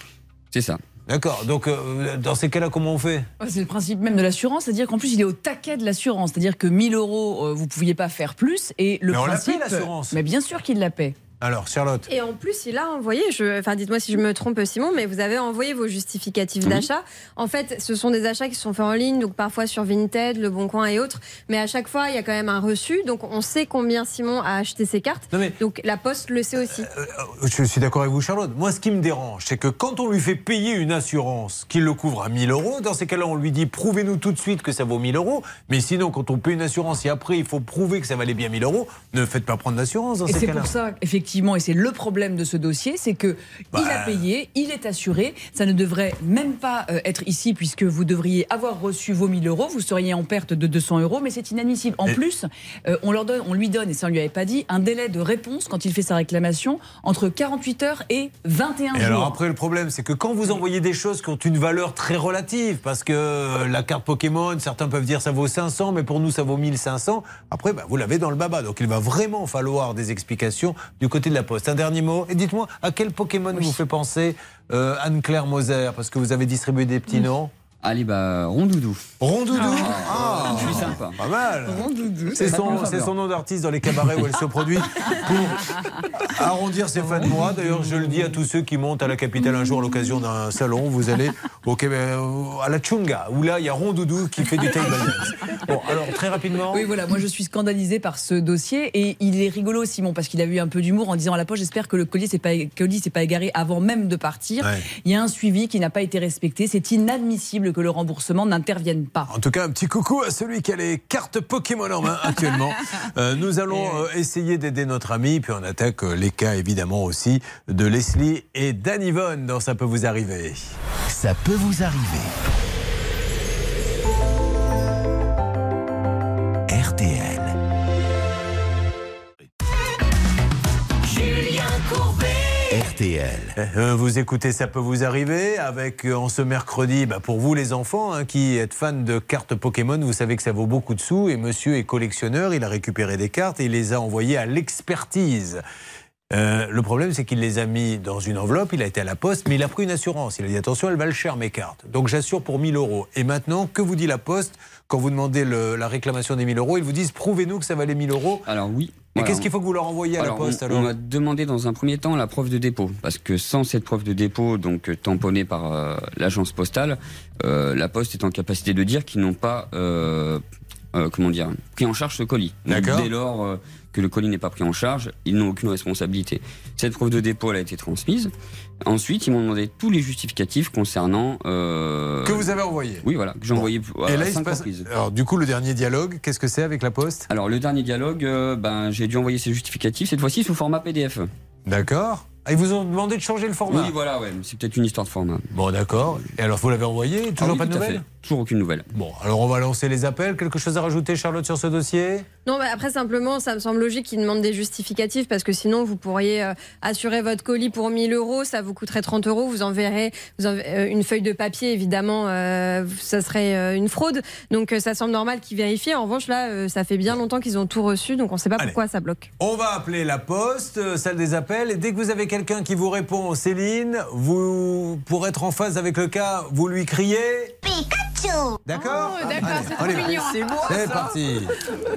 C'est ça. D'accord. Donc, euh, dans ces cas-là, comment on fait? C'est le principe même de l'assurance, c'est-à-dire qu'en plus il est au taquet de l'assurance, c'est-à-dire que 1000 euros, euh, vous ne pouviez pas faire plus, et le Mais on la principe. paie, l'assurance. Mais bien sûr qu'il la paie. Alors, Charlotte Et en plus, il a envoyé, je, enfin dites-moi si je me trompe Simon, mais vous avez envoyé vos justificatifs d'achat. En fait, ce sont des achats qui sont faits en ligne, donc parfois sur Vinted, Le Bon Coin et autres. Mais à chaque fois, il y a quand même un reçu, donc on sait combien Simon a acheté ses cartes. Non, mais- Donc la Poste le sait aussi. Je suis d'accord avec vous, Charlotte. Moi, ce qui me dérange, c'est que quand on lui fait payer une assurance qui le couvre à 1000 euros, dans ces cas-là, on lui dit prouvez-nous tout de suite que ça vaut 1000 euros. Mais sinon, quand on paie une assurance et après, il faut prouver que ça valait bien 1000 euros, ne faites pas prendre d'assurance dans Et ces c'est cas-là. pour ça, effectivement, et c'est le problème de ce dossier, c'est que il Bah. a payé, il est assuré, ça ne devrait même pas euh, être ici puisque vous devriez avoir reçu vos 1000 euros, vous seriez en perte de 200 euros, mais c'est inadmissible. En Et- plus, euh, on leur donne, on lui donne, et ça on lui avait pas dit, un délai de réponse quand il fait sa réclamation entre 48 heures et 21 Et jours. alors après, le problème, c'est que quand vous envoyez des choses qui ont une valeur très relative, parce que euh, la carte Pokémon, certains peuvent dire ça vaut 500, mais pour nous ça vaut 1500, après, bah, vous l'avez dans le baba. Donc il va vraiment falloir des explications du côté de la Poste. Un dernier mot, et dites-moi, à quel Pokémon vous fait penser euh, Anne-Claire Moser, parce que vous avez distribué des petits noms Allez, bah, Rondoudou. Rondoudou Ah, je suis sympa. Pas mal C'est Ça son, fait c'est son nom d'artiste dans les cabarets où elle se produit pour arrondir ses fins de mois. D'ailleurs, je le dis à tous ceux qui montent à la capitale un jour à l'occasion d'un salon. Vous allez au Québec, euh, à la Chunga, où là, il y a Rondoudou qui fait du table dance. Bon, alors, très rapidement. Oui, voilà, moi je suis scandalisée par ce dossier et il est rigolo, Simon, parce qu'il a eu un peu d'humour en disant à la poche J'espère que le collier s'est pas, pas égaré avant même de partir. Ouais. Il y a un suivi qui n'a pas été respecté. C'est inadmissible possible que le remboursement n'intervienne pas. En tout cas, un petit coucou à celui qui a les cartes Pokémon en main actuellement. Euh, nous allons euh, essayer d'aider notre ami, puis on attaque euh, les cas évidemment aussi de Leslie et d'Anne-Yvonne dans Ça peut vous arriver. Ça peut vous arriver. RTL. Euh, Vous écoutez, ça peut vous arriver avec euh, en ce mercredi, bah, pour vous les enfants hein, qui êtes fans de cartes Pokémon, vous savez que ça vaut beaucoup de sous et monsieur est collectionneur, il a récupéré des cartes et il les a envoyées à l'expertise. Euh, le problème, c'est qu'il les a mis dans une enveloppe, il a été à la poste, mais il a pris une assurance. Il a dit attention, elles valent cher mes cartes. Donc j'assure pour 1000 euros. Et maintenant, que vous dit la poste? Quand vous demandez le- la réclamation des 1000 euros Ils vous disent prouvez-nous que ça valait 1000 euros. Alors oui. Mais Voilà. qu'est-ce qu'il faut que vous leur envoyiez à Alors, la poste on, alors on a demandé dans un premier temps la preuve de dépôt, parce que sans cette preuve de dépôt, donc euh, tamponnée par euh, l'agence postale, euh, la poste est en capacité de dire qu'ils n'ont pas, euh, comment dire, pris en charge ce colis. D'accord. Dès lors que le colis n'est pas pris en charge, ils n'ont aucune responsabilité. Cette preuve de dépôt elle a été transmise. Ensuite, ils m'ont demandé tous les justificatifs concernant euh, Que vous avez envoyé Oui, voilà, que j'ai Bon. envoyé à Et là, il se cinq passe. reprises. Alors, du coup, le dernier dialogue, qu'est-ce que c'est avec la poste? Alors, le dernier dialogue, euh, ben, j'ai dû envoyer ces justificatifs, cette fois-ci sous format PDF. D'accord. Ah, ils vous ont demandé de changer le format Oui, voilà, ouais, c'est peut-être une histoire de format. Bon, d'accord. Et alors, vous l'avez envoyé? Toujours Ah oui, pas de nouvelles? Toujours aucune nouvelle. Bon, alors on va lancer les appels. Quelque chose à rajouter, Charlotte, sur ce dossier? Non, mais après, simplement, ça me semble logique qu'ils demandent des justificatifs parce que sinon, vous pourriez euh, assurer votre colis pour 1000 euros, ça vous coûterait 30 euros, vous enverrez vous euh, une feuille de papier, évidemment, euh, ça serait euh, une fraude. Donc, euh, ça semble normal qu'ils vérifient. En revanche, là, euh, ça fait bien longtemps qu'ils ont tout reçu, donc on ne sait pas Allez. pourquoi ça bloque. On va appeler la poste, euh, salle des appels, et dès que vous avez quelqu'un qui vous répond, Céline, vous, pour être en phase avec le cas, vous lui criez Pikachu D'accord Oh, d'accord, c'est mignon. C'est moi, C'est ça. parti.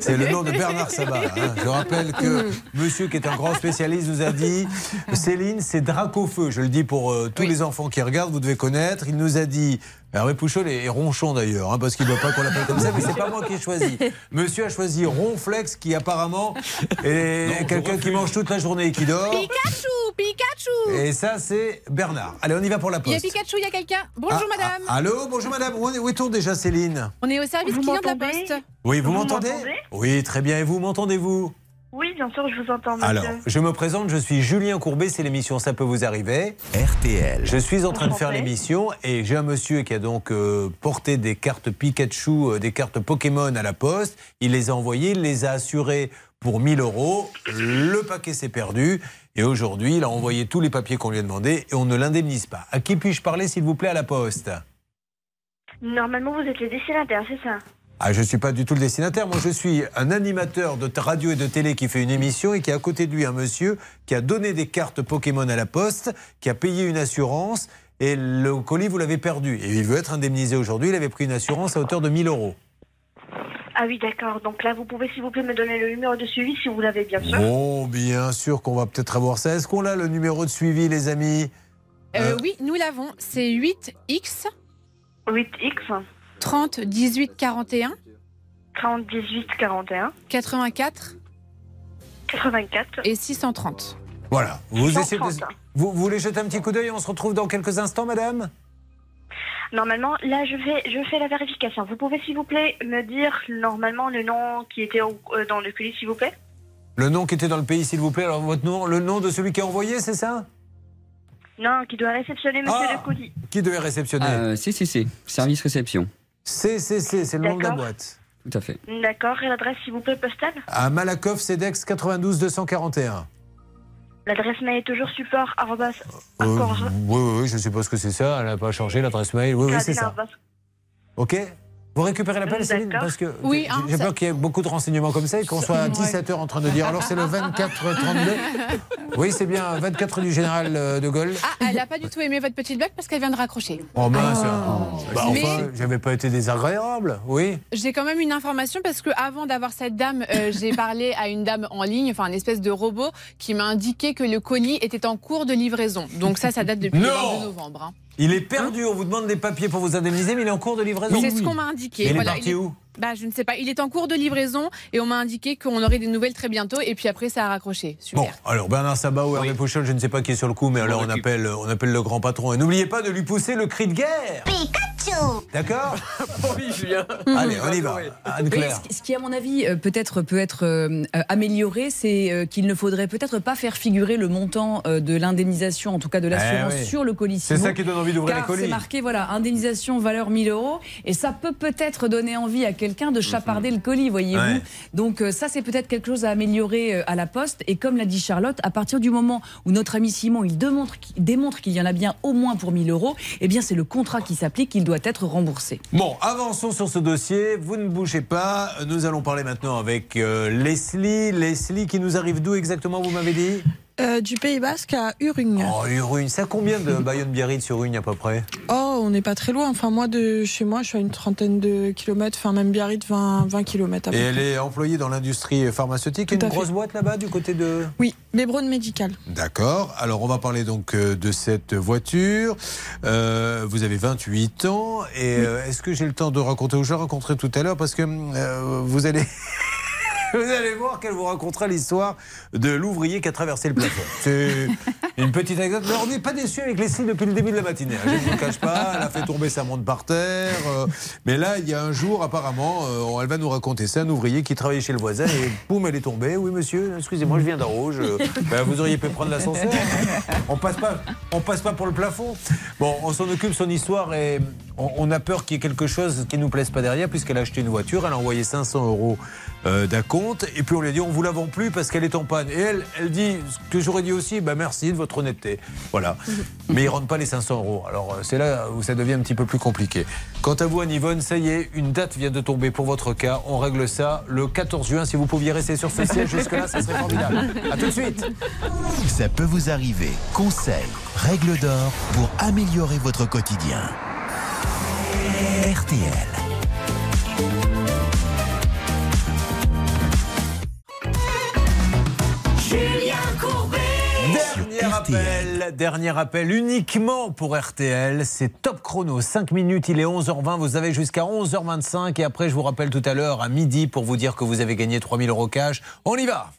C'est le nom de Bernard Sabat. hein. Je rappelle que monsieur, qui est un grand spécialiste, nous a dit Céline, c'est Dracofeu. Je le dis pour euh, tous les enfants qui regardent, vous devez connaître. Il nous a dit. Hervé Pouchol est est ronchon d'ailleurs, hein, parce qu'il ne veut pas qu'on l'appelle comme ça, mais c'est pas moi qui ai choisi. Monsieur a choisi Ronflex, qui apparemment est quelqu'un qui mange toute la journée et qui dort. Pikachu, Pikachu Et ça, c'est Bernard. Allez, on y va pour la Il y a poste. Pikachu, il y a quelqu'un. Bonjour Ah, madame. ah, allô, bonjour madame. Où est- où est-on déjà, Céline? On est au service Vous client de la poste. Oui, vous, Vous m'entendez? Oui, très bien. Et vous, m'entendez-vous? Oui, bien sûr, je vous entends, monsieur. Alors, je me présente, je suis Julien Courbet, c'est l'émission Ça peut vous arriver. RTL. Je suis en train de faire l'émission et j'ai un monsieur qui a donc euh, porté des cartes Pikachu, euh, des cartes Pokémon à la poste. Il les a envoyées, il les a assurées pour 1000 euros. Le paquet s'est perdu et aujourd'hui, il a envoyé tous les papiers qu'on lui a demandé et on ne l'indemnise pas. À qui puis-je parler, s'il vous plaît, à la poste? Normalement, vous êtes les destinataires, c'est ça? Ah, je ne suis pas du tout le destinataire. Moi, je suis un animateur de radio et de télé qui fait une émission et qui a à côté de lui un monsieur qui a donné des cartes Pokémon à la poste, qui a payé une assurance et le colis, vous l'avez perdu. Et il veut être indemnisé aujourd'hui. Il avait pris une assurance à hauteur de 1000 euros. Ah oui, d'accord. Donc là, vous pouvez, s'il vous plaît, me donner le numéro de suivi si vous l'avez bien sûr. Bon, bien sûr qu'on va peut-être avoir ça. Est-ce qu'on a le numéro de suivi, les amis? Euh, oui, nous l'avons. C'est 8X 8X 30 18 41 30 18 41 84 84 et 630. Voilà. Vous, essayez de- 130. vous, vous voulez jeter un petit coup d'œil On se retrouve dans quelques instants, madame? Normalement, là, je vais, je fais la vérification. Vous pouvez, s'il vous plaît, me dire normalement le nom qui était au- euh, dans le colis, s'il vous plaît? Le nom qui était dans le pays, s'il vous plaît. Alors, votre nom, le nom de celui qui a envoyé, c'est ça? Non, qui doit réceptionner Monsieur Ah. le colis. Qui devait réceptionner? Euh, CCC, service réception. CCC, c'est le nom de la D'accord. boîte. Tout à fait. D'accord. Et l'adresse, s'il vous plaît, postale À Malakoff, CEDEX 92 241. L'adresse mail est toujours support arrobas Euh, oui, oui, oui, je suppose que c'est ça. Elle n'a pas changé l'adresse mail. Oui, oui, c'est ça. Arrobas. OK Vous récupérez l'appel, Céline. Parce que Oui, j'ai- hein, j'ai peur qu'il y ait beaucoup de renseignements comme ça et qu'on soit à 17h en train de dire alors c'est le 24-32. Oui, c'est bien, 24 du général euh, de Gaulle. Ah, elle n'a pas du tout aimé votre petite blague parce qu'elle vient de raccrocher. Oh mince Bah, Mais- Enfin, j'avais pas été désagréable, oui. J'ai quand même une information parce que avant d'avoir cette dame, euh, j'ai parlé à une dame en ligne, enfin un espèce de robot, qui m'a indiqué que le colis était en cours de livraison. Donc ça, ça date depuis le Non 22 novembre. hein. Il est perdu, on vous demande des papiers pour vous indemniser, mais il est en cours de livraison. C'est ce qu'on m'a indiqué. Mais il est Voilà, parti il est- où? Bah, je ne sais pas. Il est en cours de livraison et on m'a indiqué qu'on aurait des nouvelles très bientôt. Et puis après, ça a raccroché. Super. Bon, alors Bernard Sabat ou Hervé Pouchol, je ne sais pas qui est sur le coup, mais alors on appelle, on appelle le grand patron. Et n'oubliez pas de lui pousser le cri de guerre. chouchou. D'accord Oui, Julien. Allez, on y va. Oui, Anne-Claire. ce, ce qui, à mon avis, euh, peut-être peut être euh, euh, amélioré, c'est euh, qu'il ne faudrait peut-être pas faire figurer le montant de l'indemnisation, en tout cas de l'assurance, Eh oui. sur le colissimo. C'est ça qui donne envie d'ouvrir les colis. C'est marqué, voilà, indemnisation valeur 1000 euros, et ça peut peut-être donner envie à quelqu'un de chaparder le colis, voyez-vous. Ouais. Donc euh, ça, c'est peut-être quelque chose à améliorer euh, à la poste. Et comme l'a dit Charlotte, à partir du moment où notre ami Simon, il démontre, qu'il- démontre qu'il y en a bien au moins pour 1000 euros, eh bien c'est le contrat qui s'applique, qu'il doit être remboursé. Bon, avançons sur ce dossier. Vous ne bougez pas. Nous allons parler maintenant avec euh, Leslie. Leslie, qui nous arrive d'où exactement, vous m'avez dit? Euh, du Pays Basque à Urugne. Oh, Urugne. C'est à combien de Bayonne-Biarritz sur Urugne à peu près? Oh, on n'est pas très loin. Enfin, moi, de chez moi, je suis à une trentaine de kilomètres. Enfin, même Biarritz, 20, 20 kilomètres. à Et peu elle près. est employée dans l'industrie pharmaceutique. Tout une fait. grosse boîte là-bas du côté de. Oui, Lébron Médical. D'accord. Alors, on va parler donc euh, de cette voiture. Euh, vous avez 28 ans. Et euh, est-ce que j'ai le temps de raconter ou je l'ai rencontré tout à l'heure Parce que vous allez. Vous allez voir qu'elle vous racontera l'histoire de l'ouvrier qui a traversé le plafond. C'est une petite anecdote. Mais on n'est pas déçu avec Leslie depuis le début de la matinée. hein. Je ne vous cache pas. Elle a fait tomber sa montre par terre. euh, mais là, il y a un jour, apparemment, euh, elle va nous raconter. C'est un ouvrier qui travaillait chez le voisin et boum, elle est tombée. Oui, monsieur, excusez-moi, je viens haut. je- Ben, vous auriez pu prendre l'ascenseur. On passe pas, on passe pas pour le plafond. Bon, on s'en occupe, son histoire et on, on a peur qu'il y ait quelque chose qui nous plaise pas derrière puisqu'elle a acheté une voiture, elle a envoyé 500 euros euh, d'un compte et puis on lui a dit on vous la vend plus parce qu'elle est en panne. Et elle, elle dit ce que j'aurais dit aussi, bah merci de votre honnêteté. Voilà. Mais ils rendent pas les 500 euros. Alors euh, c'est là où ça devient un petit peu plus compliqué. Quant à vous, Anne-Yvonne, ça y est, une date vient de tomber pour votre cas. On règle ça le 14 juin. Si vous pouviez rester sur ce siège jusque-là, ça serait formidable. À tout de suite. Ça peut vous arriver. Conseils, règles d'or pour améliorer votre quotidien. RTL. Julien Courbet. Dernier appel, dernier appel uniquement pour RTL. C'est top chrono, 5 minutes, il est 11h20. Vous avez jusqu'à 11h25. Et après, je vous rappelle tout à l'heure à midi pour vous dire que vous avez gagné 3000 euros cash. On y va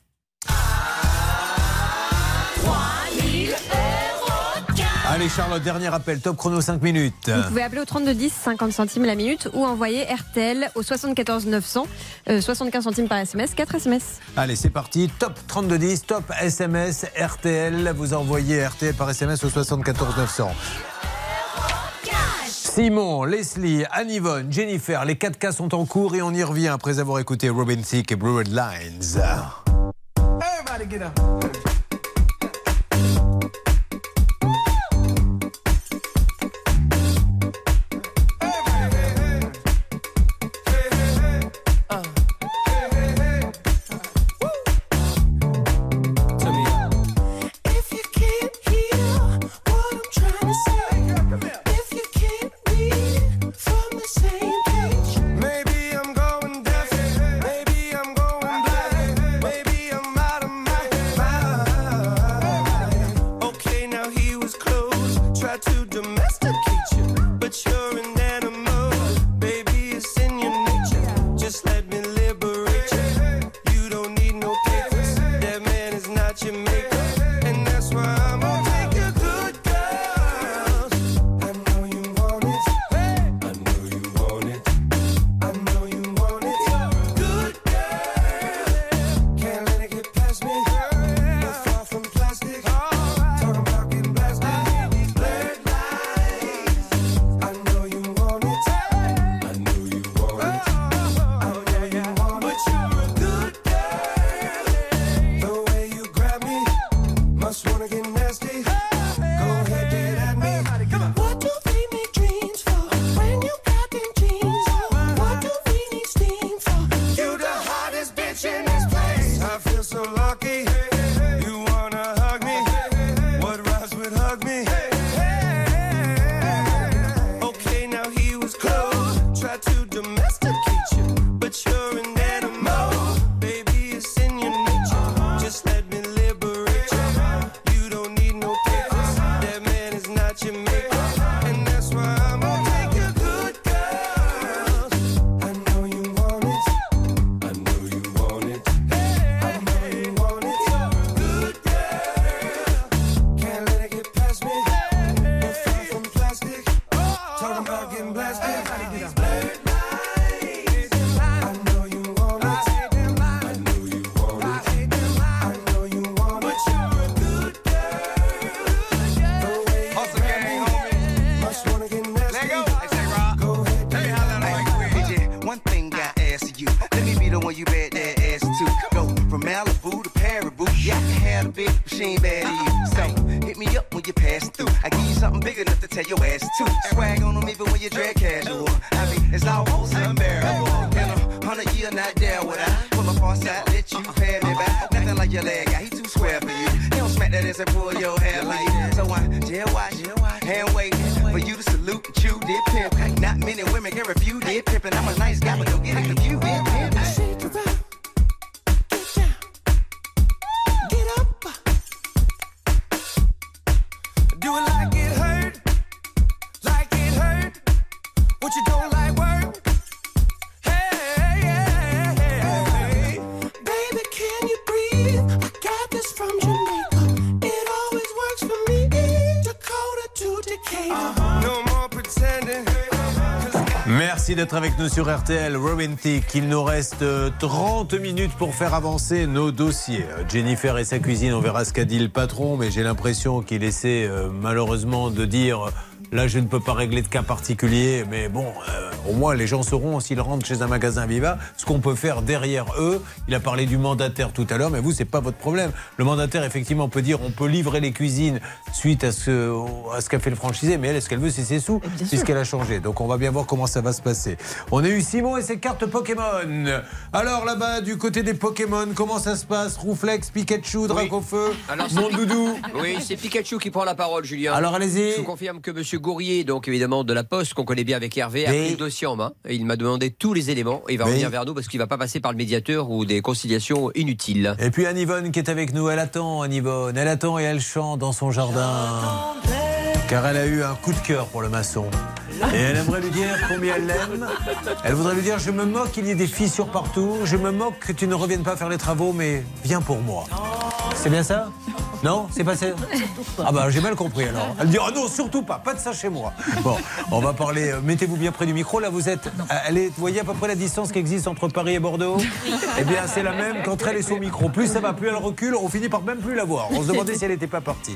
Allez Charlotte, dernier appel, top chrono 5 minutes. Vous pouvez appeler au 3210, 50 centimes la minute, ou envoyer RTL au 74 900, euh, 75 centimes par SMS, 4 SMS. Allez, c'est parti. Top 3210, top SMS RTL. Vous envoyez RTL par SMS au 74 900. Simon, Leslie, Anne-Yvonne, Jennifer, les 4 cas sont en cours et on y revient après avoir écouté Robin Thicke et Blue Red Lines. Everybody get up. Sur RTL Romantic. Il nous reste euh, 30 minutes pour faire avancer nos dossiers. Euh, Jennifer et sa cuisine, on verra ce qu'a dit le patron, mais j'ai l'impression qu'il essaie euh, malheureusement de dire. euh, Là, je ne peux pas régler de cas particulier, mais bon, euh, au moins les gens sauront s'ils rentrent chez un magasin Viva ce qu'on peut faire derrière eux. Il a parlé du mandataire tout à l'heure, mais vous, c'est pas votre problème. Le mandataire, effectivement, peut dire on peut livrer les cuisines suite à ce, à ce qu'a fait le franchisé, mais elle, ce qu'elle veut, c'est ses sous, puisqu'elle a changé. Donc, on va bien voir comment ça va se passer. On a eu Simon et ses cartes Pokémon. Alors là-bas, du côté des Pokémon, comment ça se passe? Rouflex, Pikachu, Dracofeu, c'est Mon Doudou Oui, c'est Pikachu qui prend la parole, Julien. Alors, allez-y. Je vous confirme que Monsieur Gourrier, donc évidemment de la Poste, qu'on connaît bien avec Hervé, a Oui. pris le dossier en main. Et il m'a demandé tous les éléments. Et il va revenir vers nous parce qu'il va pas passer par le médiateur ou des conciliations inutiles. Et puis Anne-Yvonne qui est avec nous, elle attend Anne-Yvonne, elle attend et elle chante dans son jardin. Car elle a eu un coup de cœur pour le maçon. Et elle aimerait lui dire combien elle l'aime. Elle voudrait lui dire Je me moque qu'il y ait des fissures partout. Je me moque que tu ne reviennes pas faire les travaux, mais viens pour moi. C'est bien ça? Non? C'est pas ça? Ah bah j'ai mal compris alors. Elle dit Ah non, surtout pas, pas de ça chez moi. Bon, on va parler. euh, Mettez-vous bien près du micro. Là, vous êtes. euh, Elle est, vous voyez à peu près la distance qui existe entre Paris et Bordeaux? Eh bien, c'est la même qu'entre elle et son micro. Plus ça va, plus elle recule. On finit par même plus la voir. On se demandait si elle n'était pas partie.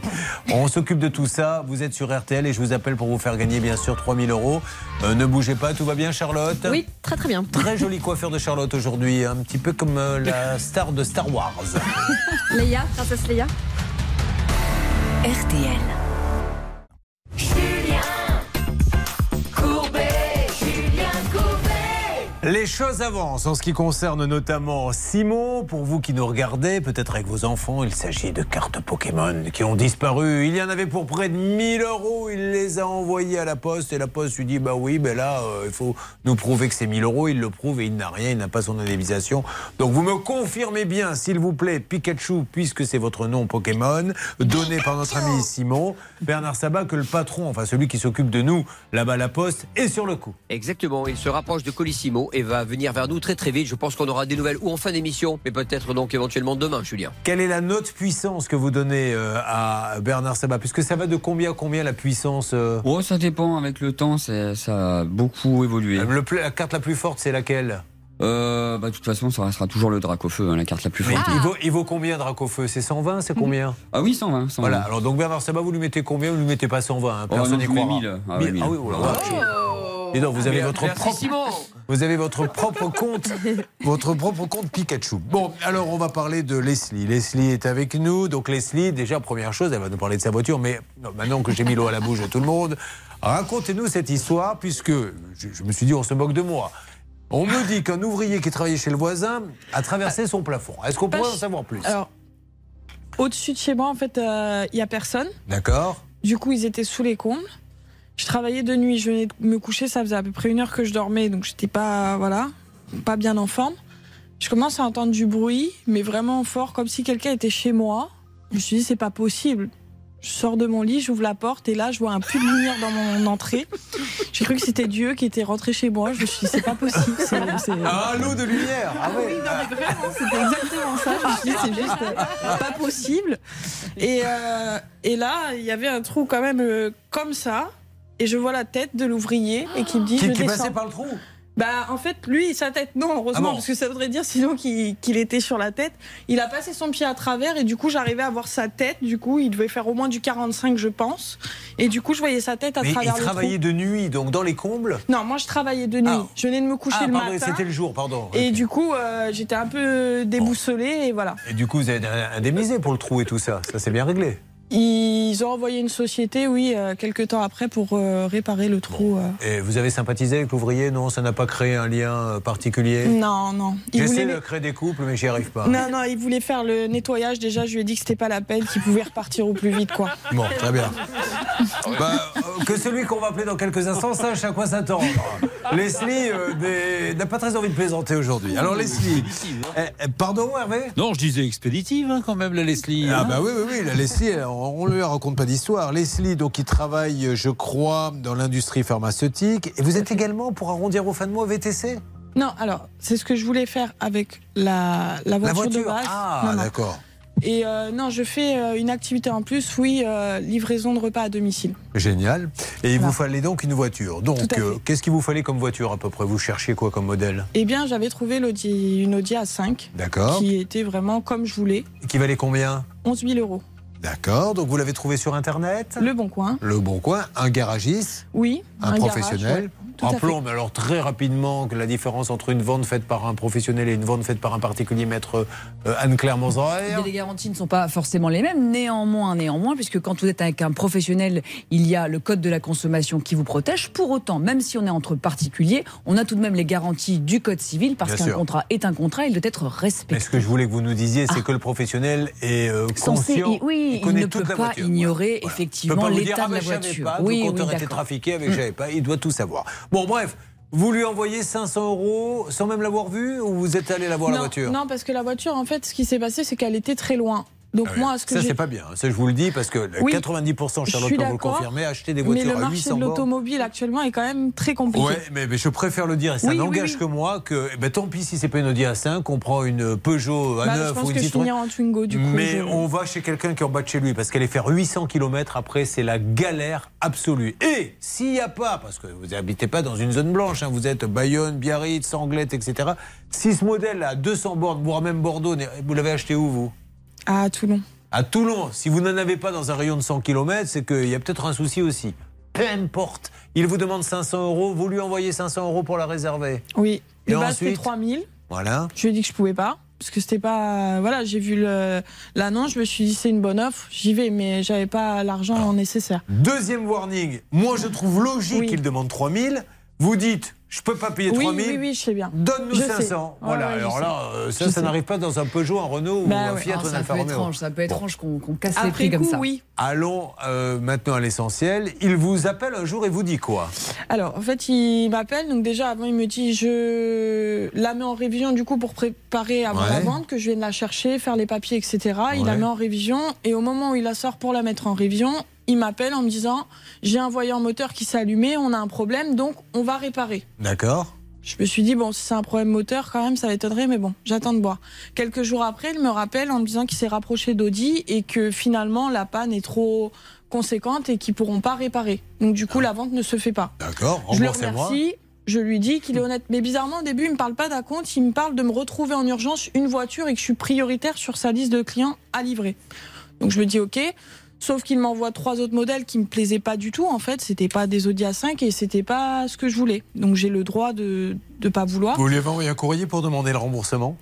On s'occupe de tout ça. Vous êtes sur RTL et je vous appelle pour vous faire gagner, bien sûr, 3000 euros. Euh, ne bougez pas, tout va bien, Charlotte? Oui, très très bien. Très jolie coiffure de Charlotte aujourd'hui, un petit peu comme euh, la star de Star Wars. Léa, princesse Léa. RTL. Les choses avancent en ce qui concerne notamment Simon. Pour vous qui nous regardez, peut-être avec vos enfants, il s'agit de cartes Pokémon qui ont disparu. Il y en avait pour près de 1000 euros. Il les a envoyées à la poste et la poste lui dit Bah oui, ben là, euh, il faut nous prouver que c'est 1000 euros. Il le prouve et il n'a rien, il n'a pas son indemnisation. Donc vous me confirmez bien, s'il vous plaît, Pikachu, puisque c'est votre nom Pokémon, donné par notre ami Simon, Bernard Sabat, que le patron, enfin celui qui s'occupe de nous là-bas à la poste, est sur le coup. Exactement, il se rapproche de Colissimo et va venir vers nous très très vite. Je pense qu'on aura des nouvelles ou en fin d'émission, mais peut-être donc éventuellement demain, Julien. Quelle est la note puissance que vous donnez euh, à Bernard Sabat? Puisque ça va de combien à combien la puissance euh? Oh, ça dépend avec le temps, ça a beaucoup évolué. Le La carte la plus forte, c'est laquelle? Euh, bah, de toute façon, ça restera toujours le Dracofeu, hein, la carte la plus forte. il, vaut, il vaut combien Dracofeu C'est 120 C'est combien? Ah oui, 120. 120. Voilà, alors donc Bernard Sabat, vous lui mettez combien? Vous lui mettez pas 120 hein, Oh, Personne n'y mets croira. 1000. Ah ouais, 1000. oui, oh là là. Et donc vous avez Mais, votre merci, propre, vous avez votre propre compte, votre propre compte Pikachu. Bon, alors on va parler de Leslie. Leslie est avec nous. Donc Leslie, déjà première chose, elle va nous parler de sa voiture. Mais non, maintenant que j'ai mis l'eau à la bouche de tout le monde, racontez-nous cette histoire, puisque je, je me suis dit on se moque de moi. On me dit qu'un ouvrier qui travaillait chez le voisin a traversé son plafond. Est-ce qu'on pourrait en savoir plus? Alors, au-dessus de chez moi, en fait, il n'y a personne. D'accord. Du coup, ils étaient sous les combles. Je travaillais de nuit, je venais de me coucher, ça faisait à peu près une heure que je dormais, donc j'étais pas, voilà, pas bien en forme. Je commence à entendre du bruit, mais vraiment fort, comme si quelqu'un était chez moi. Je me suis dit, c'est pas possible. Je sors de mon lit, j'ouvre la porte et là, je vois un puits de lumière dans mon entrée. J'ai cru que c'était Dieu qui était rentré chez moi. Je me suis dit, c'est pas possible. c'est- c'est- Un halo de lumière Ah ouais. c'était exactement ça. Je me suis dit, c'est juste euh, pas possible. Et, euh, et là, il y avait un trou quand même euh, comme ça. Et je vois la tête de l'ouvrier et qui me dit Qui, je qui descends. passait par le trou Bah, en fait, lui, sa tête, non, heureusement, Ah bon parce que ça voudrait dire sinon qu'il était sur la tête. Il a passé son pied à travers et du coup, j'arrivais à voir sa tête. Du coup, il devait faire au moins du 45, je pense. Et du coup, je voyais sa tête à Mais il travers le trou. travaillait de nuit, donc dans les combles Non, moi, je travaillais de nuit. Ah. Je venais de me coucher Ah, le pardon, matin. c'était le jour, pardon. Et du coup, euh, j'étais un peu déboussolée et voilà. Et du coup, vous avez indemnisé pour le trou et tout ça. Ça, c'est bien réglé. Ils ont envoyé une société, oui, euh, quelques temps après pour euh, réparer le trou. euh. Et vous avez sympathisé avec l'ouvrier? Non, ça n'a pas créé un lien particulier? Non, non. J'essaie voulait- de créer des couples, mais j'y arrive pas. Non, non, il voulait faire le nettoyage. Déjà, je lui ai dit que c'était pas la peine, qu'il pouvait repartir au plus vite, quoi. Bon, très bien. Bah, euh, que celui qu'on va appeler dans quelques instants sache à quoi s'attendre. Leslie euh, des- n'a pas très envie de plaisanter aujourd'hui. Alors Leslie, eh, eh, pardon Hervé? Non, je disais expéditive hein, quand même, la Leslie. Ah hein. bah oui, oui, oui, la Leslie, on ne lui raconte pas d'histoire. Leslie, donc, qui travaille, je crois, dans l'industrie pharmaceutique. Et vous êtes également, pour arrondir vos fins de mois, VTC Non, alors, c'est ce que je voulais faire avec la, la voiture, voiture de base. Ah, d'accord. Et euh, non, je fais euh, une activité en plus, oui, euh, livraison de repas à domicile. Génial. Et il vous fallait donc une voiture. Donc, qu'est-ce qu'il vous fallait comme voiture à peu près? Vous cherchiez quoi comme modèle? Eh bien, j'avais trouvé une Audi A5 D'accord. qui était vraiment comme je voulais, Qui valait combien? 11 000 euros. D'accord. Donc, vous l'avez trouvé sur Internet? Le Bon Coin. Le Bon Coin, un garagiste? Oui, un, un professionnel? garage, ouais. Rappelons, mais alors très rapidement, que la différence entre une vente faite par un professionnel et une vente faite par un particulier, maître euh, Anne-Claire Moser. Les garanties ne sont pas forcément les mêmes. Néanmoins, néanmoins, puisque quand vous êtes avec un professionnel, il y a le code de la consommation qui vous protège. Pour autant, même si on est entre particuliers, on a tout de même les garanties du code civil parce qu'un contrat est un contrat, il doit être Mais respecté. ce que je voulais que vous nous disiez, c'est que le professionnel est euh, Censé- conscient. oui, il ne peut la pas voiture. ignorer peux effectivement l'état de la voiture. Pas, oui, vos oui, compteurs étaient d'accord. trafiqués avec, Mm. j'avais pas. Il doit tout savoir. Bon, bref. Vous lui envoyez 500 euros sans même l'avoir vue ou vous êtes allé la voir la non, voiture? non, parce que la voiture, en fait, ce qui s'est passé, c'est qu'elle était très loin. Donc Ah oui. moi, ce que ça c'est pas bien. Ça je vous le dis parce que Oui, 90% je Charlotte vous le confirmer, acheter des mais voitures le à marché 800 de l'automobile actuellement est quand même très compliqué. Ouais, mais, mais je préfère le dire, et ça Oui, n'engage que moi, que eh ben, tant pis si c'est pas une Audi A5, on prend une Peugeot Bah, A9 je pense ou une que je Citroën. finirai en Twingo du coup. mais je- on va chez quelqu'un qui est en bas de chez lui, parce qu'aller faire 800 km après, c'est la galère absolue. Et s'il n'y a pas, parce que vous n'habitez pas dans une zone blanche, hein, vous êtes Bayonne, Biarritz, Sanglette, etc. Si ce modèle a 200 bornes, voire même Bordeaux, vous l'avez acheté où vous? À Toulon. à Toulon, si vous n'en avez pas dans un rayon de 100 km, c'est qu'il y a peut-être un souci aussi. Peu importe. Il vous demande 500 euros, vous lui envoyez 500 euros pour la réserver. Oui. Et De ensuite 3000. Voilà. Je lui ai dit que je pouvais pas. Parce que c'était pas. Voilà, j'ai vu l'annonce, je me suis dit c'est une bonne offre, j'y vais, mais j'avais pas l'argent nécessaire. Deuxième warning, moi je trouve logique qu'il demande 3000. Vous dites, je peux pas payer Oui, 3000. oui, oui, je sais bien. Donne-nous Je sais. 500. Ouais, voilà. ouais, Alors là, euh, ça, Je ça n'arrive pas dans un Peugeot, un Renault ou Bah un ouais. Fiat ou un ça Alfa peut être Romeo. étrange, ça peut être Bon. étrange qu'on casse les Après prix comme coup, ça. oui. Allons euh, maintenant à l'essentiel. Il vous appelle un jour et vous dit quoi? Alors, en fait, il m'appelle. Donc, déjà, avant, il me dit je la mets en révision, du coup, pour préparer avant Ouais. la vente, que je vienne la chercher, faire les papiers, etc. Il la met en révision. Et au moment où il la sort pour la mettre en révision, il m'appelle en me disant j'ai un voyant moteur qui s'est allumé, on a un problème, donc on va réparer. D'accord. Je me suis dit, bon, si c'est un problème moteur, quand même, ça m'étonnerait, mais bon, j'attends de voir. Quelques jours après, il me rappelle en me disant qu'il s'est rapproché d'Audi et que finalement, la panne est trop conséquente et qu'ils pourront pas réparer. Donc, du coup, la vente ne se fait pas. D'accord. Je le remercie. Je lui dis qu'il est honnête. Mais bizarrement, au début, il me parle pas d'acompte. Il me parle de me retrouver en urgence une voiture et que je suis prioritaire sur sa liste de clients à livrer. Donc je me dis OK. Sauf qu'il m'envoie trois autres modèles qui me plaisaient pas du tout. En fait, c'était pas des Audi A5 et c'était pas ce que je voulais. Donc j'ai le droit de de pas vouloir. Vous lui avez envoyé un courrier pour demander le remboursement?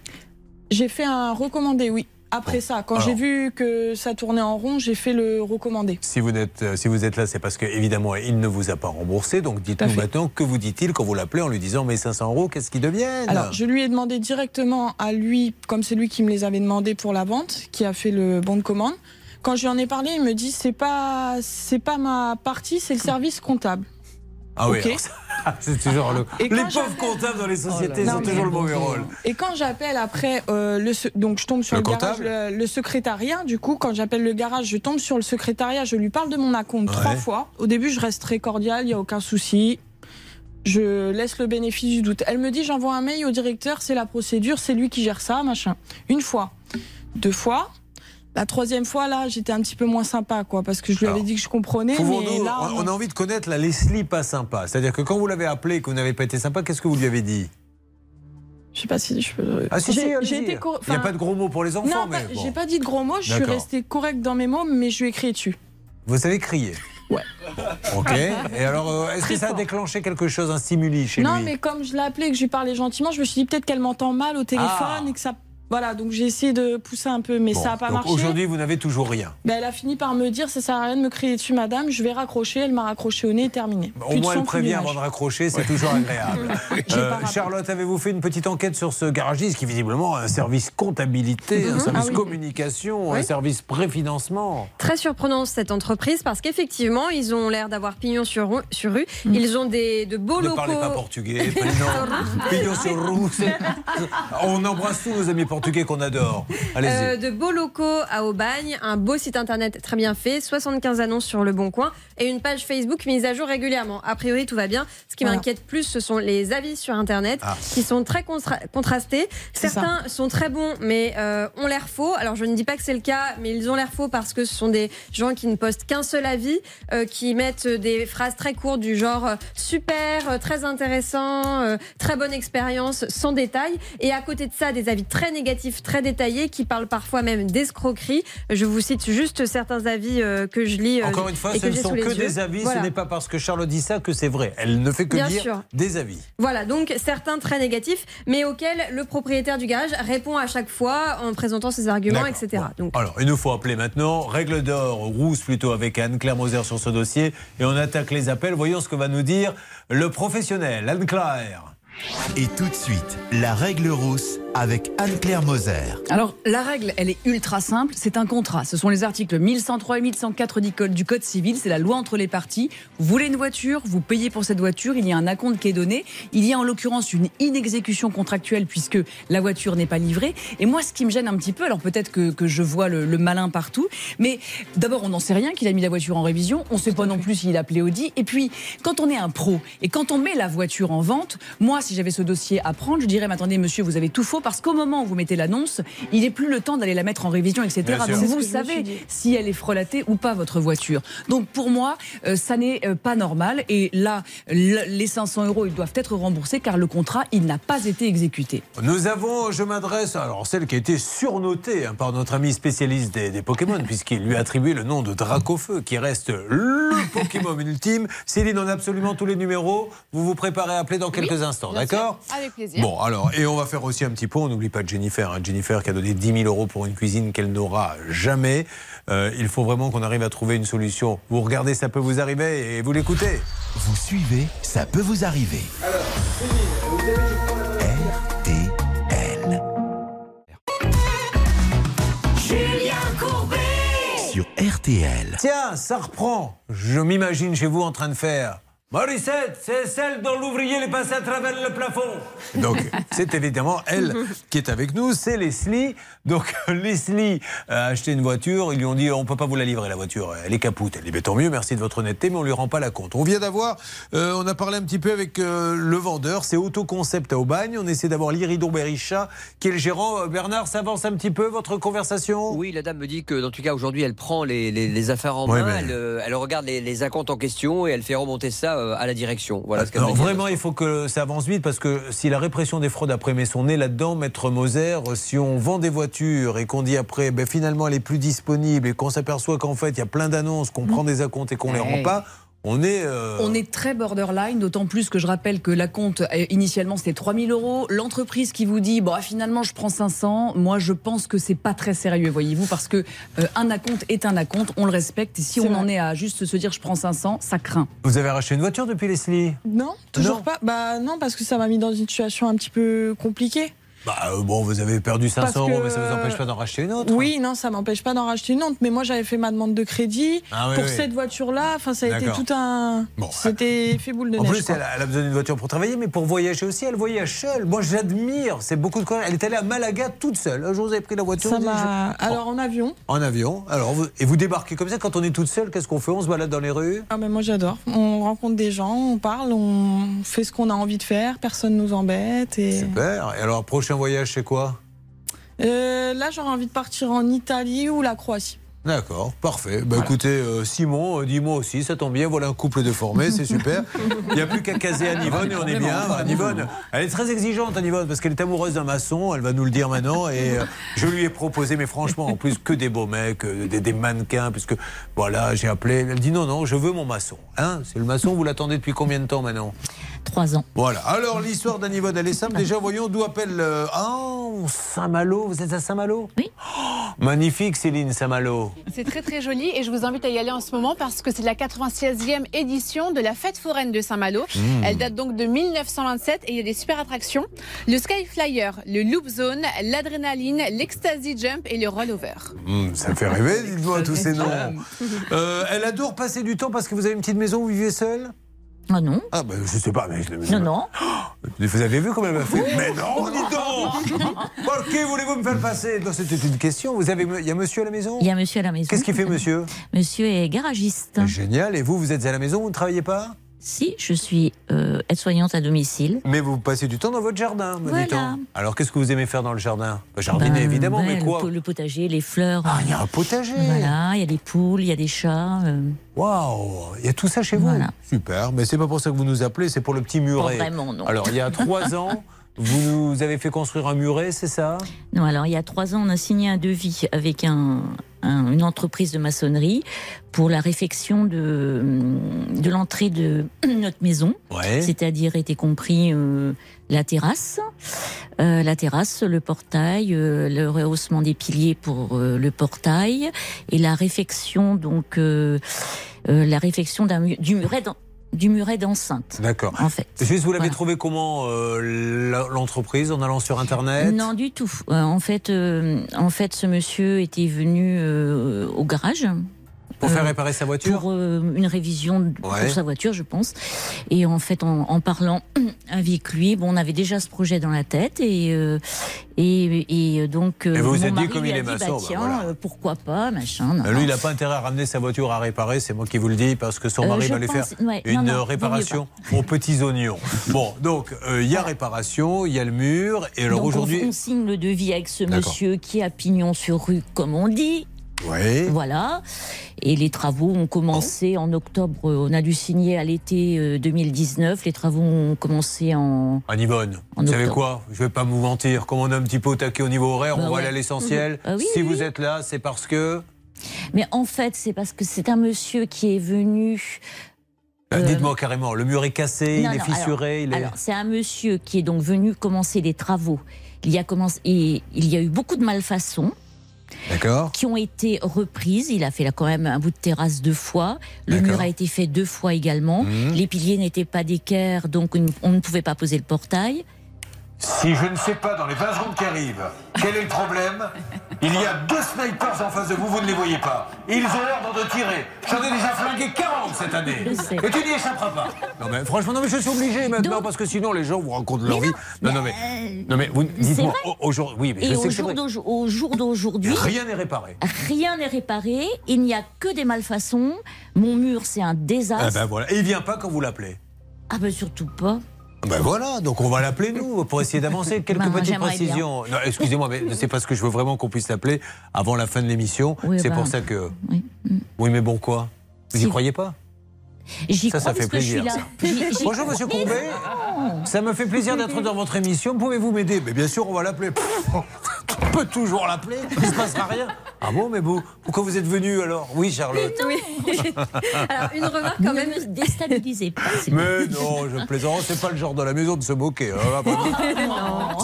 J'ai fait un recommandé, oui. Après ça, quand j'ai vu que ça tournait en rond, j'ai fait le recommandé. Si vous êtes, euh, si vous êtes là, c'est parce que évidemment il ne vous a pas remboursé. Donc dites-nous maintenant que vous dit-il quand vous l'appelez en lui disant mais 500 euros, qu'est-ce qu'ils deviennent Alors, je lui ai demandé directement à lui, comme c'est lui qui me les avait demandé pour la vente, qui a fait le bon de commande. Quand je lui en ai parlé, il me dit c'est pas c'est pas ma partie, c'est le service comptable. Ah oui, Ok. alors ça, c'est toujours le. Et les pauvres comptables dans les sociétés Oh là ont là. toujours le mauvais rôle. Et quand j'appelle après euh, le donc je tombe sur Le le, garage, comptable le, le secrétariat. Du coup, quand j'appelle le garage, je tombe sur le secrétariat. Je lui parle de mon acompte Ouais. trois fois. Au début, je reste très cordial, il y a aucun souci. Je laisse le bénéfice du doute. Elle me dit j'envoie un mail au directeur, c'est la procédure, c'est lui qui gère ça, machin. Une fois, deux fois. La troisième fois, là, j'étais un petit peu moins sympa, quoi, parce que je lui avais dit que je comprenais, mais là. on, on a envie de connaître la Leslie pas sympa. C'est-à-dire que quand vous l'avez appelé et que vous n'avez pas été sympa, qu'est-ce que vous lui avez dit? Je sais pas si je peux. Ah si, si, J'ai- été cor- Il n'y a pas de gros mots pour les enfants, Non, mais bon. j'ai pas dit de gros mots, je suis restée correcte dans mes mots, mais je lui ai crié dessus. Vous savez crier? Ouais. Ok. Et alors, euh, est-ce que ça a déclenché quelque chose, un stimuli chez non, lui? mais comme je l'ai appelé et que je lui parlais gentiment, je me suis dit peut-être qu'elle m'entend mal au téléphone Ah. et que ça. Voilà, donc j'ai essayé de pousser un peu, mais Bon, ça n'a pas donc marché. Aujourd'hui, vous n'avez toujours rien. Ben, elle a fini par me dire ça sert à rien de me crier dessus, madame, je vais raccrocher. Elle m'a raccroché au nez, terminé. Au Plus moins, elle prévient avant de raccrocher, c'est toujours agréable. Euh. Charlotte, avez-vous fait une petite enquête sur ce garagiste qui visiblement a un service comptabilité, un Mhm. service Ah oui. communication, un service préfinancement? Très surprenant cette entreprise parce qu'effectivement, ils ont l'air d'avoir pignon sur, rue- sur rue. Ils ont des, de beaux Ne locaux. parlez pas portugais. Pignon sur c'est- On embrasse tous nos amis portugais qu'on adore. Allez-y. Euh, de beaux locaux à Aubagne, un beau site internet très bien fait, 75 annonces sur le Bon Coin et une page Facebook mise à jour régulièrement. A priori, tout va bien. Ce qui Voilà. m'inquiète plus, ce sont les avis sur internet Ah. qui sont très contra- contrastés. Certains sont très bons, mais euh, ont l'air faux. Alors, je ne dis pas que c'est le cas, mais ils ont l'air faux parce que ce sont des gens qui ne postent qu'un seul avis, euh, qui mettent des phrases très courtes du genre euh, super, très intéressant, euh, très bonne expérience, sans détail. Et à côté de ça, des avis très négatifs, très détaillés, qui parlent parfois même d'escroquerie. Je vous cite juste certains avis euh, que je lis. euh, Encore une fois, et ce ne sont que yeux. des avis, Voilà. ce n'est pas parce que Charlotte dit ça que c'est vrai. Elle ne fait que Bien dire sûr. des avis. Voilà, donc certains très négatifs, mais auxquels le propriétaire du garage répond à chaque fois en présentant ses arguments, etc. Donc, Alors, il nous faut appeler maintenant. Règle d'or, rousse plutôt avec Anne-Claire Moser sur ce dossier. Et on attaque les appels. Voyons ce que va nous dire le professionnel, Anne-Claire. Et tout de suite, la règle rousse avec Anne-Claire Moser. Alors, la règle, elle est ultra simple. C'est un contrat. Ce sont les articles 1103 et 1104 du code, civil. C'est la loi entre les parties. Vous voulez une voiture, vous payez pour cette voiture. Il y a un acompte qui est donné. Il y a en l'occurrence une inexécution contractuelle puisque la voiture n'est pas livrée. Et moi, ce qui me gêne un petit peu, alors peut-être que, que je vois le, le malin partout, mais d'abord, on n'en sait rien qu'il a mis la voiture en révision. On ne sait pas non plus s'il a appelé Audi. Et puis, quand on est un pro et quand on met la voiture en vente, moi, si j'avais ce dossier à prendre, je dirais, mais attendez, monsieur, vous avez tout faux parce qu'au moment où vous mettez l'annonce, il n'est plus le temps d'aller la mettre en révision, etc. Bien. Donc vous savez si elle est frelatée ou pas votre voiture. Donc pour moi, euh, ça n'est euh, pas normal. Et là, le- les 500 euros, ils doivent être remboursés car le contrat, il n'a pas été exécuté. Nous avons, je m'adresse, alors celle qui a été surnotée hein, par notre ami spécialiste des, des Pokémon, puisqu'il lui a attribué le nom de Dracofeu, qui reste le Pokémon ultime. Céline, on a absolument tous les numéros. Vous vous préparez à appeler dans quelques instants, d'accord? Avec plaisir. Bon, alors, et on va faire aussi un petit point. On n'oublie pas de Jennifer. hein. Jennifer qui a donné 10 000 euros pour une cuisine qu'elle n'aura jamais. Euh, il faut vraiment qu'on arrive à trouver une solution. Vous regardez, ça peut vous arriver et vous l'écoutez. Vous suivez, ça peut vous arriver. RTL. Julien Courbet Sur RTL. Tiens, ça reprend. Je m'imagine chez vous en train de faire. Morissette, c'est celle dont l'ouvrier est passé à travers le plafond. Donc, c'est évidemment elle qui est avec nous, c'est Leslie. Donc, Leslie a acheté une voiture. Ils lui ont dit on peut pas vous la livrer, la voiture. Elle est capoute. Elle dit mais tant mieux, merci de votre honnêteté, mais on lui rend pas la compte. On vient d'avoir, euh, on a parlé un petit peu avec euh, le vendeur, c'est Autoconcept à Aubagne. On essaie d'avoir l'Iridon Berisha, qui est le gérant. Euh, Bernard, ça avance un petit peu votre conversation? Oui, la dame me dit que, dans tout cas, aujourd'hui, elle prend les, les- les affaires en main, mais- elle, euh, elle regarde les, les acomptes en question et elle fait remonter ça euh, à la direction. Voilà ce qu'elle vraiment, il faut que ça avance vite parce que si la répression des fraudes après met son nez là-dedans, Maître Moser, si on vend des voitures et qu'on dit après, ben, finalement elle est plus disponible et qu'on s'aperçoit qu'en fait il y a plein d'annonces, qu'on prend des acomptes et qu'on les rend pas, on est. euh, On est très borderline, d'autant plus que je rappelle que la compte, euh, initialement, c'était 3000 euros. L'entreprise qui vous dit, bon, ah, finalement, je prends 500, moi, je pense que c'est pas très sérieux, voyez-vous, parce que euh, un acompte est un acompte, on le respecte. Et si on en est à juste se dire, je prends 500, ça craint. Vous avez racheté une voiture depuis Leslie? Non, toujours Non. pas. Bah non, parce que ça m'a mis dans une situation un petit peu compliquée. Bah euh, bon, vous avez perdu 500 Parce euros, mais ça vous empêche pas d'en racheter une autre Oui, non, ça m'empêche pas d'en racheter une autre. Mais moi, j'avais fait ma demande de crédit Ah oui, pour oui. cette voiture-là. Enfin, ça a été tout un. Bon, C'était fait boule de En neige. plus, quoi. elle a, elle a besoin d'une voiture pour travailler, mais pour voyager aussi, elle voyage seule. Moi, j'admire. C'est beaucoup de courage. Elle est allée à Malaga toute seule. Un jour, vous avez pris la voiture. Ça je- Alors en avion. En avion. Alors, vous- et vous débarquez comme ça quand on est toute seule. Qu'est-ce qu'on fait? On se balade dans les rues? Ah ben moi j'adore. On rencontre des gens, on parle, on fait ce qu'on a envie de faire, personne nous embête et. Super. Et alors, prochain voyage, c'est quoi? Euh, là, j'aurais envie de partir en Italie ou la Croatie. D'accord, parfait. Bah, Écoutez, euh, Simon, euh, dis-moi aussi, ça tombe bien, voilà un couple de formés, c'est super. Il n'y a plus qu'à caser Anne-Yvonne et on est bien. Anne-Yvonne, elle est très exigeante, Anne-Yvonne, parce qu'elle est amoureuse d'un maçon, elle va nous le dire maintenant. Et euh, je lui ai proposé, mais franchement, en plus, que des beaux mecs, des, des mannequins, puisque voilà, j'ai appelé. Elle dit non, non, je veux mon maçon. Hein c'est le maçon, vous l'attendez depuis combien de temps maintenant? Ans. Voilà. Alors, l'histoire d'Anne-Yvonne, elle est simple. Déjà, voyons d'où appelle. euh, Ah, Saint-Malo. Vous êtes à Saint-Malo Oui. magnifique, Céline Saint-Malo. C'est très très joli et je vous invite à y aller en ce moment parce que c'est la 96e édition de la fête foraine de Saint-Malo. Mmh. Elle date donc de 1927 et il y a des super attractions. Le Sky Flyer, le Loop Zone, l'Adrénaline, l'Ecstasy Jump et le Rollover. Hum, ça me fait rêver, dites-moi tous ces noms. Euh, elle adore passer du temps parce que vous avez une petite maison, vous vivez seul Ah non. Ah ben je sais pas, mais je Non, non. Vous avez vu comment elle m'a fait Mais non, dis donc Par qui voulez-vous me faire passer? Non, c'était une question. Vous avez, il y a monsieur à la maison? Il y a monsieur à la maison. Qu'est-ce qu'il fait, monsieur? Monsieur est garagiste. Génial. Et vous, vous êtes à la maison, vous ne travaillez pas? Si, je suis euh, aide-soignante à domicile. Mais vous passez du temps dans votre jardin, me Voilà. dit-on. Alors, qu'est-ce que vous aimez faire dans le jardin? Bah, Jardiner, Ben, évidemment, ouais, mais quoi? le, potager, les fleurs. Ah, il y a un potager Voilà, il y a des poules, il y a des chats. euh, Waouh Il y a tout ça chez vous Super. Mais c'est pas pour ça que vous nous appelez, c'est pour le petit muret. Pas vraiment, non. Alors, il y a trois ans, vous nous avez fait construire un muret, c'est ça? Non, alors il y a trois ans, on a signé un devis avec un, un- une entreprise de maçonnerie pour la réfection de, de l'entrée de notre maison. Ouais. C'est-à-dire était compris euh, la terrasse, euh, la terrasse, le portail, euh, le rehaussement des piliers pour euh, le portail et la réfection donc euh, euh, la réfection du muret du muret d'enceinte. D'accord. En fait. Juste, vous l'avez Voilà. trouvé comment euh, l'entreprise en allant sur Internet? Non, du tout. Euh, en fait, euh, en fait, ce monsieur était venu euh, au garage. Pour faire Euh, réparer sa voiture Pour euh, une révision Ouais. pour sa voiture, je pense. Et en fait, en, en parlant avec lui, bon, on avait déjà ce projet dans la tête et euh, et, et donc. Et vous vous êtes dit, comme il est maçon, bah, bah, voilà. pourquoi pas, machin. non, Euh, Lui, il n'a pas intérêt à ramener sa voiture à réparer, c'est moi qui vous le dis, parce que son mari va lui pense- faire ouais, une non, non, réparation aux petits oignons. Bon, donc, il y a réparation, il y a le mur, et alors on- aujourd'hui. on, signe le devis avec ce monsieur qui a pignon sur rue, comme on dit. Oui. Voilà. Et les travaux ont commencé en octobre. On a dû signer à l'été euh, 2019. Les travaux ont commencé en. Anne Yvonne, En vous savez quoi? Je vais pas vous mentir. Comme on est un petit peu au taquet au niveau horaire, Bah on va ouais. aller à l'essentiel. Ah oui, si oui, vous oui. êtes là, c'est parce que. Mais en fait, c'est parce que c'est un monsieur qui est venu. Bah, Euh, Dites-moi carrément, le mur est cassé, Non, il est fissuré, alors, il est. alors, c'est un monsieur qui est donc venu commencer des travaux. Il y a commencé, et il y a eu beaucoup de malfaçons D'accord. qui ont été reprises. Il a fait là quand même un bout de terrasse deux fois. Le mur a été fait deux fois également. Mhm. Les piliers n'étaient pas d'équerre, donc on on ne pouvait pas poser le portail. Si je ne sais pas dans les 20 secondes qui arrivent quel est le problème, il y a deux snipers en face de vous, vous ne les voyez pas. Ils ont l'ordre de tirer. J'en ai déjà flingué 40 cette année. Je sais. Et tu n'y échapperas pas. Non mais franchement, non mais je suis obligé maintenant parce que sinon les gens vous racontent leur vie. Non, non mais, non mais vous dites-moi aujourd'hui, oui, mais je Et sais au jour, d'aujourd'hui- au jour d'aujourd'hui, Rien n'est réparé. rien n'est réparé. Il n'y a que des malfaçons. Mon mur, c'est un Ah désastre. ben voilà. Et il vient pas quand vous l'appelez. Ah ben surtout pas. Ben voilà, donc on va l'appeler nous pour essayer d'avancer. Quelques Ben, petites précisions. Non, excusez-moi, mais c'est parce que je veux vraiment qu'on puisse l'appeler avant la fin de l'émission. Oui, c'est ben, pour ça que. Oui. Oui, mais bon quoi? Vous y Si- croyez pas? J'y Ça, crois ça fait parce que je suis plaisir. là. ça. J'y- j'y Bonjour, monsieur Courbet. non. Ça me fait plaisir d'être dans votre émission. Pouvez-vous m'aider? Mais bien sûr, on va l'appeler. On peut toujours l'appeler. Il ne se passera rien. Ah bon, mais vous, pourquoi vous êtes venu alors? Oui, Charlotte. Alors, une remarque quand Ne même. me déstabilisez pas. Mais non, je plaisante. C'est pas le genre de la maison de se moquer.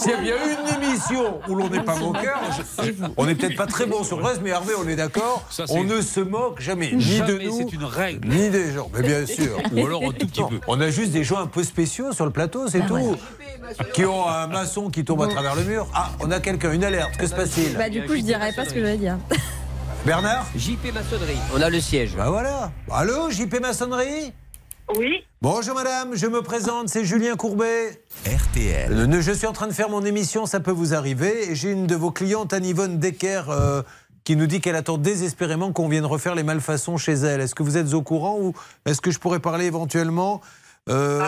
S'il y a bien une émission où l'on n'est pas moqueur, je- on n'est peut-être pas très bon sur le reste, mais Hervé, on est d'accord. On ne se moque jamais, ni Jamais, de nous, c'est une règle. ni des gens. Mais bien sûr. Ou alors un tout petit peu. On a juste des gens un peu spéciaux sur le plateau, c'est Ah, tout. voilà. Qui ont un maçon qui tombe à travers le mur. Ah, on a quelqu'un, une alerte. Que se passe-t-il Bah, du coup, je dirais pas ce que je vais dire. Bernard JP Maçonnerie. On a le siège. Bah voilà. Allô, JP Maçonnerie Oui, Bonjour madame, je me présente, c'est Julien Courbet. RTL. Ne- Je suis en train de faire mon émission, ça peut vous arriver. Et j'ai une de vos clientes, Anne-Yvonne Decker, euh, qui nous dit qu'elle attend désespérément qu'on vienne refaire les malfaçons chez elle. Est-ce que vous êtes au courant ou est-ce que je pourrais parler éventuellement euh,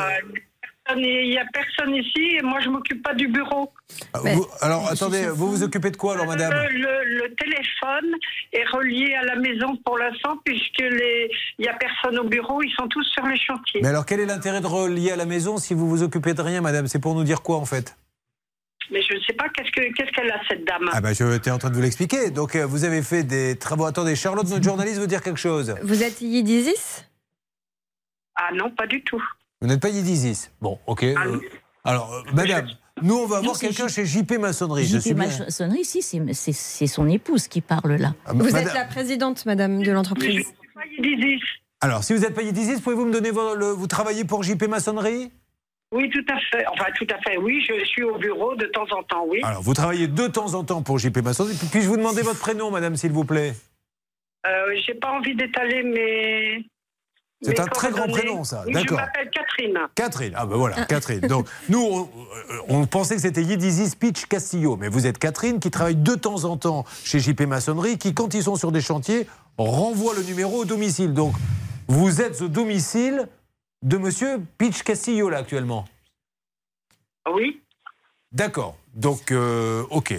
personne, il y a personne ici et moi je m'occupe pas du bureau. Ah, vous- alors, attendez, vous vous occupez de quoi, alors, madame? Le, le- le téléphone est relié à la maison pour l'instant puisque les, il y a personne au bureau, ils sont tous sur les chantiers. Mais alors, quel est l'intérêt de relier à la maison si vous vous occupez de rien, madame? C'est pour nous dire quoi, en fait? Mais je ne sais pas qu'est-ce que qu'est-ce qu'elle a cette dame? Ah, ben, j'étais en train de vous l'expliquer. Donc, euh, vous avez fait des travaux. Attendez, Charlotte, notre journaliste, veut dire quelque chose. Vous êtes Yidizis? Ah non, pas du tout. Vous n'êtes pas Yidizis? Bon, ok. euh, alors, euh, madame, nous, on va avoir quelqu'un chez JP Maçonnerie. je JP bien. Maçonnerie, si, c'est son épouse qui parle là. Ah, Vous madame- êtes la présidente, madame, de l'entreprise. Alors, si vous n'êtes pas Yidizis, pouvez-vous me donner vos- le- Vous travaillez pour JP Maçonnerie Oui, tout à fait. Enfin, tout à fait. Oui, je suis au bureau de temps en temps, oui. Alors, vous travaillez de temps en temps pour JP Maçonnerie. Puis-je vous demander votre prénom, madame, s'il vous plaît? Euh, J'ai pas envie d'étaler mes. C'est un très grand prénom, ça. Oui, D'accord. Je m'appelle Catherine. Catherine, ah ben voilà, Catherine. Donc nous, on, euh, on pensait que c'était Yedizis Pitch Castillo, mais vous êtes Catherine qui travaille de temps en temps chez JP Maçonnerie, qui quand ils sont sur des chantiers, renvoie le numéro au domicile. Donc vous êtes au domicile de Monsieur Pitch Castillo là actuellement. Oui? D'accord. Donc euh, ok.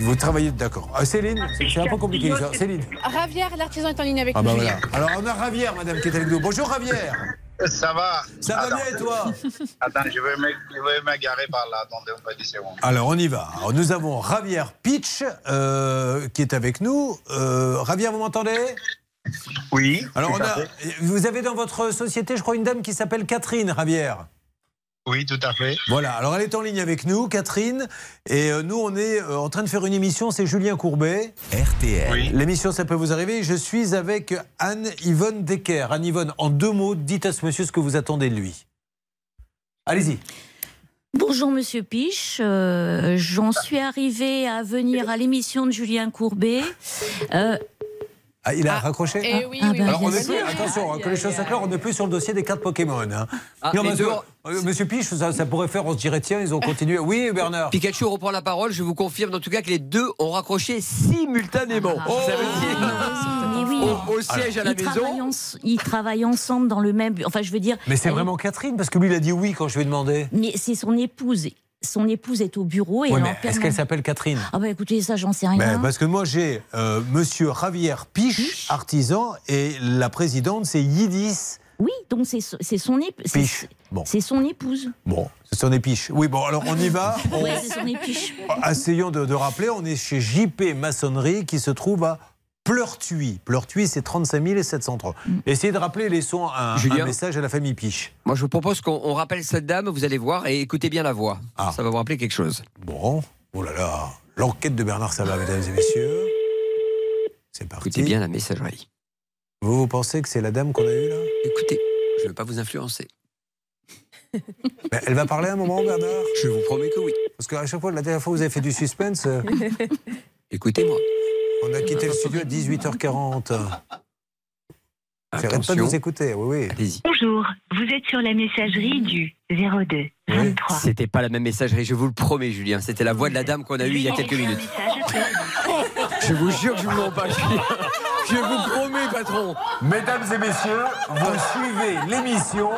Vous travaillez, d'accord. Ah, Céline, c'est un peu compliqué ça. Céline. Ravière, l'artisan est en ligne avec Ah nous, bah voilà. Alors on a Ravière, madame, qui est avec nous. Bonjour Ravière. Ça va Ça va bien et toi? Attends, je vais me, je vais me garer par là. Attendez un peu 10 secondes. Alors on y va. Alors, nous avons Ravière Pitch euh, qui est avec nous. Euh, Ravière, vous m'entendez? Oui. Alors on a, vous avez dans votre société, je crois, une dame qui s'appelle Catherine Ravière. Oui, tout à fait. Voilà, alors elle est en ligne avec nous, Catherine, et euh, nous on est euh, en train de faire une émission, c'est Julien Courbet. RTL. L'émission Ça peut vous arriver, je suis avec Anne-Yvonne Decker. Anne-Yvonne, en deux mots, dites à ce monsieur ce que vous attendez de lui. Allez-y. Bonjour Monsieur Piche, Euh, j'en suis arrivée à venir à l'émission de Julien Courbet. Euh, Ah, il a raccroché eh oui, oui, Alors, oui, on bien n'est plus, attention, que les choses soient claires, on n'est plus sur le dossier des cartes Pokémon. hein. Ah, Non, deux- Monsieur Piche, ça, ça pourrait faire, on se dirait, tiens, ils ont continué. Oui, Bernard Pikachu reprend la parole. Je vous confirme en tout cas que les deux ont raccroché simultanément. Ah. Ça veut dire oui. au, au siège à la ils travaillent, maison. ens- ils travaillent ensemble dans le même. Enfin, je veux dire. Mais c'est vraiment Catherine, parce que lui, il a dit oui quand je lui ai demandé. Mais c'est son épouse. Son épouse est au bureau et Oui, en est-ce qu'elle s'appelle Catherine Ah bah écoutez, ça j'en sais Ben, rien. Parce que moi, j'ai euh, Monsieur Javier Piche, artisan, et la présidente, c'est Yidis. Oui, donc c'est so- c'est son épouse. Piche. Bon. C'est son épouse. Bon, c'est son épiche. Oui, bon, alors on y va. On- Ouais, c'est son épiche. Essayons de, de rappeler, on est chez JP Maçonnerie qui se trouve à Pleurtuis. Pleurtuis, c'est 35 703. Essayez de rappeler, laissons un, Julien un message à la famille Piche. Moi, je vous propose qu'on on rappelle cette dame. Vous allez voir et écoutez bien la voix. Ça va vous rappeler quelque chose. Bon, oh là là, l'enquête de Bernard Sabat, mesdames et messieurs. C'est parti. Écoutez bien la messagerie. Vous, vous pensez que c'est la dame qu'on a eue là? Écoutez, je ne veux pas vous influencer. Mais Elle va parler un moment, Bernard? Je vous promets que oui. Parce qu'à chaque fois, la dernière fois, vous avez fait du suspense. euh, Écoutez-moi. On a quitté le studio à 18h40. J'arrête pas de vous écouter, oui, oui. Allez-y. Bonjour, vous êtes sur la messagerie du 02 23. C'était pas la même messagerie, je vous le promets, Julien. C'était la voix de la dame qu'on a eue il y a quelques minutes. Je vous jure que je vous mens pas, Julien. Je vous promets, patron. Mesdames et messieurs, vous suivez l'émission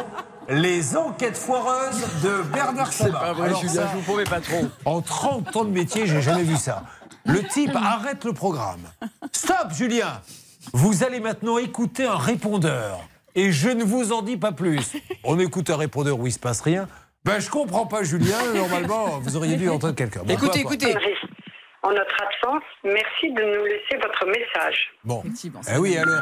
Les enquêtes foireuses de Bernard C'est Sabat. pas vrai, Alors Julien, ça, je vous promets, patron. En 30 ans de métier, j'ai jamais vu ça. Le type arrête le programme. Stop, Julien Vous allez maintenant écouter un répondeur. Et je ne vous en dis pas plus. On écoute un répondeur où il se passe rien. Ben, je comprends pas, Julien. Normalement, vous auriez dû entendre quelqu'un. Bon, Écoutez, écoutez. En notre absence, merci de nous laisser votre message. Bon. Eh oui, alors.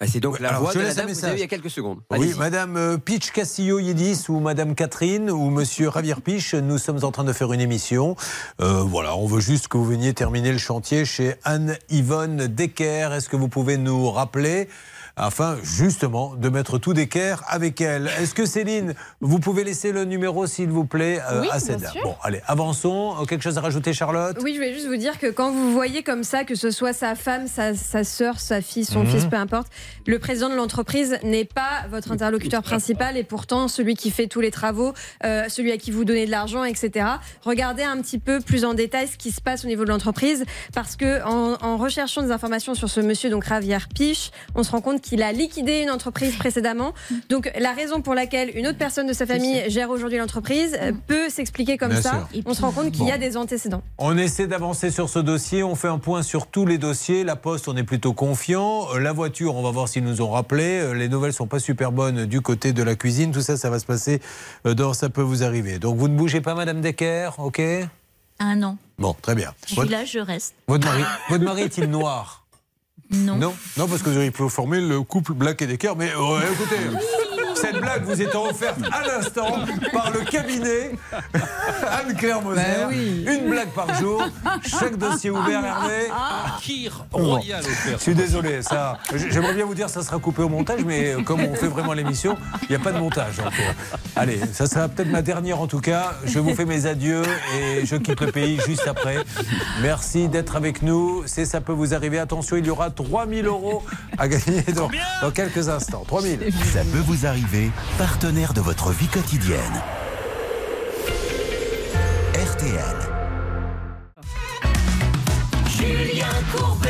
Ah, C'est donc la Alors, voix de la dame vous avez il y a quelques secondes. Oui. Madame euh, Pitch Castillo Yedis ou Madame Catherine ou Monsieur Javier Pitch, nous sommes en train de faire une émission. Euh, voilà, on veut juste que vous veniez terminer le chantier chez Anne-Yvonne Decker. Est-ce que vous pouvez nous rappeler afin justement de mettre tout d'équerre avec elle. Est-ce que Céline, vous pouvez laisser le numéro s'il vous plaît euh, Oui, à cette dame. Bon, allez, avançons. Euh, Quelque chose à rajouter, Charlotte? Oui, je voulais juste vous dire que quand vous voyez comme ça, que ce soit sa femme, sa, sa sœur, sa fille, son Mhm. fils, peu importe, le président de l'entreprise n'est pas votre interlocuteur principal et pourtant celui qui fait tous les travaux, euh, celui à qui vous donnez de l'argent, etc. Regardez un petit peu plus en détail ce qui se passe au niveau de l'entreprise parce que en, en recherchant des informations sur ce monsieur, donc Javier Piche, on se rend compte qu'il a liquidé une entreprise précédemment. Donc la raison pour laquelle une autre personne de sa famille gère aujourd'hui l'entreprise euh, peut s'expliquer comme Bien ça. sûr. On se rend compte qu'il y a des antécédents. On essaie d'avancer sur ce dossier, on fait un point sur tous les dossiers. La Poste, on est plutôt confiant. Euh, La voiture, on va voir s'ils nous ont rappelé. Euh, Les nouvelles sont pas super bonnes du côté de la cuisine. Tout ça, ça va se passer dans Ça peut vous arriver. Donc vous ne bougez pas, Madame Decker, ok? Ah non, Bon, très bien. je suis Votre, là, je reste. votre mari, votre mari est-il noir? Non. Non, non, parce que vous auriez pu former le couple Black et Decker. Mais euh, écoutez, cette blague vous étant offerte à l'instant par le cabinet Anne-Claire Moser. Ben oui. Une blague par jour. Chaque dossier ouvert, Hervé. Kir Bon. royal offert. Je suis désolé, ça. J'aimerais bien vous dire que ça sera coupé au montage, mais euh, comme on fait vraiment l'émission, il n'y a pas de montage. Donc, euh, allez, ça sera peut-être ma dernière en tout cas. Je vous fais mes adieux et je quitte le pays juste après. Merci d'être avec nous. C'est ça peut vous arriver. Attention, il y aura 3000 euros à gagner dans, dans quelques instants. 3000. Ça peut vous arriver, partenaire de votre vie quotidienne. RTL. Julien Courbet.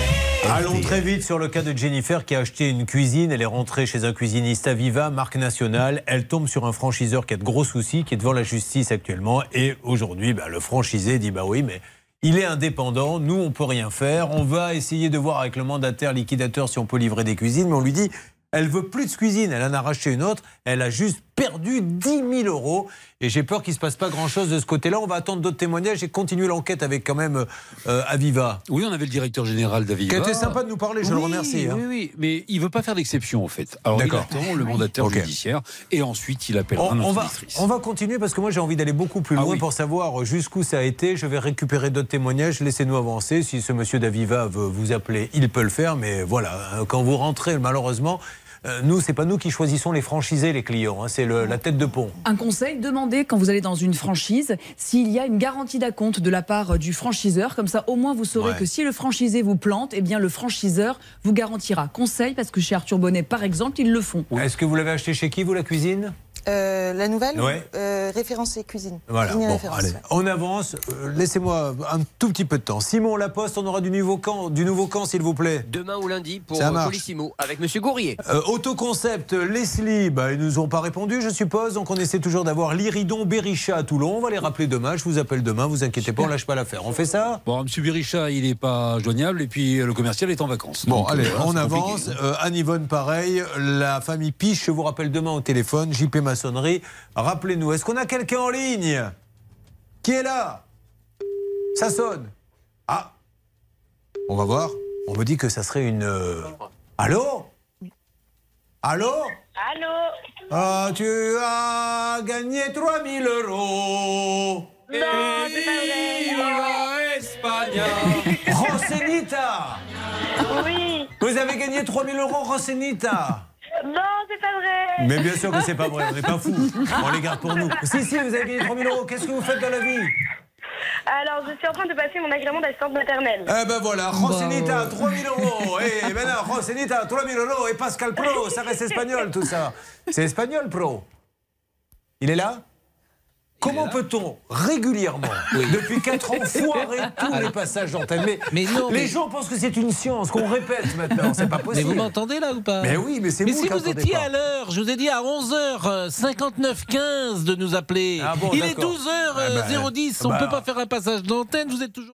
Allons très vite sur le cas de Jennifer qui a acheté une cuisine. Elle est rentrée chez un cuisiniste Aviva, marque nationale. Elle tombe sur un franchiseur qui a de gros soucis, qui est devant la justice actuellement. Et aujourd'hui, bah, le franchisé dit Bah oui, mais il est indépendant. Nous, on peut rien faire. On va essayer de voir avec le mandataire liquidateur si on peut livrer des cuisines. Mais on lui dit Elle veut plus de cuisine. Elle en a racheté une autre. Elle a juste perdu 10 000 euros. Et j'ai peur qu'il ne se passe pas grand-chose de ce côté-là. On va attendre d'autres témoignages et continuer l'enquête avec quand même euh, Aviva. Oui, on avait le directeur général d'Aviva. Qui a été sympa de nous parler, je le remercie. hein. Oui, oui, mais il veut pas faire d'exception en fait. Alors il D'accord. attend le mandataire judiciaire et ensuite il appellera On, on va, on va continuer parce que moi j'ai envie d'aller beaucoup plus Ah loin oui. pour savoir jusqu'où ça a été. Je vais récupérer d'autres témoignages. Laissez-nous avancer. Si ce monsieur d'Aviva veut vous appeler, il peut le faire. Mais voilà, euh, quand vous rentrez, malheureusement, euh, nous, c'est pas nous qui choisissons les franchisés, les clients. hein, c'est le- la tête de pont. Un conseil, demandez quand vous allez dans une franchise s'il y a une garantie d'acompte de la part du franchiseur. Comme ça, au moins, vous saurez Ouais. que si le franchisé vous plante, eh bien, le franchiseur vous garantira. Conseil, parce que chez Arthur Bonnet, par exemple, ils le font. Est-ce que vous l'avez acheté chez qui, vous, la cuisine? Euh, la nouvelle Ouais. euh, référencée cuisine. Voilà, Cuisine et bon, référence, allez, ouais. on avance. Euh, Laissez-moi un tout petit peu de temps. Simon Laposte, on aura du nouveau camp, du nouveau camp s'il vous plaît. Demain ou lundi pour. Colissimo avec Monsieur Gourrier. Euh, Autoconcept, Leslie, bah, ils nous ont pas répondu, je suppose. Donc on essaie toujours d'avoir l'Iridon Berisha à Toulon. On va les rappeler demain. Je vous appelle demain. Vous inquiétez pas, on lâche pas l'affaire. On fait ça Bon, M. Biricha, il n'est pas joignable et puis le commercial est en vacances. Bon, Donc, allez, euh, voilà, on avance. Euh, Anne-Yvonne, pareil. La famille Piche, je vous rappelle demain au téléphone. JP Rappelez-nous, est-ce qu'on a quelqu'un en ligne Qui est là? Ça sonne. Ah On va voir. On me dit que ça serait une. euh, Allô? Allô? Allô? Ah, tu as gagné 3000 euros. Non. Espagne. Rosenita. Oui. Vous avez gagné 3000 euros, Rosenita. Non, c'est pas vrai. Mais bien sûr que c'est pas vrai, on n'est pas fous. On les garde pour nous. Si, si, vous avez gagné 3000 euros. Qu'est-ce que vous faites dans la vie Alors, je suis en train de passer mon agrément d'assistante maternelle. Eh ben voilà, Rosenita, 3000 euros. Et maintenant, Rosenita, 3000 euros. Et Pascal Pro, ça reste espagnol tout ça. C'est espagnol, Pro. Il est là? Comment peut-on régulièrement, depuis 4 ans, foirer tous les passages d'antenne mais, Mais non, les mais- gens pensent que c'est une science, qu'on répète maintenant, c'est pas Mais possible. vous m'entendez là ou pas Mais oui, mais c'est Mais vous si vous étiez pas. à l'heure, je vous ai dit à 11h59 15 de nous appeler. Ah bon, Il est d'accord. 12h010, Eh ben, on bah, peut pas faire un passage d'antenne, vous êtes toujours